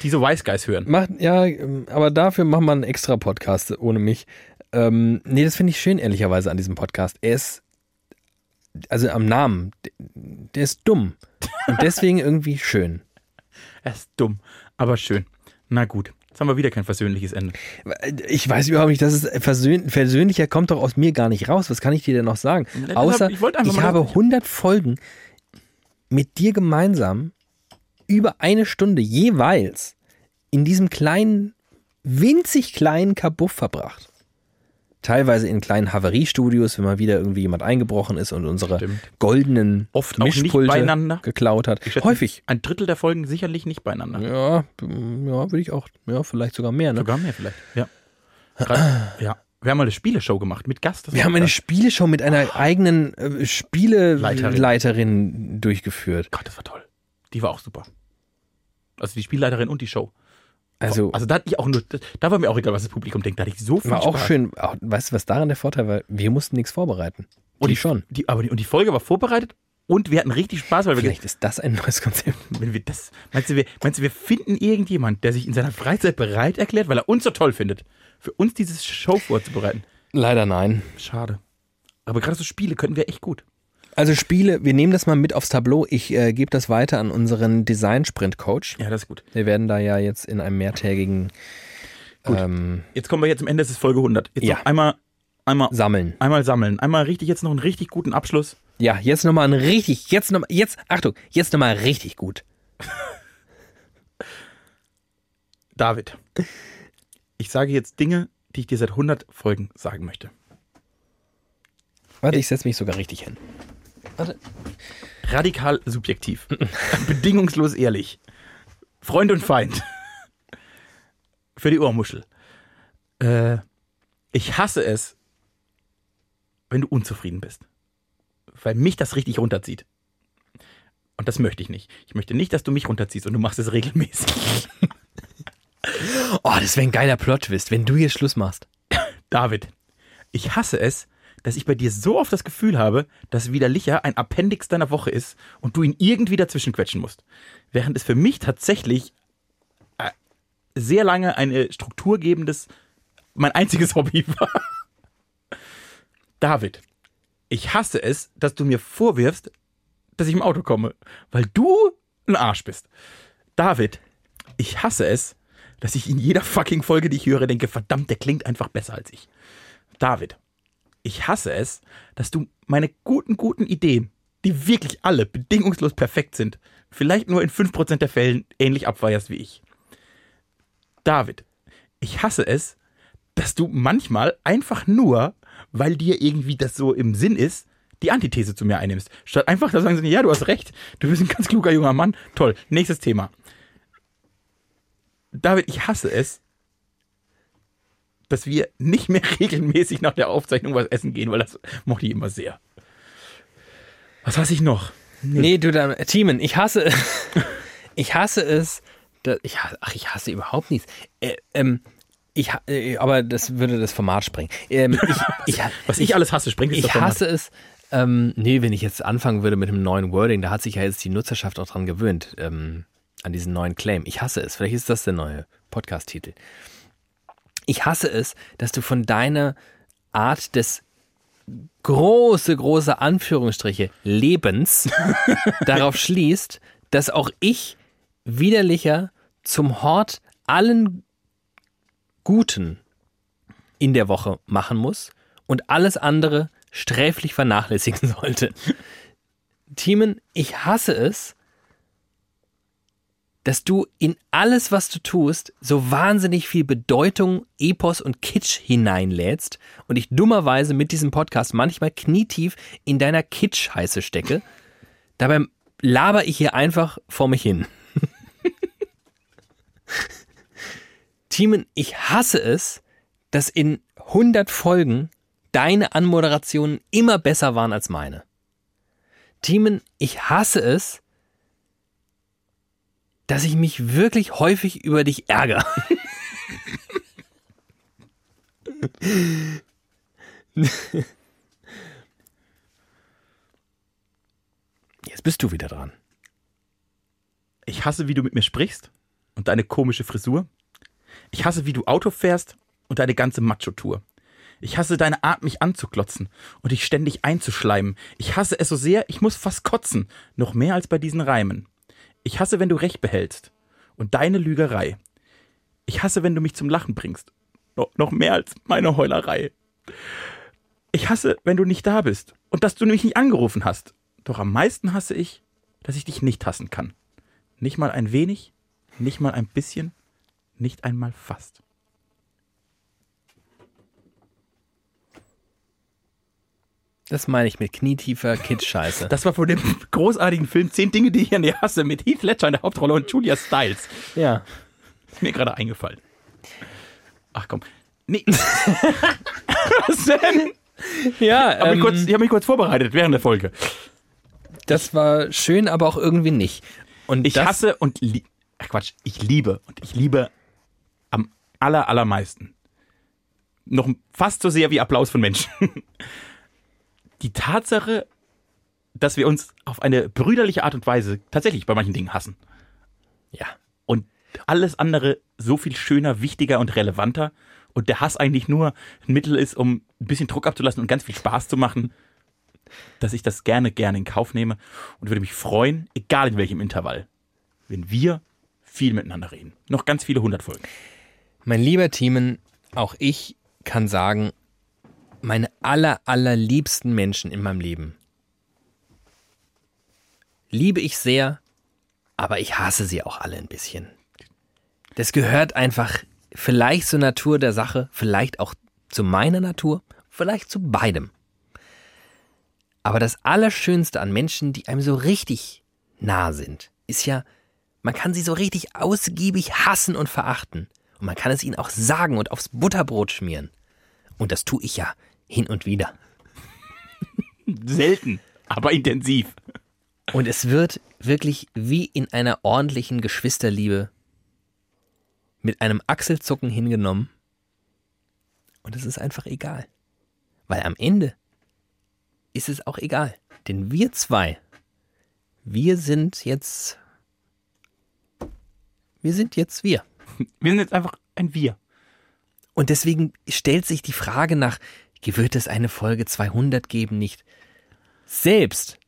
die so Weißgeist hören. Macht, ja, ähm, aber dafür machen wir einen extra Podcast ohne mich. Ähm, nee, das finde ich schön, ehrlicherweise, an diesem Podcast. Er ist, also am Namen, der ist dumm. Und deswegen irgendwie schön. <laughs> Er ist dumm, aber schön. Na gut, jetzt haben wir wieder kein versöhnliches Ende. Ich weiß überhaupt nicht, das ist versöhn, versöhnlicher kommt doch aus mir gar nicht raus. Was kann ich dir denn noch sagen? deshalb, Außer, ich ich habe dass ich- 100 Folgen mit dir gemeinsam über eine Stunde jeweils in diesem kleinen, winzig kleinen Kabuff verbracht. Teilweise in kleinen Havariestudios, wenn mal wieder irgendwie jemand eingebrochen ist und unsere Stimmt. goldenen Oft Mischpulte beieinander. geklaut hat. Schätze, Häufig. Ein Drittel der Folgen sicherlich nicht beieinander. Ja, ja, würde ich auch, ja, vielleicht sogar mehr. Ne? Sogar mehr vielleicht. Ja. Grad, ja. Wir haben mal eine Spieleshow gemacht mit Gast. Wir haben eine. Spieleshow mit einer eigenen äh, Leiterin. Spieleleiterin durchgeführt. Gott, das war toll. Die war auch super. Also die Spielleiterin und die Show. Also, Also da hatte ich auch nur, da war mir auch egal, was das Publikum denkt. Da hatte ich so viel war auch Spaß. schön. Auch, weißt du, was daran der Vorteil war? Wir mussten nichts vorbereiten. Und die die schon. Die, aber die, und die Folge war vorbereitet und wir hatten richtig Spaß, weil wir, Vielleicht ist das ein neues Konzept. wenn wir das, meinst du, wir, meinst du, wir finden irgendjemand, der sich in seiner Freizeit bereit erklärt, weil er uns so toll findet, für uns dieses Show vorzubereiten? Leider nein. Schade. Aber gerade so Spiele könnten wir echt gut. Also Spiele, wir nehmen das mal mit aufs Tableau. Ich äh, gebe das weiter an unseren Design-Sprint-Coach. Ja, das ist gut. Wir werden da ja jetzt in einem mehrtägigen Gut. ähm, Jetzt kommen wir jetzt am Ende, es ist Folge 100. Jetzt Ja. einmal, einmal, sammeln. einmal sammeln. Einmal richtig, jetzt noch einen richtig guten Abschluss. Ja, jetzt nochmal ein richtig, jetzt nochmal, jetzt, Achtung, jetzt nochmal richtig gut. <laughs> David, ich sage jetzt Dinge, die ich dir seit 100 Folgen sagen möchte. Warte, ich setze mich sogar richtig hin. Radikal subjektiv. <laughs> Bedingungslos ehrlich. Freund und Feind. <laughs> Für die Ohrmuschel. Äh, ich hasse es, wenn du unzufrieden bist. Weil mich das richtig runterzieht. Und das möchte ich nicht. Ich möchte nicht, dass du mich runterziehst und du machst es regelmäßig. <laughs> Oh, das wäre ein geiler Plot-Twist, wenn du jetzt Schluss machst. David, ich hasse es, dass ich bei dir so oft das Gefühl habe, dass Widerlicher ein Appendix deiner Woche ist und du ihn irgendwie dazwischen quetschen musst. Während es für mich tatsächlich äh, sehr lange ein strukturgebendes, mein einziges Hobby <laughs> war. David, ich hasse es, dass du mir vorwirfst, dass ich im Auto komme, weil du ein Arsch bist. David, ich hasse es, dass ich in jeder fucking Folge, die ich höre, denke, verdammt, der klingt einfach besser als ich. David, ich hasse es, dass du meine guten, guten Ideen, die wirklich alle bedingungslos perfekt sind, vielleicht nur in 5% der Fällen ähnlich abfeierst wie ich. David, ich hasse es, dass du manchmal einfach nur, weil dir irgendwie das so im Sinn ist, die Antithese zu mir einnimmst. Statt einfach zu sagen, ja, du hast recht, du bist ein ganz kluger junger Mann. Toll, nächstes Thema. David, ich hasse es, dass wir nicht mehr <laughs> regelmäßig nach der Aufzeichnung was essen gehen, weil das mochte ich immer sehr. Was hasse ich noch? Nee, du dann, Thiemen, ich hasse, <laughs> ich hasse es, da, ich, hasse- ach, ich hasse überhaupt nichts. Äh, ähm, Ich, äh, aber das würde das Format sprengen. Ähm, ich, <laughs> ich, Was ich alles hasse, sprengt ich hasse es. Ähm, nee, wenn ich jetzt anfangen würde mit einem neuen Wording, da hat sich ja jetzt die Nutzerschaft auch dran gewöhnt, ähm, an diesen neuen Claim. Ich hasse es. Vielleicht ist das der neue Podcast-Titel. Ich hasse es, dass du von deiner Art des große, große Anführungsstriche Lebens <laughs> darauf schließt, dass auch ich widerlicher zum Hort allen Guten in der Woche machen muss und alles andere sträflich vernachlässigen <laughs> sollte. Timon, ich hasse es, dass du in alles, was du tust, so wahnsinnig viel Bedeutung, Epos und Kitsch hineinlädst und ich dummerweise mit diesem Podcast manchmal knietief in deiner Kitsch-Heiße stecke. Dabei laber ich hier einfach vor mich hin. <laughs> Timon, ich hasse es, dass in 100 Folgen deine Anmoderationen immer besser waren als meine. Timon, ich hasse es, dass ich mich wirklich häufig über dich ärgere. Jetzt bist du wieder dran. Ich hasse, wie du mit mir sprichst und deine komische Frisur. Ich hasse, wie du Auto fährst und deine ganze Macho-Tour. Ich hasse deine Art, mich anzuklotzen und dich ständig einzuschleimen. Ich hasse es so sehr, ich muss fast kotzen, noch mehr als bei diesen Reimen. Ich hasse, wenn du Recht behältst und deine Lügerei. Ich hasse, wenn du mich zum Lachen bringst, noch, noch mehr als meine Heulerei. Ich hasse, wenn du nicht da bist und dass du mich nicht angerufen hast. Doch am meisten hasse ich, dass ich dich nicht hassen kann. Nicht mal ein wenig, nicht mal ein bisschen, nicht einmal fast. Das meine ich mit knietiefer Kitsch-Scheiße. Das war von dem großartigen Film Zehn Dinge, die ich an dir hasse, mit Heath Ledger in der Hauptrolle und Julia Stiles. Ja. Ist mir gerade eingefallen. Ach komm. Nee. <laughs> Was denn? Ja, Ich habe mich, ähm, kurz- ich hab mich kurz vorbereitet während der Folge. das war schön, aber auch irgendwie nicht. Und Ich hasse und Ach Quatsch, ich liebe und ich liebe am aller, allermeisten. Noch fast so sehr wie Applaus von Menschen. <laughs> Die Tatsache, dass wir uns auf eine brüderliche Art und Weise tatsächlich bei manchen Dingen hassen. Ja. Und alles andere so viel schöner, wichtiger und relevanter. Und der Hass eigentlich nur ein Mittel ist, um ein bisschen Druck abzulassen und ganz viel Spaß zu machen, dass ich das gerne, gerne in Kauf nehme und würde mich freuen, egal in welchem Intervall, wenn wir viel miteinander reden. Noch ganz viele hundert Folgen. Mein lieber Timon, auch ich kann sagen, meine aller, allerliebsten Menschen in meinem Leben liebe ich sehr, aber ich hasse sie auch alle ein bisschen. Das gehört einfach vielleicht zur Natur der Sache, vielleicht auch zu meiner Natur, vielleicht zu beidem. Aber das Allerschönste an Menschen, die einem so richtig nah sind, ist ja, man kann sie so richtig ausgiebig hassen und verachten. Und man kann es ihnen auch sagen und aufs Butterbrot schmieren. Und das tue ich ja hin und wieder. <laughs> Selten, aber intensiv. Und es wird wirklich wie in einer ordentlichen Geschwisterliebe mit einem Achselzucken hingenommen. Und es ist einfach egal. Weil am Ende ist es auch egal. Denn wir zwei, wir sind jetzt. Wir sind jetzt wir. Wir sind jetzt einfach ein Wir. Und deswegen stellt sich die Frage nach, wird es eine Folge 200 geben, nicht? Selbst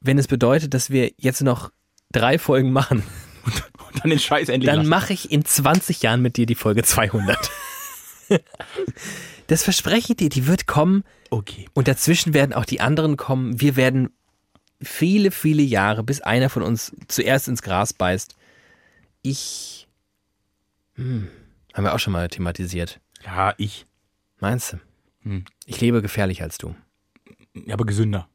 wenn es bedeutet, dass wir jetzt noch drei Folgen machen, <laughs> Und dann den Scheiß endlich dann mache ich in 20 Jahren mit dir die Folge 200. <laughs> das verspreche ich dir, die wird kommen Okay. und dazwischen werden auch die anderen kommen. Wir werden viele, viele Jahre, bis einer von uns zuerst ins Gras beißt. Ich. Hm, haben wir auch schon mal thematisiert. Ja, ich. Meinst du? Hm. Ich lebe gefährlicher als du. Ja, aber gesünder.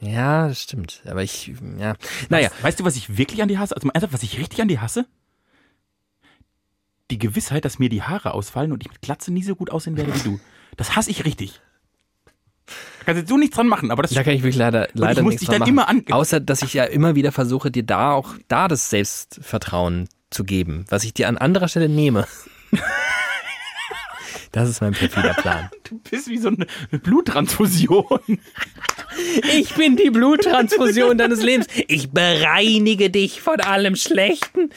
Ja, das stimmt. Aber ich, ja. Naja, Weißt du, was ich wirklich an dir hasse? Also ernsthaft, was ich richtig an dir hasse? Die Gewissheit, dass mir die Haare ausfallen und ich mit Glatze nie so gut aussehen werde wie du. Das hasse ich richtig. Da kannst jetzt so nichts dran machen, aber das da kann ich wirklich leider, leider ich muss nichts dich dann immer an- Außer, dass ich ja immer wieder versuche, dir da auch, da das Selbstvertrauen zu geben, was ich dir an anderer Stelle nehme. <laughs> Das ist mein perfider Plan. <laughs> Du bist wie so eine Bluttransfusion. Ich bin die Bluttransfusion deines Lebens. Ich bereinige dich von allem Schlechten.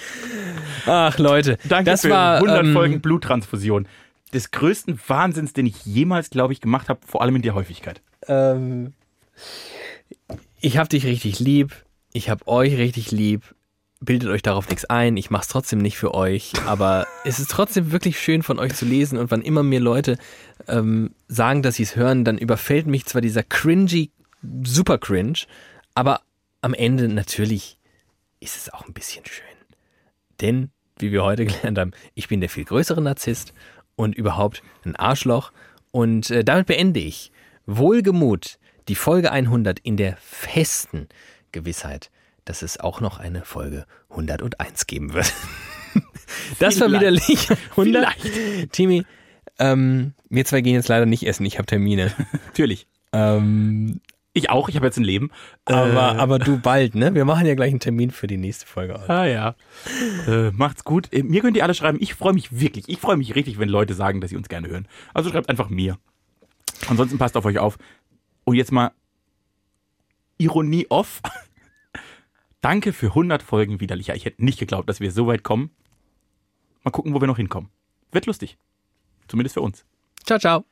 Ach, Leute. Danke das für war, 100 ähm, Folgen Bluttransfusion. Des größten Wahnsinns, den ich jemals, glaube ich, gemacht habe, vor allem in der Häufigkeit. Ähm, ich hab dich richtig lieb. Ich hab euch richtig lieb. Bildet euch darauf nichts ein. Ich mach's trotzdem nicht für euch. Aber <laughs> es ist trotzdem wirklich schön von euch zu lesen. Und wann immer mir Leute ähm, sagen, dass sie es hören, dann überfällt mich zwar dieser cringy, super cringe, aber am Ende natürlich ist es auch ein bisschen schön. Denn, wie wir heute <laughs> gelernt haben, ich bin der viel größere Narzisst und überhaupt ein Arschloch. Und äh, damit beende ich wohlgemut die Folge 100 in der festen Gewissheit, dass es auch noch eine Folge 101 geben wird. <laughs> das war Vielleicht. nicht 100. Timmy, ähm, wir zwei gehen jetzt leider nicht essen, ich habe Termine. <laughs> Natürlich. ähm, Ich auch, ich habe jetzt ein Leben. aber, Äh, aber du bald, ne? Wir machen ja gleich einen Termin für die nächste Folge. aus. Ah ja. Äh, macht's gut. Äh, mir könnt ihr alle schreiben. Ich freue mich wirklich. Ich freue mich richtig, wenn Leute sagen, dass sie uns gerne hören. Also schreibt einfach mir. Ansonsten passt auf euch auf. Und jetzt mal Ironie off. Danke für 100 Folgen widerlicher. Ich hätte nicht geglaubt, dass wir so weit kommen. Mal gucken, wo wir noch hinkommen. Wird lustig. Zumindest für uns. Ciao, ciao.